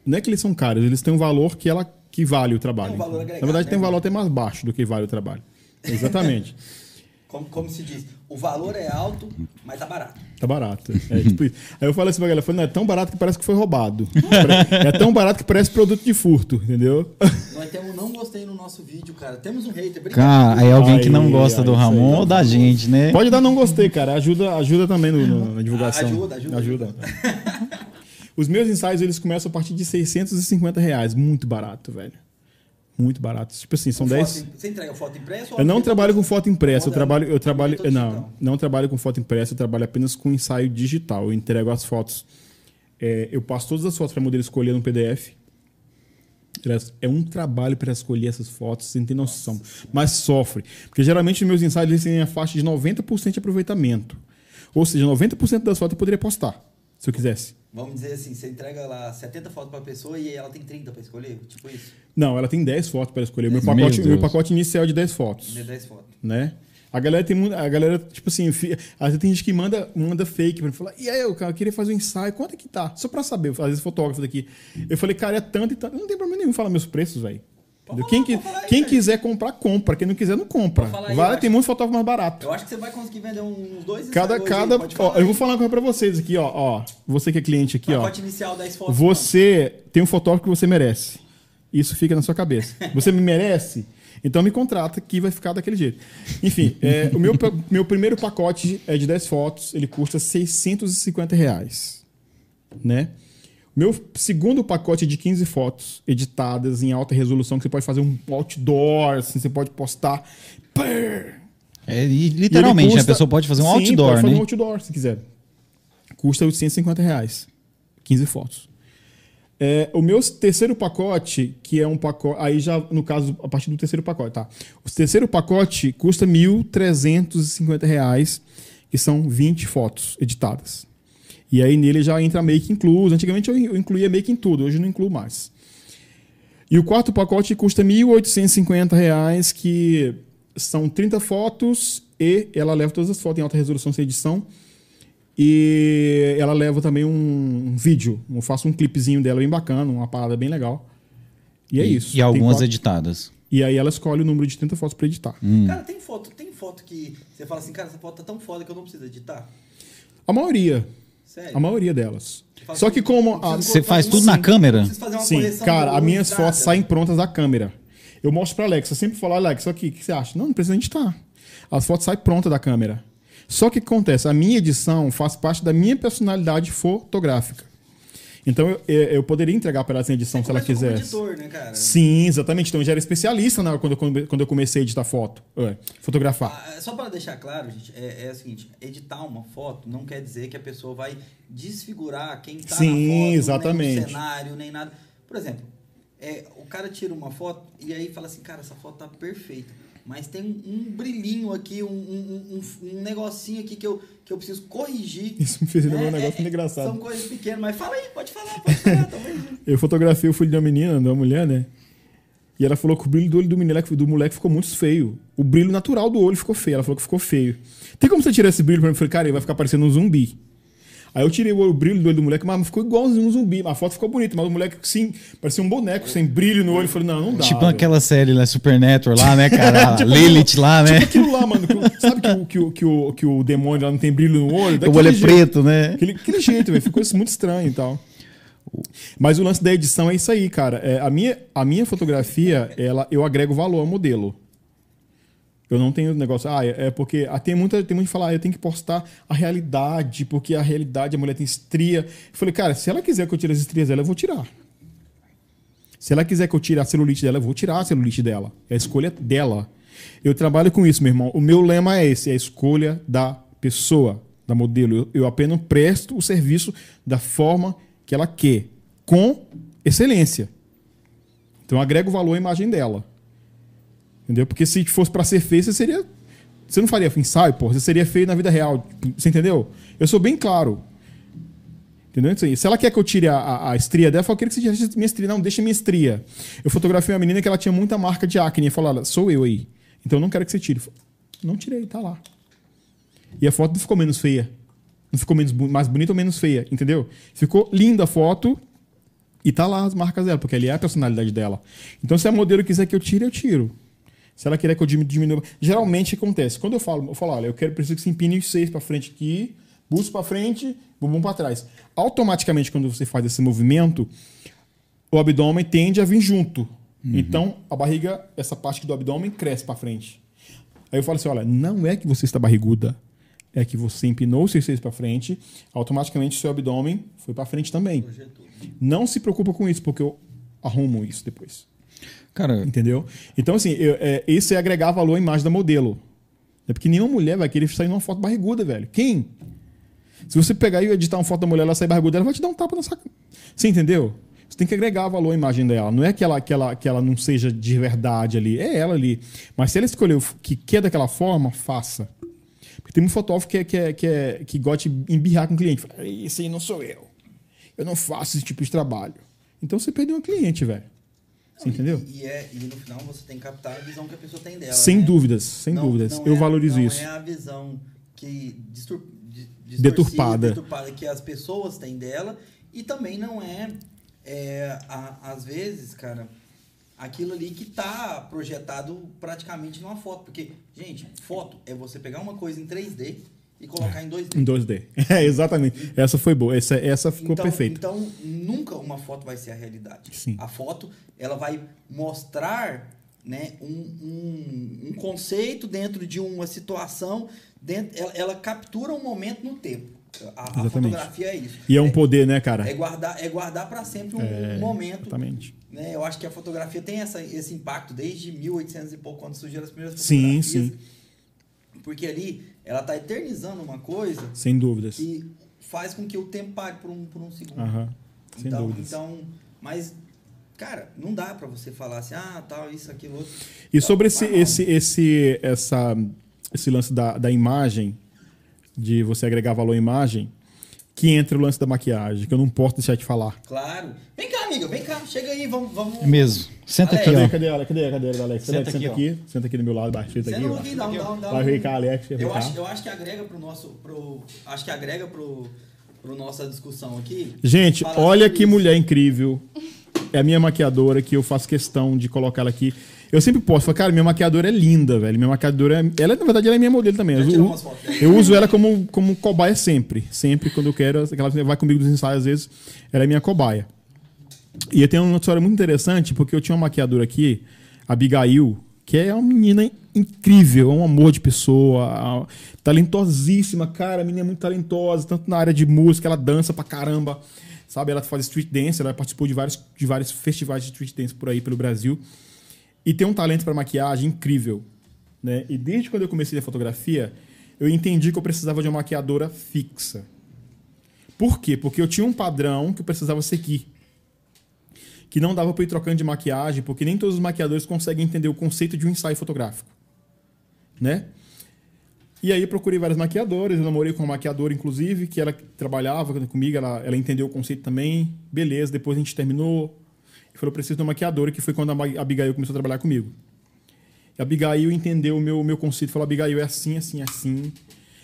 Não é que eles são caros, eles têm um valor que ela que vale o trabalho. Tem um agregado, na verdade, né? tem um valor até mais baixo do que vale o trabalho. Exatamente. Como, como se diz, o valor é alto, mas tá barato. Tá barato. É, tipo isso. Aí eu falei assim pra galera, eu falei, não, é tão barato que parece que foi roubado. É tão barato que parece produto de furto, entendeu? Nós temos um não gostei no nosso vídeo, cara. Temos um hater. Obrigado. Cara, aí alguém que não gosta aí, do. Ramon ou da gente, né? Pode dar não gostei, cara. Ajuda, ajuda também no- no- na divulgação. Ajuda, ajuda, Ajuda. Os meus ensaios, eles começam a partir de 650 reais. Muito barato, velho. Muito barato. Tipo assim, são Com 10... foto- Você entrega foto impressa ou Eu não foto trabalho com foto impressa, eu trabalho, eu trabalho, modelo não, digital. não trabalho com foto impressa, eu trabalho apenas com ensaio digital. Eu entrego as fotos, é, eu passo todas as fotos para a modelo escolher no PDF. É um trabalho para escolher essas fotos, você não tem noção. Mas sofre. Porque geralmente os meus ensaios eles têm a faixa de 90% de aproveitamento. Ou seja, 90% das fotos eu poderia postar, se eu quisesse. Vamos dizer assim, você entrega lá 70 fotos pra pessoa e ela tem 30 pra escolher? Tipo isso? Não, ela tem 10 fotos para escolher. Meu pacote, meu pacote inicial é de 10 fotos. De 10 fotos. né? A galera tem muito. A galera, tipo assim, às vezes tem gente que manda, manda fake pra mim falar, e aí, eu, cara, eu queria fazer um ensaio, quanto é que tá? Só pra saber, às vezes fotógrafo daqui. Eu falei, cara, é tanto e tanto. Não tem problema nenhum falar meus preços, velho. Quem, falar aí, quem quiser comprar, compra. Quem não quiser, não compra. Aí, Vale, tem muito fotógrafo mais barato. Eu acho que você vai conseguir vender uns dois Cada, cada, aí, ó, eu vou falar uma coisa pra vocês aqui, ó, ó. Você que é cliente aqui, ó. Pacote inicial 10 fotos. Você tem um fotógrafo que você merece. Isso fica na sua cabeça. Você me merece? Então me contrata que vai ficar daquele jeito. Enfim, é, o meu, meu primeiro pacote é de 10 fotos, ele custa 650 reais. Né? Meu segundo pacote é de 15 fotos editadas em alta resolução, que você pode fazer um outdoor, assim, você pode postar. É, literalmente, custa- a pessoa pode fazer um Sim, outdoor, pode fazer né? um outdoor, se quiser. Custa 850 reais. 15 fotos. É, o meu terceiro pacote, que é um pacote. Aí já, no caso, a partir do terceiro pacote, tá? O terceiro pacote custa 1.350 reais, que são 20 fotos editadas. E aí nele já entra make incluso. Antigamente eu in- eu incluía make em tudo, hoje eu não incluo mais. E o quarto pacote custa 1.850 reais, que são 30 fotos e ela leva todas as fotos em alta resolução sem edição. E ela leva também um, um vídeo. Eu faço um clipezinho dela bem bacana, uma parada bem legal. E é isso. E algumas quatro- editadas. E aí ela escolhe o número de 30 fotos para editar. Cara, tem foto, tem foto que você fala assim, cara, essa foto tá tão foda que eu não preciso editar. A maioria. Sério. A maioria delas. Faz Só que como. a- Você faz tudo na não câmera? Sim, cara, as minhas fotos saem prontas da câmera. Eu mostro pra Alexa, eu sempre falo, Alexa, aqui, o que você acha? Não, não precisa editar. As fotos saem prontas da câmera. Só que o que acontece? A minha edição faz parte da minha personalidade fotográfica. Então eu, eu- poderia entregar para ela sem edição Você se ela começou como quisesse. editor, né, cara? Sim, exatamente. Então eu já era especialista na, quando, eu quando eu comecei a editar foto, é, fotografar. Ah, Só para deixar claro, gente, é, é o seguinte: editar uma foto não quer dizer que a pessoa vai desfigurar quem tá Sim, na foto, exatamente. nem o cenário, nem nada. Por exemplo, é, o cara tira uma foto e aí fala assim, cara, essa foto tá perfeita. Mas tem um, um brilhinho aqui, um, um, um- negocinho aqui que eu, que eu preciso corrigir. Isso me fez lembrar um É, negócio é, muito engraçado. São coisas pequenas, mas fala aí, pode falar, pode falar, tá bom. Eu fotografei o filho de uma menina, de uma mulher, né? E ela falou que o brilho do olho do moleque, do moleque ficou muito feio. O brilho natural do olho ficou feio. Ela falou que ficou feio. Tem como você tirar esse brilho pra mim? Eu falei, cara, ele vai ficar parecendo um zumbi. Aí eu tirei o olho- o brilho do olho do moleque, mas ficou igualzinho um zumbi. A foto ficou bonita, mas o moleque, sim, parecia um boneco sem brilho no olho. Eu falei, não, não dá. tipo velho. aquela série lá, Supernatural lá, né, cara? Tipo, Lilith lá, né? Tipo aquilo lá, mano. que sabe que o, que, o, que, o, que o demônio lá não tem brilho no olho? o olho é jeito. preto, né? Aquele, aquele jeito, velho. Ficou isso muito estranho e tal. Mas o lance da edição é isso aí, cara. É, a, minha, a minha fotografia, ela, eu agrego valor ao modelo. Eu não tenho negócio. Ah, é é porque. ah, tem muita tem muito falar, ah, eu tenho que postar a realidade, porque a realidade, a mulher tem estria. Eu falei, cara, se ela quiser que eu tire as estrias dela, eu vou tirar. Se ela quiser que eu tire a celulite dela, eu vou tirar a celulite dela. É a escolha dela. Eu trabalho com isso, meu irmão. O meu lema é esse: é a escolha da pessoa, da modelo. Eu, eu apenas presto o serviço da forma que ela quer, com excelência. Então eu agrego valor à imagem dela. Entendeu? Porque se fosse para ser feio, você seria. Você não faria ensaio, pô. Você seria feio na vida real. Você entendeu? Eu sou bem claro. Entendeu? Aí. Se ela quer que eu tire a, a, a estria dela, eu falo, eu quero que você tire minha estria. Não, deixa minha estria. Eu fotografei uma menina que ela tinha muita marca de acne. Falei, olha, sou eu aí. Então eu não quero que você tire. Falei, não tirei, tá lá. E a foto não ficou menos feia. Não ficou menos, mais bonita ou menos feia, entendeu? Ficou linda a foto e tá lá as marcas dela, porque ali é a personalidade dela. Então, se a modelo quiser que eu tire, eu tiro. Se ela quiser que eu dimi- diminua. Geralmente acontece. Quando eu falo, eu falo, olha, eu quero preciso que você empine os seis para frente aqui, busto para frente, bumbum para trás. Automaticamente, quando você faz esse movimento, o abdômen tende a vir junto. Então, a barriga, essa parte do abdômen cresce para frente. Aí eu falo assim, olha, não é que você está barriguda, é que você empinou os seus seios para frente, automaticamente o seu abdômen foi para frente também. Não se preocupa com isso, porque eu arrumo isso depois. Cara, Entendeu? Então, assim, eu, é, isso é agregar valor à imagem da modelo. É porque nenhuma mulher vai querer sair numa foto barriguda, velho. Quem? Se você pegar e editar uma foto da mulher ela sair barriguda, ela vai te dar um tapa na sua. Você entendeu? Você tem que agregar valor à imagem dela. Não é que ela, que ela, que ela não seja de verdade ali. É ela ali. Mas se ela escolheu que quer daquela forma, faça. Porque tem muito fotógrafo que, é, que, é, que, é, que gosta de embirrar com o cliente. Fala, Esse aí não sou eu. Eu não faço esse tipo de trabalho. Então você perdeu um cliente, velho. Você Não, entendeu? E, e é, e no final você tem que captar a visão que a pessoa tem dela. Sem né? dúvidas, sem Não- dúvidas. não Eu é- valorizo não isso. é a visão que distur, di- distorcida, Deturpada. deturpada que as pessoas têm dela e também não é, é, a- às vezes, cara, aquilo ali que tá projetado praticamente numa foto, porque gente, foto é você pegar uma coisa em 3D e colocar em 2D. Em 2D. É, exatamente. Essa foi boa. Essa, essa ficou então, perfeita. Então, nunca uma foto vai ser a realidade. Sim. A foto, ela vai mostrar né, um, um, um conceito dentro de uma situação, dentro, ela, ela captura um momento no tempo. A, a fotografia é isso. E é um poder, né, cara? É guardar, é guardar para sempre um, É, um momento. Exatamente. Né? Eu acho que a fotografia tem essa, esse impacto desde 1800 e pouco, quando surgiram as primeiras Sim, fotografias. sim. Porque ali ela está eternizando uma coisa Sem dúvidas. que faz com que o tempo pare por um, por um segundo. Aham. Sem então, dúvidas. então, mas, cara, não dá pra você falar assim, ah, tal, isso, aquilo, outro. E sobre esse, esse, esse, essa, esse lance da, da imagem, de você agregar valor à imagem, que entra o lance da maquiagem, que eu não posso deixar de falar. Claro. Vem cá, amiga, vem cá, chega aí, vamos. vamos... é mesmo. Senta Alex, aqui, Cadê, ó. cadê ela? Cadê a cadeira da Alex? Senta Alex, senta aqui, aqui. Senta aqui do meu lado, baixo. Senta Você aqui. não aqui, dá, um- dá, um- dá Vai um- vir cá, Alex. Eu, acho, eu acho que agrega pro nosso. Pro, acho que agrega pro, pro nossa discussão aqui. Gente, olha que isso. mulher incrível. É a minha maquiadora que eu faço questão de colocar ela aqui. Eu sempre posso falar, cara, minha maquiadora é linda, velho. Minha maquiadora é. Ela, na verdade, ela é minha modelo também. Eu, eu- eu uso ela como, como cobaia sempre. Sempre quando eu quero. Ela vai comigo nos ensaios, às vezes, ela é minha cobaia. E eu tenho uma história muito interessante, porque eu tinha uma maquiadora aqui, a Abigail, que é uma menina incrível, é um amor de pessoa, talentosíssima, cara, a menina é muito talentosa, tanto na área de música, ela dança pra caramba, sabe? Ela faz street dance, ela participou de vários, de vários festivais de street dance por aí, pelo Brasil. E tem um talento pra maquiagem incrível, né? E desde quando eu comecei a fotografia, eu entendi que eu precisava de uma maquiadora fixa. Por quê? Porque eu tinha um padrão que eu precisava seguir que não dava para ir trocando de maquiagem, porque nem todos os maquiadores conseguem entender o conceito de um ensaio fotográfico, né? E aí procurei vários maquiadores, eu namorei com uma maquiadora, inclusive, que ela trabalhava comigo, ela, ela entendeu o conceito também, beleza, depois a gente terminou, e falou, preciso de uma maquiadora, que foi quando a a Abigail começou a trabalhar comigo. E a Abigail entendeu o meu, meu conceito, falou, Abigail, é assim, assim, assim.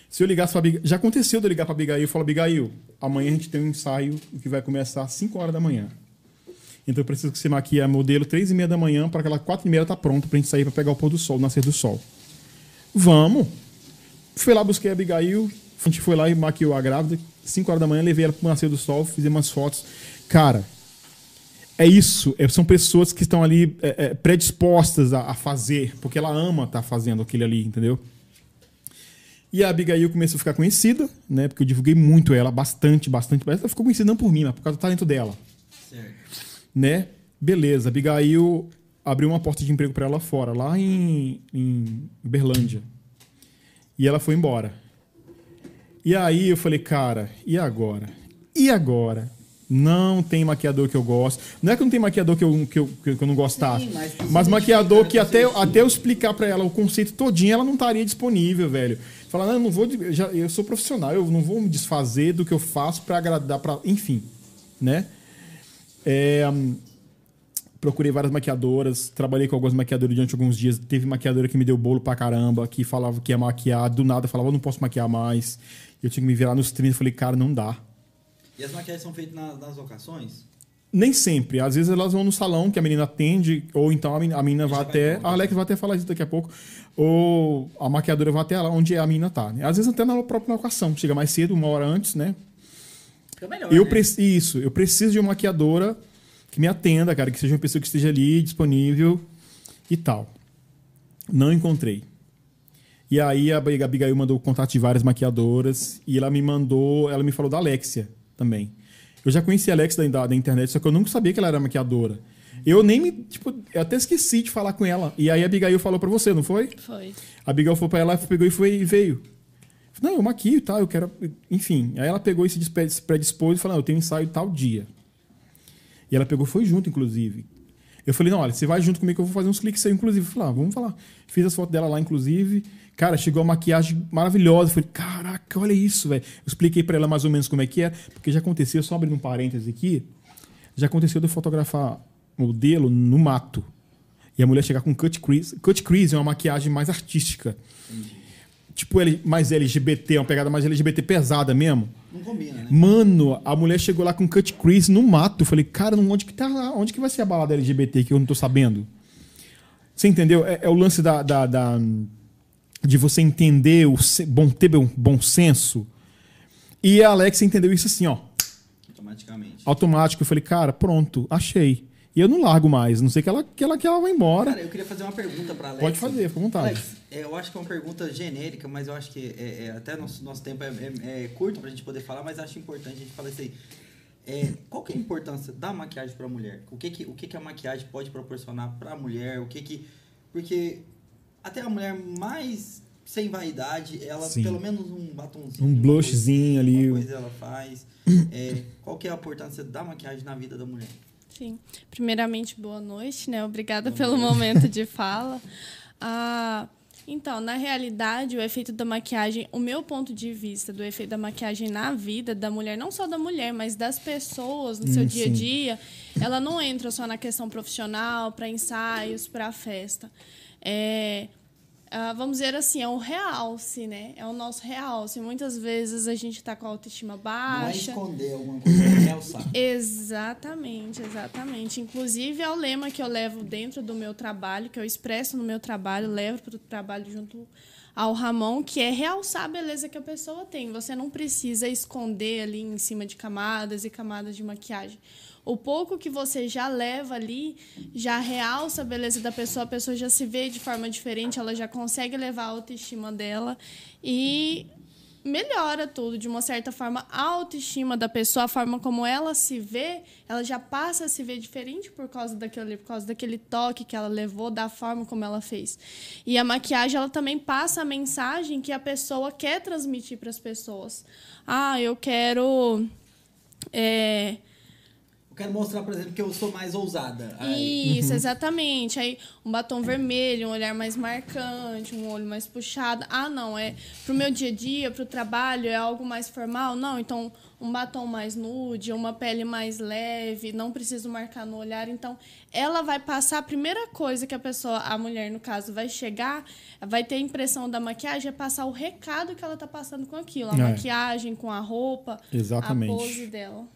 Se eu ligasse pra Abigail, já aconteceu de eu ligar pra Abigail e falar, Abigail, amanhã a gente tem um ensaio que vai começar às 5 horas da manhã. Então eu preciso que você maquie a modelo três e meia da manhã para aquela quatro e meia tá pronto pra gente sair para pegar o pôr do sol, o nascer do sol. Vamos. Fui lá, busquei a Abigail, a gente foi lá e maquiou a grávida. 5 horas da manhã, levei ela pro nascer do sol, fizemos umas fotos. Cara, é isso. é- são pessoas que estão ali é, é, predispostas a, a fazer, porque ela ama estar fazendo aquilo ali, entendeu? E a Abigail começou a ficar conhecida, né? Porque eu divulguei muito ela, bastante, bastante. Ela ficou conhecida não por mim, mas por causa do talento dela Certo. né? Beleza, Abigail abriu uma porta de emprego para ela fora, lá em, em Berlândia. E ela foi embora. E aí eu falei, cara, e agora? E agora? Não tem maquiador que eu gosto. Não é que não tem maquiador que eu, que eu, que eu não gostasse. Sim, mas mas maquiador que com até, estilo. até eu explicar pra ela o conceito todinho, ela não estaria disponível, velho. Falar, não, eu não vou. Já, eu sou profissional, eu não vou me desfazer do que eu faço pra agradar, pra, enfim. Né? É, procurei várias maquiadoras, trabalhei com algumas maquiadoras durante alguns dias. Teve maquiadora que me deu bolo pra caramba, que falava que ia maquiar, do nada falava, eu não posso maquiar mais. Eu tinha que me virar nos 30 falei, cara, não dá. E as maquiagens são feitas nas, nas locações? Nem sempre. Às vezes elas vão no salão que a menina atende, ou então a menina, a menina vai vai até. pra A Alex vai até falar isso daqui a pouco. Ou a maquiadora vai até lá onde a menina tá. né? Às vezes até na própria locação. Chega mais cedo, uma hora antes, né? Fica melhor, Eu né? preciso. Isso, eu preciso de uma maquiadora que me atenda, cara, que seja uma pessoa que esteja ali, disponível e tal. Não encontrei. E aí a Abig- Abigail mandou o contato de várias maquiadoras e ela me mandou, ela me falou da Alexia também. Eu já conhecia a Alexia da, da internet, só que eu nunca sabia que ela era maquiadora. Eu nem me, tipo, eu até esqueci de falar com ela. E aí a Abigail falou pra você, não foi? Foi. A Abigail foi pra ela, pegou e foi e veio. Não, eu maquio e tal, eu quero. Enfim. Aí ela pegou e se predispôs e falou: não, eu tenho ensaio tal dia. E ela pegou foi junto, inclusive. Eu falei, não, olha, você vai junto comigo que eu vou fazer uns cliques aí, inclusive. Eu falei, ah, vamos falar. Fiz as fotos dela lá, inclusive. Cara, chegou a maquiagem maravilhosa. Eu falei, caraca, olha isso, velho. Eu expliquei pra ela mais ou menos como é que era, porque já aconteceu, só abrindo um parêntese aqui, já aconteceu de eu fotografar modelo no mato. E a mulher chegar com cut crease. Cut crease é uma maquiagem mais artística. Tipo, L- mais LGBT, uma pegada mais LGBT pesada mesmo. Não combina, né? Mano, a mulher chegou lá com cut crease no mato. Eu falei, cara, onde que tá onde que vai ser a balada LGBT que eu não tô sabendo? Você entendeu? É, é o lance da, da- da- de você entender o bom ter bom, bom senso. E a Alexa entendeu isso assim, ó, Automaticamente. automático. Eu falei, cara, pronto, achei. E eu não largo mais, não sei que ela que ela que ela vai embora. Cara, eu queria fazer uma pergunta pra Alex. Pode fazer, fica à vontade. Alex, é, eu acho que é uma pergunta genérica, mas eu acho que é, é- até nosso, nosso tempo é, é- é curto pra gente poder falar, mas acho importante a gente falar isso aí. É, qual que é a importância da maquiagem pra mulher? O que que, o que que a maquiagem pode proporcionar pra mulher? O que que... Porque até a mulher mais sem vaidade, ela Sim. pelo menos um batonzinho. Um blushzinho coisa- ali. Uma coisa ela faz. É, qual que é a importância da maquiagem na vida da mulher? Sim. Primeiramente, boa noite, né? Obrigada pelo momento de fala. Ah, então, na realidade, o efeito da maquiagem, o meu ponto de vista do efeito da maquiagem na vida da mulher, não só da mulher, mas das pessoas no seu Hum, dia a dia, ela não entra só na questão profissional, para ensaios, para festa. É, ah, vamos dizer assim, é o realce, né? É o nosso realce. Muitas vezes a gente está com a autoestima Não é baixa. esconder alguma coisa, é realçar. Exatamente, exatamente. Inclusive é o lema que eu levo dentro do meu trabalho, que eu expresso no meu trabalho, levo para o trabalho junto ao Ramon, que é realçar a beleza que a pessoa tem. Você não precisa esconder ali em cima de camadas e camadas de maquiagem. O pouco que você já leva ali já realça a beleza da pessoa, a pessoa já se vê de forma diferente, ela já consegue levar a autoestima dela e melhora tudo, de uma certa forma, a autoestima da pessoa, a forma como ela se vê, ela já passa a se ver diferente por causa daquele, por causa daquele toque que ela levou, da forma como ela fez. E a maquiagem, ela também passa a mensagem que a pessoa quer transmitir para as pessoas. Ah, eu quero. é, Eu quero mostrar, por exemplo, que eu sou mais ousada. Aí, isso, exatamente. Aí um batom vermelho, um olhar mais marcante, um olho mais puxado. Ah, não, é pro meu dia a dia, pro trabalho, é algo mais formal? Não, então um batom mais nude, uma pele mais leve, não preciso marcar no olhar. Então, ela vai passar a primeira coisa que a pessoa, a mulher no caso, vai chegar, vai ter a impressão da maquiagem, é passar o recado que ela tá passando com aquilo. A É. maquiagem, com a roupa, Exatamente. a pose dela.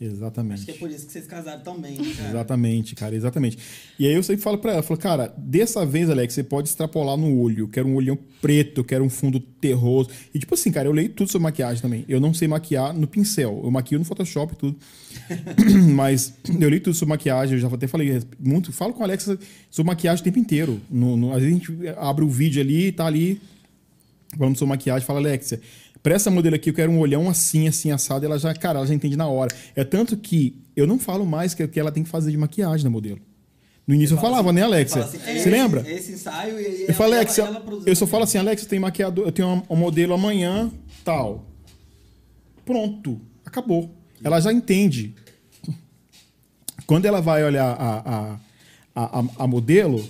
Exatamente. acho que é por isso que vocês casaram tão bem, né, cara? Exatamente, cara, exatamente. E aí eu sempre falo pra ela, falo, cara, dessa vez, Alex, você pode extrapolar no olho. Eu quero um olhão preto, eu quero um fundo terroso. E tipo assim, cara, eu leio tudo sobre maquiagem também. Eu não sei maquiar no pincel. Eu maquio no Photoshop e tudo. Mas eu li tudo sobre maquiagem, eu já até falei muito. Falo com a Alexa sobre maquiagem o tempo inteiro. No, no- às vezes a gente abre o vídeo ali, tá ali, falando sobre maquiagem, fala, Alexia, pra essa modelo aqui eu quero um olhão assim, assim, assado, ela já, cara, ela já entende na hora. É tanto que eu não falo mais que, que ela tem que fazer de maquiagem na modelo. No início eu Fala falava, assim- né, Alexia? assim, é Você lembra? Esse ensaio e Eu falo, ela- Alexia, ela produz eu só falo assim, Alexia, tem maquiador, eu tenho um modelo amanhã, tal. Pronto, acabou. Ela já entende. Quando ela vai olhar a, a, a, a- a modelo,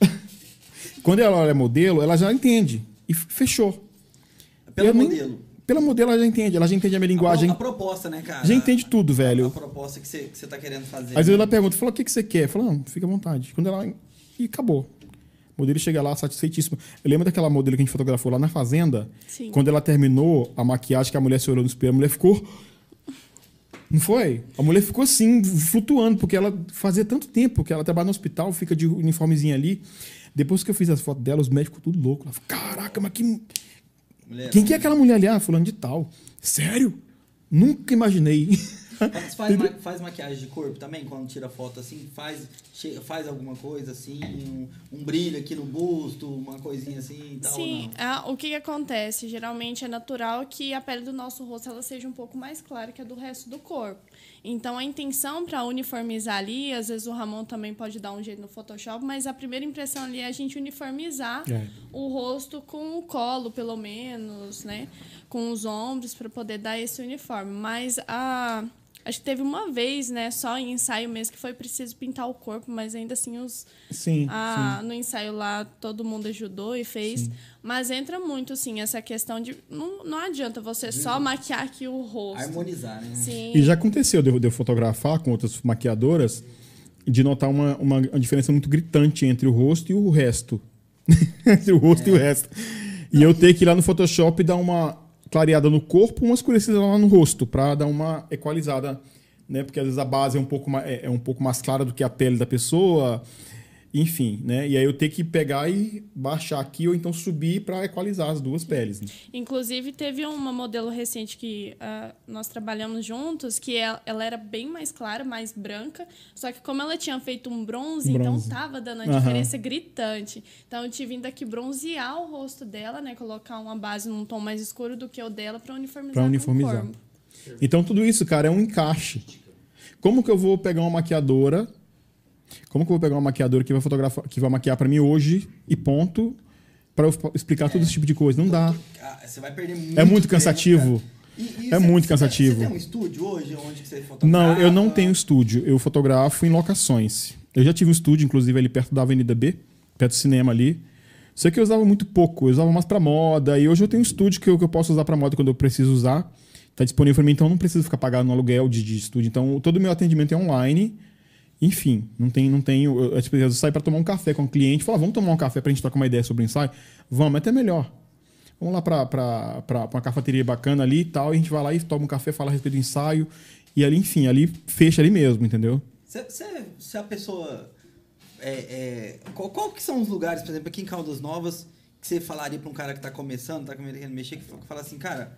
quando ela olha a modelo, ela já entende. E fechou. Pelo nem- modelo. Pela modelo, ela já entende. Ela já entende a minha A, linguagem. pro- a proposta, né, cara? Já entende tudo, A, velho. a proposta que você, que você tá querendo fazer. Às vezes né? ela pergunta, fala, o que, que você quer? Fala, não, fica à vontade. Quando ela. E acabou. O modelo chega lá satisfeitíssimo. Eu lembro daquela modelo que a gente fotografou lá na fazenda. Sim. Quando ela terminou a maquiagem, que a mulher se olhou no espelho, a mulher ficou. Não foi? A mulher ficou assim, flutuando, porque ela fazia tanto tempo que ela trabalha no hospital, fica de uniformezinho ali. Depois que eu fiz as fotos dela, os médicos tudo louco. Ela falou, Caraca, mas que. Mulher, Quem que é aquela mulher ali? Ah, fulano de tal. Sério? Nunca imaginei. Faz, faz, ma- faz maquiagem de corpo também, quando tira foto assim? Faz, faz alguma coisa assim? Um, um brilho aqui no busto, uma coisinha assim e tal? Sim, ou não? ah, o que, que acontece? Geralmente é natural que a pele do nosso rosto ela seja um pouco mais clara que a do resto do corpo. Então a intenção para uniformizar ali, às vezes o Ramon também pode dar um jeito no Photoshop, mas a primeira impressão ali é a gente uniformizar É. o rosto com o colo, pelo menos, né? Com os ombros para poder dar esse uniforme. Mas a acho que teve uma vez, né, só em ensaio mesmo que foi preciso pintar o corpo, mas ainda assim os Sim. ah, no ensaio lá todo mundo ajudou e fez. Mas entra muito, sim, essa questão de. Não, não adianta você só maquiar aqui o rosto. Harmonizar, né? Sim. E já aconteceu de eu, de eu fotografar com outras maquiadoras de notar uma, uma, uma diferença muito gritante entre o rosto e o resto. entre o rosto e o resto. E eu ter que ir lá no Photoshop e dar uma clareada no corpo, uma escurecida lá no rosto, pra dar uma equalizada, né? Porque às vezes a base é um pouco mais, é, é um pouco mais clara do que a pele da pessoa. Enfim, né? E aí eu ter que pegar e baixar aqui ou então subir pra equalizar as duas peles. né? Inclusive, teve uma modelo recente que ah, nós trabalhamos juntos, que ela, ela era bem mais clara, mais branca, só que como ela tinha feito um bronze, então bronze. tava dando a diferença gritante. Então, eu tive ainda que bronzear o rosto dela, né? Colocar uma base num tom mais escuro do que o dela para uniformizar, o uniformizar. corpo. Então tudo isso, cara, é um encaixe. Como que eu vou pegar uma maquiadora? Como que eu vou pegar uma maquiadora que vai fotografar, que vai maquiar pra mim hoje e ponto para eu explicar todo esse tipo de coisa? Não dá. Ah, Você vai perder muito É muito tempo, cansativo. cara. E- e É você- muito cansativo. Você tem um estúdio hoje onde você fotografa? Não, eu não tenho estúdio. Eu fotografo em locações. Eu já tive um estúdio, inclusive, ali perto da Avenida B, perto do cinema ali. Só que eu usava muito pouco, eu usava mais pra moda. E hoje eu tenho um estúdio que eu, que eu posso usar pra moda quando eu preciso usar. Tá disponível pra mim, então eu não preciso ficar pagando no aluguel de, de estúdio. Então todo o meu atendimento é online. Enfim, não tem, não tenho. Eu, tipo, eu saio pra tomar um café com o cliente, falar, vamos tomar um café pra gente trocar uma ideia sobre o ensaio? Vamos, é até melhor. Vamos lá pra uma cafeteria bacana ali e tal, e a gente vai lá e toma um café, fala a respeito do ensaio. E ali, enfim, ali fecha ali mesmo, entendeu? Se, se- se a pessoa. É, é, qual, qual que são os lugares, por exemplo, aqui em Caldas Novas, que você falaria pra um cara que tá começando, tá querendo mexer, que fa- que fala assim, cara,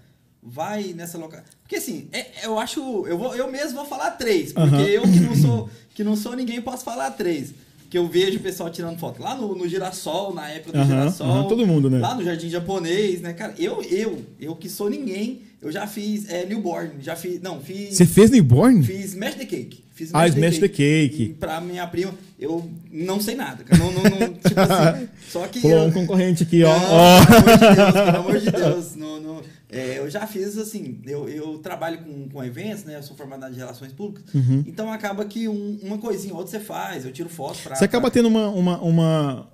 vai nessa local. Porque assim, é- eu acho. Eu, vou, eu mesmo vou falar três, porque Aham. eu que não sou que não sou ninguém posso falar três. Que eu vejo o pessoal tirando foto lá no, no Girassol, na época do Aham, Girassol. aham, todo mundo, né? Lá no Jardim Japonês, né, cara? Eu, eu, eu que sou ninguém, eu já fiz é, newborn, já fiz. Não, fiz. Você fez newborn? Fiz Smash the Cake. Fiz Ah, Smash the Cake. E Pra minha prima, eu não sei nada. cara. Não, não, não, tipo assim, só que. Pulou eu, um concorrente aqui, ó. Não, Ó. Pelo amor de Deus, pelo amor de Deus. Não, não, é, eu já fiz assim, eu, eu trabalho com, com eventos, né? Eu sou formado de relações públicas. Uhum. Então acaba que um- uma coisinha ou outra você faz, eu tiro foto pra. Você acaba pra- tendo uma, uma, uma-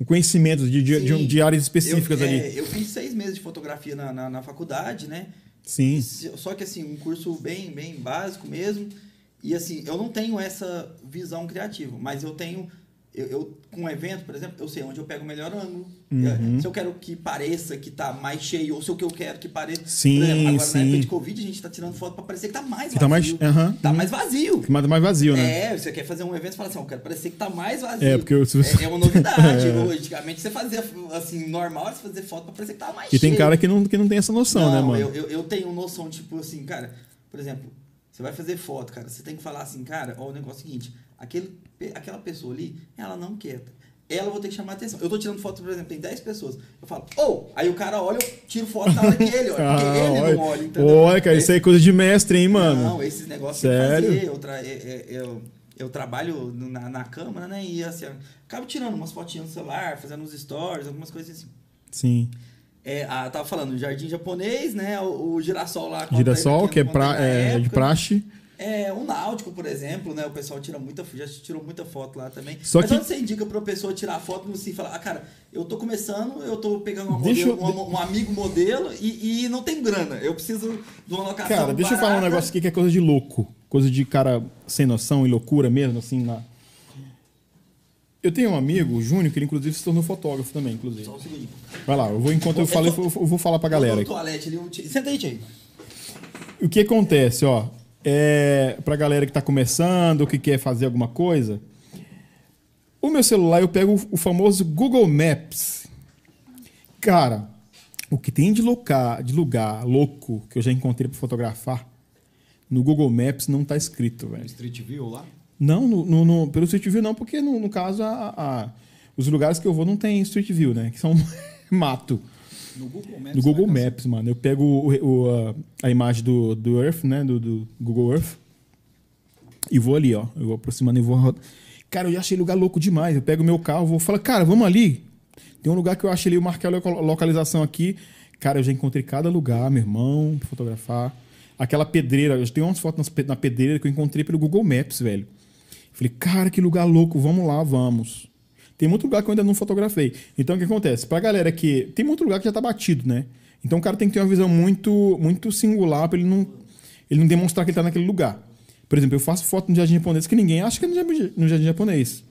um conhecimento de, de, de, de áreas específicas eu, ali. é, eu fiz seis meses de fotografia na, na, na faculdade, né? Sim. Só que assim, um curso bem, bem básico mesmo. E assim, eu não tenho essa visão criativa, mas eu tenho. Eu, eu- com um evento, por exemplo, eu sei onde eu pego o melhor ângulo. Uhum. Se eu quero que pareça que tá mais cheio, ou se o que eu quero que pareça. Sim, exemplo, agora sim. na época de Covid, a gente tá tirando foto pra parecer que tá mais vazio. tá mais- aham, Tá uhum. mais vazio. Mais, mais vazio, né? É, você quer fazer um evento e fala assim, eu quero parecer que tá mais vazio. É, porque eu- se você- é, é uma novidade. É. Antigamente você fazia assim, normal, você fazia foto pra parecer que tá mais E tem cheio. cara que não, que não tem essa noção, né, Não, mano? Eu, eu, eu tenho noção, tipo assim, cara, por exemplo, você vai fazer foto, cara, você tem que falar assim, cara, ó, o negócio é o seguinte, aquele, aquela pessoa ali, ela não quieta. Ela eu vou ter que chamar a atenção. Eu tô tirando foto, por exemplo, tem 10 pessoas. Eu falo, ô, aí o cara olha, eu tiro foto na hora que ele olha, porque Ah, ele olha, não olha, entendeu? olha, cara, isso aí é coisa de mestre, hein, mano? Não, esses negócios tem que Sério? fazer. Eu, tra- é- é- eu, eu trabalho na, na câmara, né? E assim, eu acabo tirando umas fotinhas no celular, fazendo uns stories, algumas coisas assim. Sim. É, a, tava falando, jardim japonês, né? O, o girassol lá. Girassol, eu que é, pra, é de época. praxe. É, um náutico, por exemplo, né? O pessoal tira muita, já tirou muita foto lá também. Só Mas que- onde você indica pra pessoa tirar foto assim, falar, ah, cara, eu tô começando, eu tô pegando uma Deixa modelo, eu- um, um amigo modelo e, e não tem grana. Eu preciso de uma locação. Cara, deixa eu falar um barata. negócio aqui que é coisa de louco. Coisa de cara sem noção e loucura mesmo, assim. Na... Eu tenho um amigo, o Júnior, que ele inclusive se tornou fotógrafo também, inclusive. Só um segundinho. Vai lá, eu vou, enquanto eu falo, eu vou- eu vou falar pra galera. Aqui. toalete o Senta aí, Tchê. O que acontece, ó, é, pra galera que tá começando, que quer fazer alguma coisa, o meu celular eu pego o famoso Google Maps. Cara, o que tem de, locar, de lugar louco que eu já encontrei pra fotografar, no Google Maps não tá escrito, velho. Street View lá? Não, no, no- no- pelo Street View não, porque no, no caso a- a- os lugares que eu vou não tem Street View, né? Que são mato. No Google Maps. No Google vai Maps, mano. Eu pego o- o- a, imagem do, do Earth, né? Do, do Google Earth. E vou ali, ó. Eu vou aproximando e vou. Cara, eu já achei lugar louco demais. Eu pego o meu carro, vou falar, cara, vamos ali. Tem um lugar que eu achei ali, eu marquei a loca- localização aqui. Cara, eu já encontrei cada lugar, meu irmão, pra fotografar. Aquela pedreira, eu tenho umas fotos na pedreira que eu encontrei pelo Google Maps, velho. Falei, cara, que lugar louco, vamos lá, vamos. Tem muito lugar que eu ainda não fotografei. Então o que acontece? Pra galera que. Tem muito lugar que já tá batido, né? Então o cara tem que ter uma visão muito, muito singular pra ele não, ele não demonstrar que ele tá naquele lugar. Por exemplo, eu faço foto no jardim japonês que ninguém acha que é no jardim, japonês.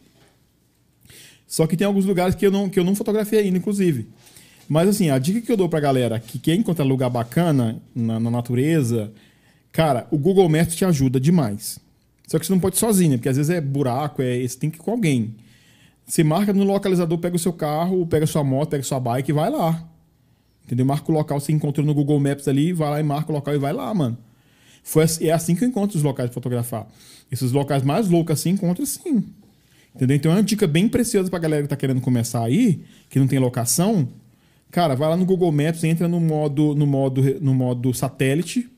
Só que tem alguns lugares que eu não, que eu não fotografei ainda, inclusive. Mas assim, a dica que eu dou pra galera que quer encontrar lugar bacana na, na natureza, cara, o Google Maps te ajuda demais. Só que você não pode sozinho, né? Porque às vezes é buraco, é, você tem que ir com alguém. Você marca no localizador, pega o seu carro, pega sua moto, pega sua bike e vai lá. Entendeu? Marca o local, você encontrou no Google Maps ali, vai lá e marca o local e vai lá, mano. Foi, assim- é assim que eu encontro os locais de fotografar. Esses locais mais loucos assim, encontro assim. Entendeu? Então é uma dica bem preciosa pra galera que tá querendo começar aí, que não tem locação. Cara, vai lá no Google Maps, entra no modo, no modo, no modo satélite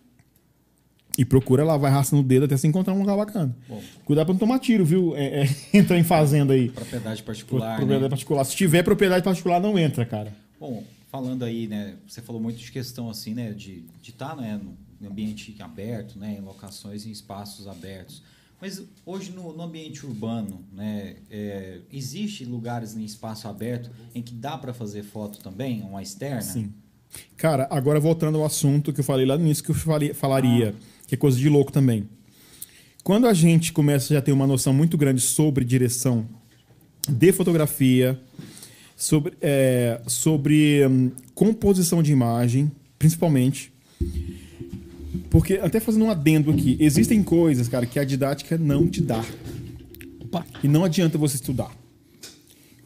e procura lá, vai arrastando o dedo até você encontrar um lugar bacana. Bom. Cuidado pra não tomar tiro, viu? É, é, entrar em fazenda aí. Propriedade Pro- particular. propriedade né? particular. Se tiver propriedade particular, não entra, cara. Bom, falando aí, né? Você falou muito de questão assim, né? De estar né, no ambiente aberto, né? Em locações em espaços abertos. Mas hoje no, no ambiente urbano, né? é, existe lugares em espaço aberto em que dá para fazer foto também, uma externa? Sim. Cara, agora voltando ao assunto que eu falei lá no início que eu falei- falaria, que é coisa de louco também. Quando a gente começa a já ter uma noção muito grande sobre direção de fotografia, sobre, é, sobre hum, composição de imagem, principalmente. Porque, até fazendo um adendo aqui, existem coisas, cara, que a didática não te dá. E não adianta você estudar.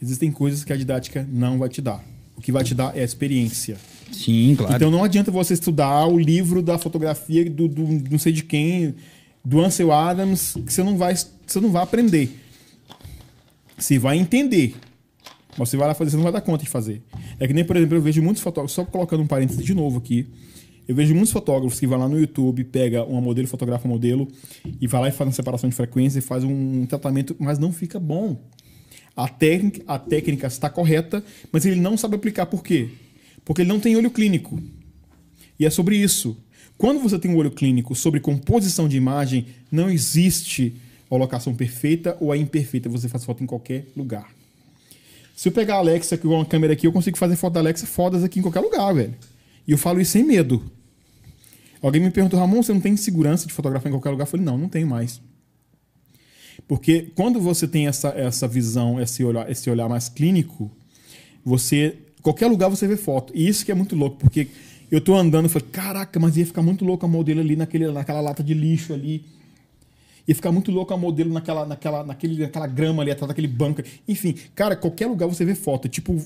Existem coisas que a didática não vai te dar. O que vai te dar é a experiência. Sim, claro. Então não adianta você estudar o livro da fotografia do, do não sei de quem, do Ansel Adams, que você não vai, você não vai aprender. Você vai entender. Mas você vai lá fazer, você não vai dar conta de fazer. É que nem, por exemplo, eu vejo muitos fotógrafos, só colocando um parênteses de novo aqui. Eu vejo muitos fotógrafos que vão lá no YouTube, pega uma modelo, fotografa um modelo e vai lá e faz uma separação de frequência e faz um tratamento, mas não fica bom. A técnica, a técnica está correta, mas ele não sabe aplicar por quê? Porque ele não tem olho clínico. E é sobre isso. Quando você tem um olho clínico sobre composição de imagem, não existe a locação perfeita ou a imperfeita. Você faz foto em qualquer lugar. Se eu pegar a Alexa com uma câmera aqui, eu consigo fazer foto da Alexa fodas aqui em qualquer lugar, velho. E eu falo isso sem medo. Alguém me perguntou, Ramon, você não tem segurança de fotografar em qualquer lugar? Eu falei, não, não tenho mais. Porque quando você tem essa, essa visão, esse olhar, esse olhar mais clínico, você. Qualquer lugar você vê foto. E isso que é muito louco, porque eu tô andando e falei, caraca, mas ia ficar muito louco a modelo ali naquele, naquela lata de lixo ali. Ia ficar muito louco a modelo naquela, naquela, naquele, naquela grama ali atrás daquele banco. Enfim, cara, qualquer lugar você vê foto. Tipo,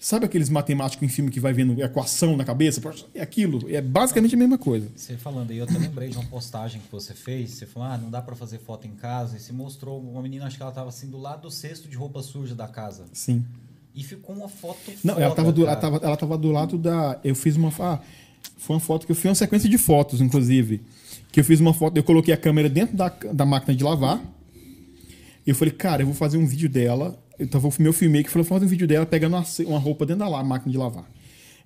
sabe aqueles matemáticos em filme que vai vendo equação na cabeça? É aquilo. É basicamente a mesma coisa. Você falando aí, eu até lembrei de uma postagem que você fez. Você falou, ah, não dá para fazer foto em casa. E você mostrou uma menina, acho que ela tava assim do lado do cesto de roupa suja da casa. Sim. E ficou uma foto Não, foda, ela tava, do, ela, tava, ela tava do lado da. Eu fiz uma. Ah, foi uma foto que eu fiz uma sequência de fotos, inclusive. Que eu fiz uma foto, eu coloquei a câmera dentro da, da máquina de lavar. E eu falei, cara, eu vou fazer um vídeo dela. Então o meu filmei que falou, fazer um vídeo dela pegando uma, uma roupa dentro da máquina de lavar.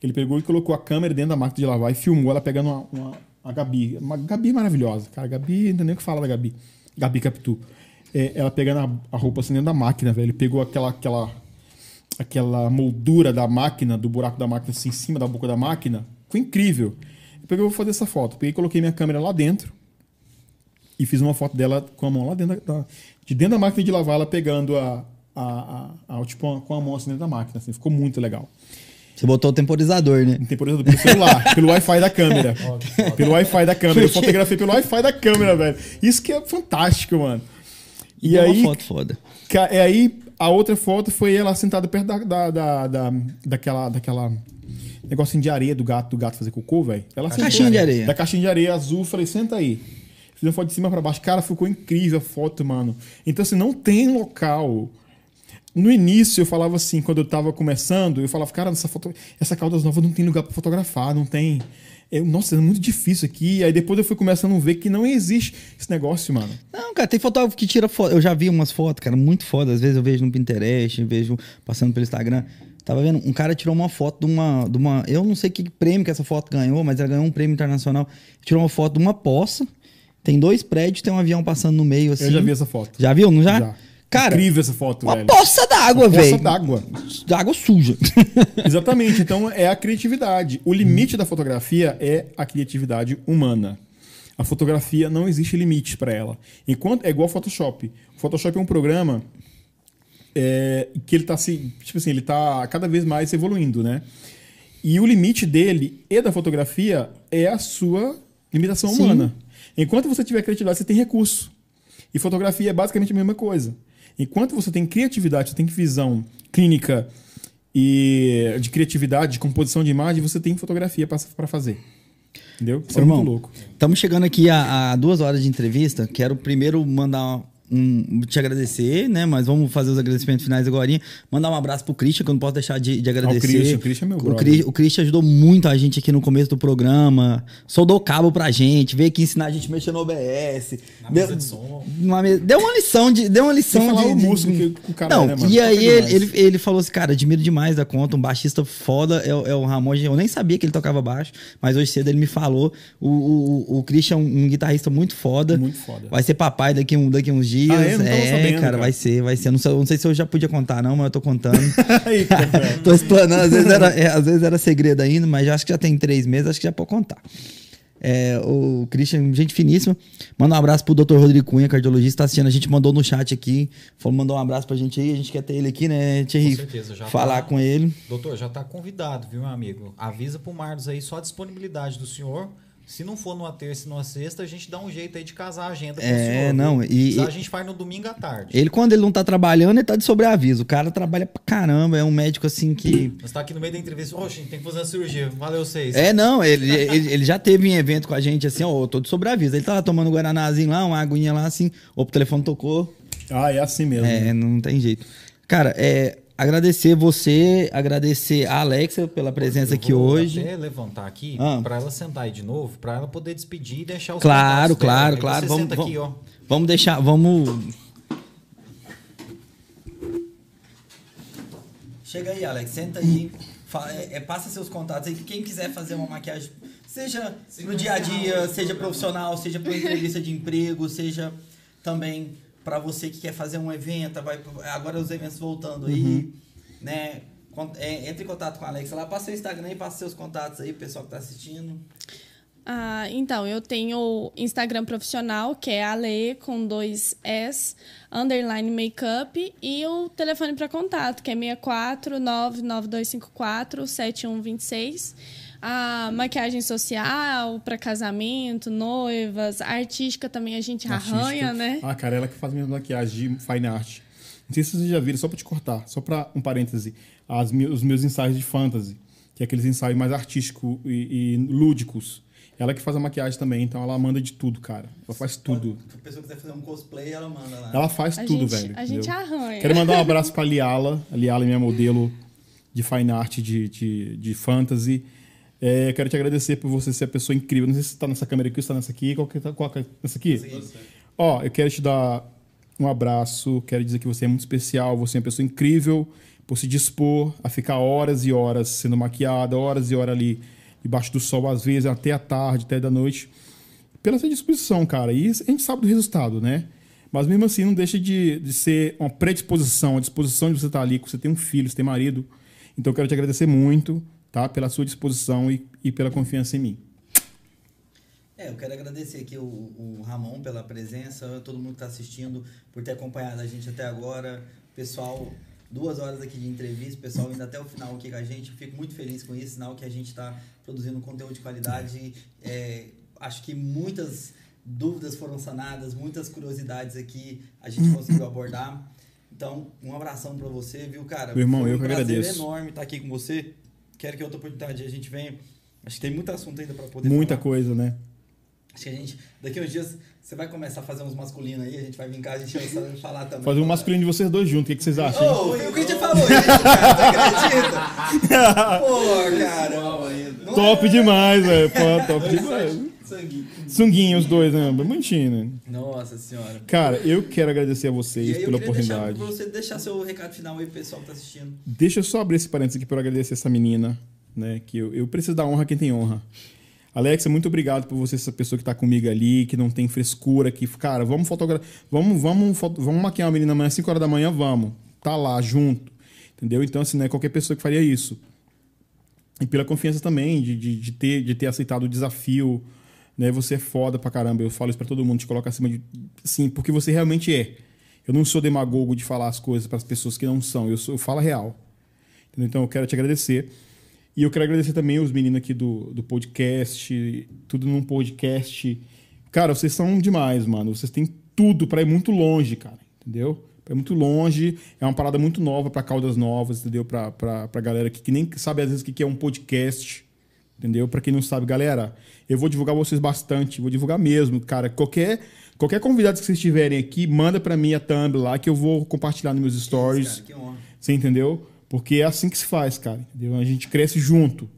Ele pegou e colocou a câmera dentro da máquina de lavar e filmou ela pegando uma, uma, a Gabi. Uma, Gabi maravilhosa, cara. Gabi, não tem nem o que falar da Gabi. Gabi Capitu. É, ela pegando a, a roupa assim dentro da máquina, velho. Ele pegou aquela, aquela, aquela moldura da máquina, do buraco da máquina, assim, em cima da boca da máquina. Foi incrível. Eu peguei, vou fazer essa foto. Peguei, coloquei minha câmera lá dentro e fiz uma foto dela com a mão lá dentro da, de dentro da máquina de lavar, ela pegando a, a, a, a tipo, com a mão assim dentro da máquina. Assim, ficou muito legal. Você botou o temporizador, né? Um temporizador pelo celular, pelo Wi-Fi da câmera. pelo Wi-Fi da câmera. Eu fotografei pelo Wi-Fi da câmera, velho. Isso que é fantástico, mano. E, e aí, uma foto foda. E aí, a outra foto foi ela sentada perto da, da, da, da daquela, daquela negocinho de areia do gato, do gato fazer cocô, velho. Ela caixinha de areia. Da caixinha de areia azul, falei, senta aí. Fiz uma foto de cima para baixo. Cara, ficou incrível a foto, mano. Então, assim, não tem local no início eu falava assim, quando eu tava começando, eu falava, cara, essa, foto, essa Caldas Nova não tem lugar para fotografar, não tem. Eu, nossa, é muito difícil aqui. Aí depois eu fui começando a ver que não existe esse negócio, mano. Não, cara, tem fotógrafo que tira foto. Eu já vi umas fotos, cara, muito foda. Às vezes eu vejo no Pinterest, vejo passando pelo Instagram. Tava vendo, um cara tirou uma foto de uma, de uma. Eu não sei que prêmio que essa foto ganhou, mas ela ganhou um prêmio internacional. Tirou uma foto de uma poça. Tem dois prédios, tem um avião passando no meio assim. Eu já vi essa foto. Já viu, não já? Já. Cara, incrível essa foto, uma velho. poça d'água, velho. Poça d'água. D'água suja. Exatamente. Então é a criatividade. O limite da fotografia é a criatividade humana. A fotografia não existe limite para ela. Enquanto é igual Photoshop. O Photoshop é um programa é, que ele tá se, tipo assim, ele tá cada vez mais evoluindo, né? E o limite dele e da fotografia é a sua limitação Sim. humana. Enquanto você tiver criatividade, você tem recurso. E fotografia é basicamente a mesma coisa. Enquanto você tem criatividade, você tem visão clínica e de criatividade, de composição de imagem, você tem fotografia para fazer. Entendeu? Isso é muito louco. Estamos chegando aqui a, a, duas horas de entrevista. Quero primeiro mandar um, te agradecer, né? Mas vamos fazer os agradecimentos finais agora. Mandar um abraço pro Christian, que eu não posso deixar de, de agradecer. Ah, o Christian, o Christian é meu brother. O, Christian, o Christian ajudou muito a gente aqui no começo do programa. Soldou cabo pra gente, veio aqui ensinar a gente a mexer no OBS. Na deu, de som. Uma, deu uma lição de. Deu uma lição de. o músico que o cara não, é, né, mano? E aí ele, ele, ele, falou assim, cara, admiro demais da conta, um baixista foda é, é o Ramon. Eu nem sabia que ele tocava baixo, mas hoje cedo ele me falou. O, o, o Christian é um, um guitarrista muito foda. Muito foda. Vai ser papai daqui, um, daqui uns dias. Ah, é, é, sabendo, cara, cara, vai ser, vai ser. Não sei, não sei se eu já podia contar, não, mas eu tô contando. tô explanando, às vezes, era, é, às vezes era segredo ainda, mas acho que já tem três meses, acho que já pode contar. É, o Christian, gente finíssima. Manda um abraço pro Dr. Rodrigo Cunha, cardiologista, tá assistindo. A gente mandou no chat aqui. Falou, mandou um abraço pra gente aí. A gente quer ter ele aqui, né, Thierry? Com certeza, já Falar tá, com ele. Doutor, já tá convidado, viu, meu amigo? Avisa pro Marlos aí só a disponibilidade do senhor se não for numa terça e numa sexta, a gente dá um jeito aí de casar a agenda com é, o senhor. não, e, a gente faz no domingo à tarde. Ele, quando ele não tá trabalhando, ele tá de sobreaviso. O cara trabalha pra caramba, é um médico assim que. Você tá aqui no meio da entrevista, oxe, a gente tem que fazer uma cirurgia. Valeu vocês. É, não, ele, ele, ele, já teve em evento com a gente assim, ó, eu tô de sobreaviso. Ele tava tomando um Guaranazinho lá, uma aguinha lá assim, o telefone tocou. Ah, é assim mesmo. É, não tem jeito. Cara, é, agradecer você, agradecer a Alexa pela presença aqui hoje. Até levantar aqui ah. para ela sentar aí de novo, para ela poder despedir e deixar os Claro, claro, dela. claro. Vamos, vamos, aqui, ó. vamos deixar, vamos Chega aí, Alex, senta aí. É, é, passa seus contatos aí. Quem quiser fazer uma maquiagem, seja no dia a dia, seja profissional, seja para entrevista de emprego, seja também para você que quer fazer um evento, vai agora os eventos voltando aí, uhum. né? É, entre em contato com a Alexa lá, passa seu Instagram e passa seus contatos aí, pessoal que está assistindo. Ah, então, eu tenho Instagram profissional, que é Ale com dois S, underline makeup, e o telefone para contato, que é 64 99254 7126 a maquiagem social para casamento, noivas, artística também a gente artística. arranha, né? Ah, cara, ela que faz minha maquiagem de fine art. Não sei se vocês já viram, só para te cortar, só para um parêntese, as, os meus ensaios de fantasy, que é aqueles ensaios mais artísticos e, e lúdicos. Ela que faz a maquiagem também, então ela manda de tudo, cara. Ela faz tudo. Se a pessoa quiser fazer um cosplay, ela manda lá. Ela faz a tudo, gente, velho. A gente arranha. Quero mandar um abraço pra Liala. A Liala é minha modelo de fine art de, de, de fantasy. É, quero te agradecer por você ser a pessoa incrível. Não sei se você está nessa câmera aqui ou está nessa aqui. Qual que, tá, qual que é essa aqui? Sim, Ó, eu quero te dar um abraço. Quero dizer que você é muito especial. Você é uma pessoa incrível por se dispor a ficar horas e horas sendo maquiada, horas e horas ali debaixo do sol, às vezes, até a tarde, até da noite, pela sua disposição, cara. E a gente sabe do resultado, né? Mas mesmo assim, não deixa de, de ser uma predisposição, a disposição de você estar ali, que você tem um filho, você tem marido. Então, eu quero te agradecer muito, tá? Pela sua disposição e, e pela confiança em mim. É, eu quero agradecer aqui o, o Ramon pela presença, todo mundo que está assistindo, por ter acompanhado a gente até agora. Pessoal, duas horas aqui de entrevista, pessoal indo até o final aqui com a gente. Fico muito feliz com isso, sinal que a gente está produzindo conteúdo de qualidade. É, acho que muitas dúvidas foram sanadas, muitas curiosidades aqui a gente conseguiu abordar. Então, um abração para você, viu, cara? Meu irmão, Foi eu um que agradeço. enorme estar aqui com você. Quero que outra oportunidade a gente venha. Acho que tem muito assunto ainda para poder Muita falar. coisa, né? Acho que a gente, daqui uns dias, você vai começar a fazer uns masculinos aí, a gente vai vir cá, a gente vai falar também. Fazer um masculino de vocês dois juntos. O que, que vocês acham? Ô, foi o que a gente falou isso, cara, você acredita? Pô, cara. Não Top é? demais, velho. Pô, top demais. Sangue. Sunguinho, os dois, né? Bonitinho, né? Nossa senhora. Cara, eu quero agradecer a vocês pela deixar oportunidade. pra você deixar seu recado final aí pro pessoal que tá assistindo. Deixa eu só abrir esse parênteses aqui para agradecer essa menina, né? Que eu, eu preciso dar honra a quem tem honra. Alexa, muito obrigado por você, essa pessoa que tá comigo ali, que não tem frescura, que, cara, vamos fotografar. Vamos, vamos, vamos maquiar uma menina amanhã, às 5 horas da manhã, vamos. Tá lá, junto. Entendeu? Então, assim, não é qualquer pessoa que faria isso. E pela confiança também, de, de, de ter, de ter aceitado o desafio. Né? Você é foda pra caramba. Eu falo isso pra todo mundo, te coloca acima de. Sim, porque você realmente é. Eu não sou demagogo de falar as coisas para as pessoas que não são. Eu, sou, eu falo a real. Entendeu? Então eu quero te agradecer. E eu quero agradecer também os meninos aqui do, do podcast, tudo num podcast. Cara, vocês são demais, mano. Vocês têm tudo para ir muito longe, cara. Entendeu? Ir muito longe. É uma parada muito nova para caudas novas, entendeu? Pra galera que, que nem sabe às vezes o que que é um podcast. Entendeu? Pra quem não sabe, galera, eu vou divulgar vocês bastante, vou divulgar mesmo, cara. Qualquer, qualquer convidado que vocês tiverem aqui, manda pra mim a thumb lá que eu vou compartilhar nos meus stories. Cara, que honra. Você entendeu? Porque é assim que se faz, cara. Entendeu? A gente cresce junto.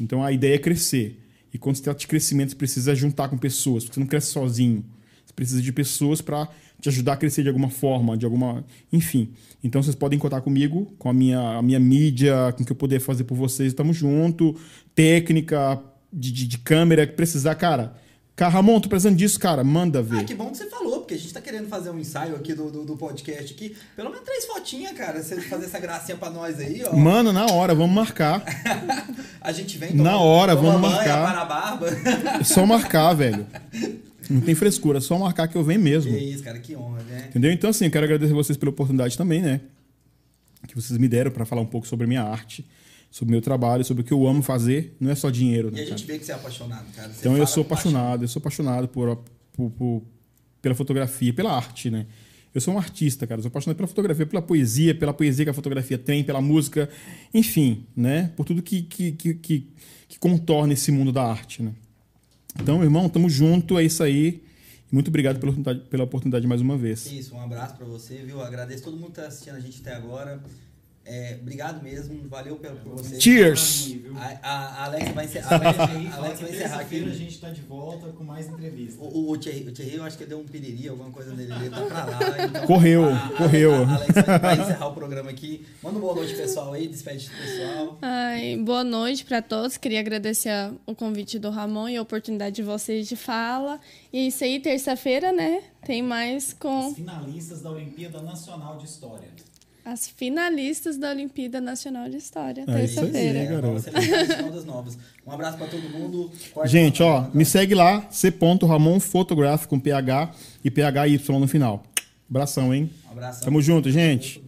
Então a ideia é crescer. E quando se trata de crescimento, você precisa juntar com pessoas, porque você não cresce sozinho. Você precisa de pessoas para te ajudar a crescer de alguma forma, de alguma. Enfim. Então vocês podem contar comigo, com a minha, a minha mídia, com o que eu puder fazer por vocês. Estamos junto. Técnica de, de, de câmera, que precisar, cara. Cara, Ramon, tô precisando disso, cara. Manda ver. Ah, que bom que você falou, porque a gente tá querendo fazer um ensaio aqui do, do, do podcast aqui. Pelo menos três fotinhas, cara. Você fazer essa gracinha pra nós aí, ó. Mano, na hora, vamos marcar. A gente vem Na hora, toma vamos marcar. para a barba. É só marcar, velho. Não tem frescura, é só marcar que eu venho mesmo. Que isso, cara, que honra, né? Entendeu? Então, assim, eu quero agradecer vocês pela oportunidade também, né? Que vocês me deram para falar um pouco sobre a minha arte, sobre o meu trabalho, sobre o que eu amo fazer. Não é só dinheiro, E né, a gente cara? vê que você é apaixonado, cara. Você Então, eu sou com paixão. apaixonado, eu sou apaixonado por, por- por- pela fotografia, pela arte, né? Eu sou um artista, cara. Eu sou apaixonado pela fotografia, pela poesia, pela poesia que a fotografia tem, pela música, enfim, né? Por tudo que, que, que, que, que contorna esse mundo da arte, né? Então, irmão, tamo junto, é isso aí. Muito obrigado pela oportunidade, pela oportunidade mais uma vez. Isso, um abraço pra você, viu? Agradeço todo mundo que tá assistindo a gente até agora. É, obrigado mesmo, valeu pelo, por você. Cheers! A, a, a Alex vai encerrar, a Alex vai encerrar aqui. a gente tá de volta com mais entrevistas. O, o, o, Thierry, o Thierry, eu acho que deu um piriri, alguma coisa nele, ele tá pra lá. Então Correu, a- a- correu. A, Alex vai, vai encerrar o programa aqui. Manda uma boa noite, pessoal, aí, despede do pessoal. Ai, boa noite para todos. Queria agradecer o convite do Ramon e a oportunidade de vocês de fala. E é isso aí, terça-feira, né? Tem mais com Os finalistas da Olimpíada Nacional de História. As finalistas da Olimpíada Nacional de História, É isso aí, terça-feira. das novas. Um abraço pra todo mundo. Corta Gente, ó, me segue lá, c.ramon photograph com PH e PHY no final. Abração, hein? Um abração. Tamo junto, gente.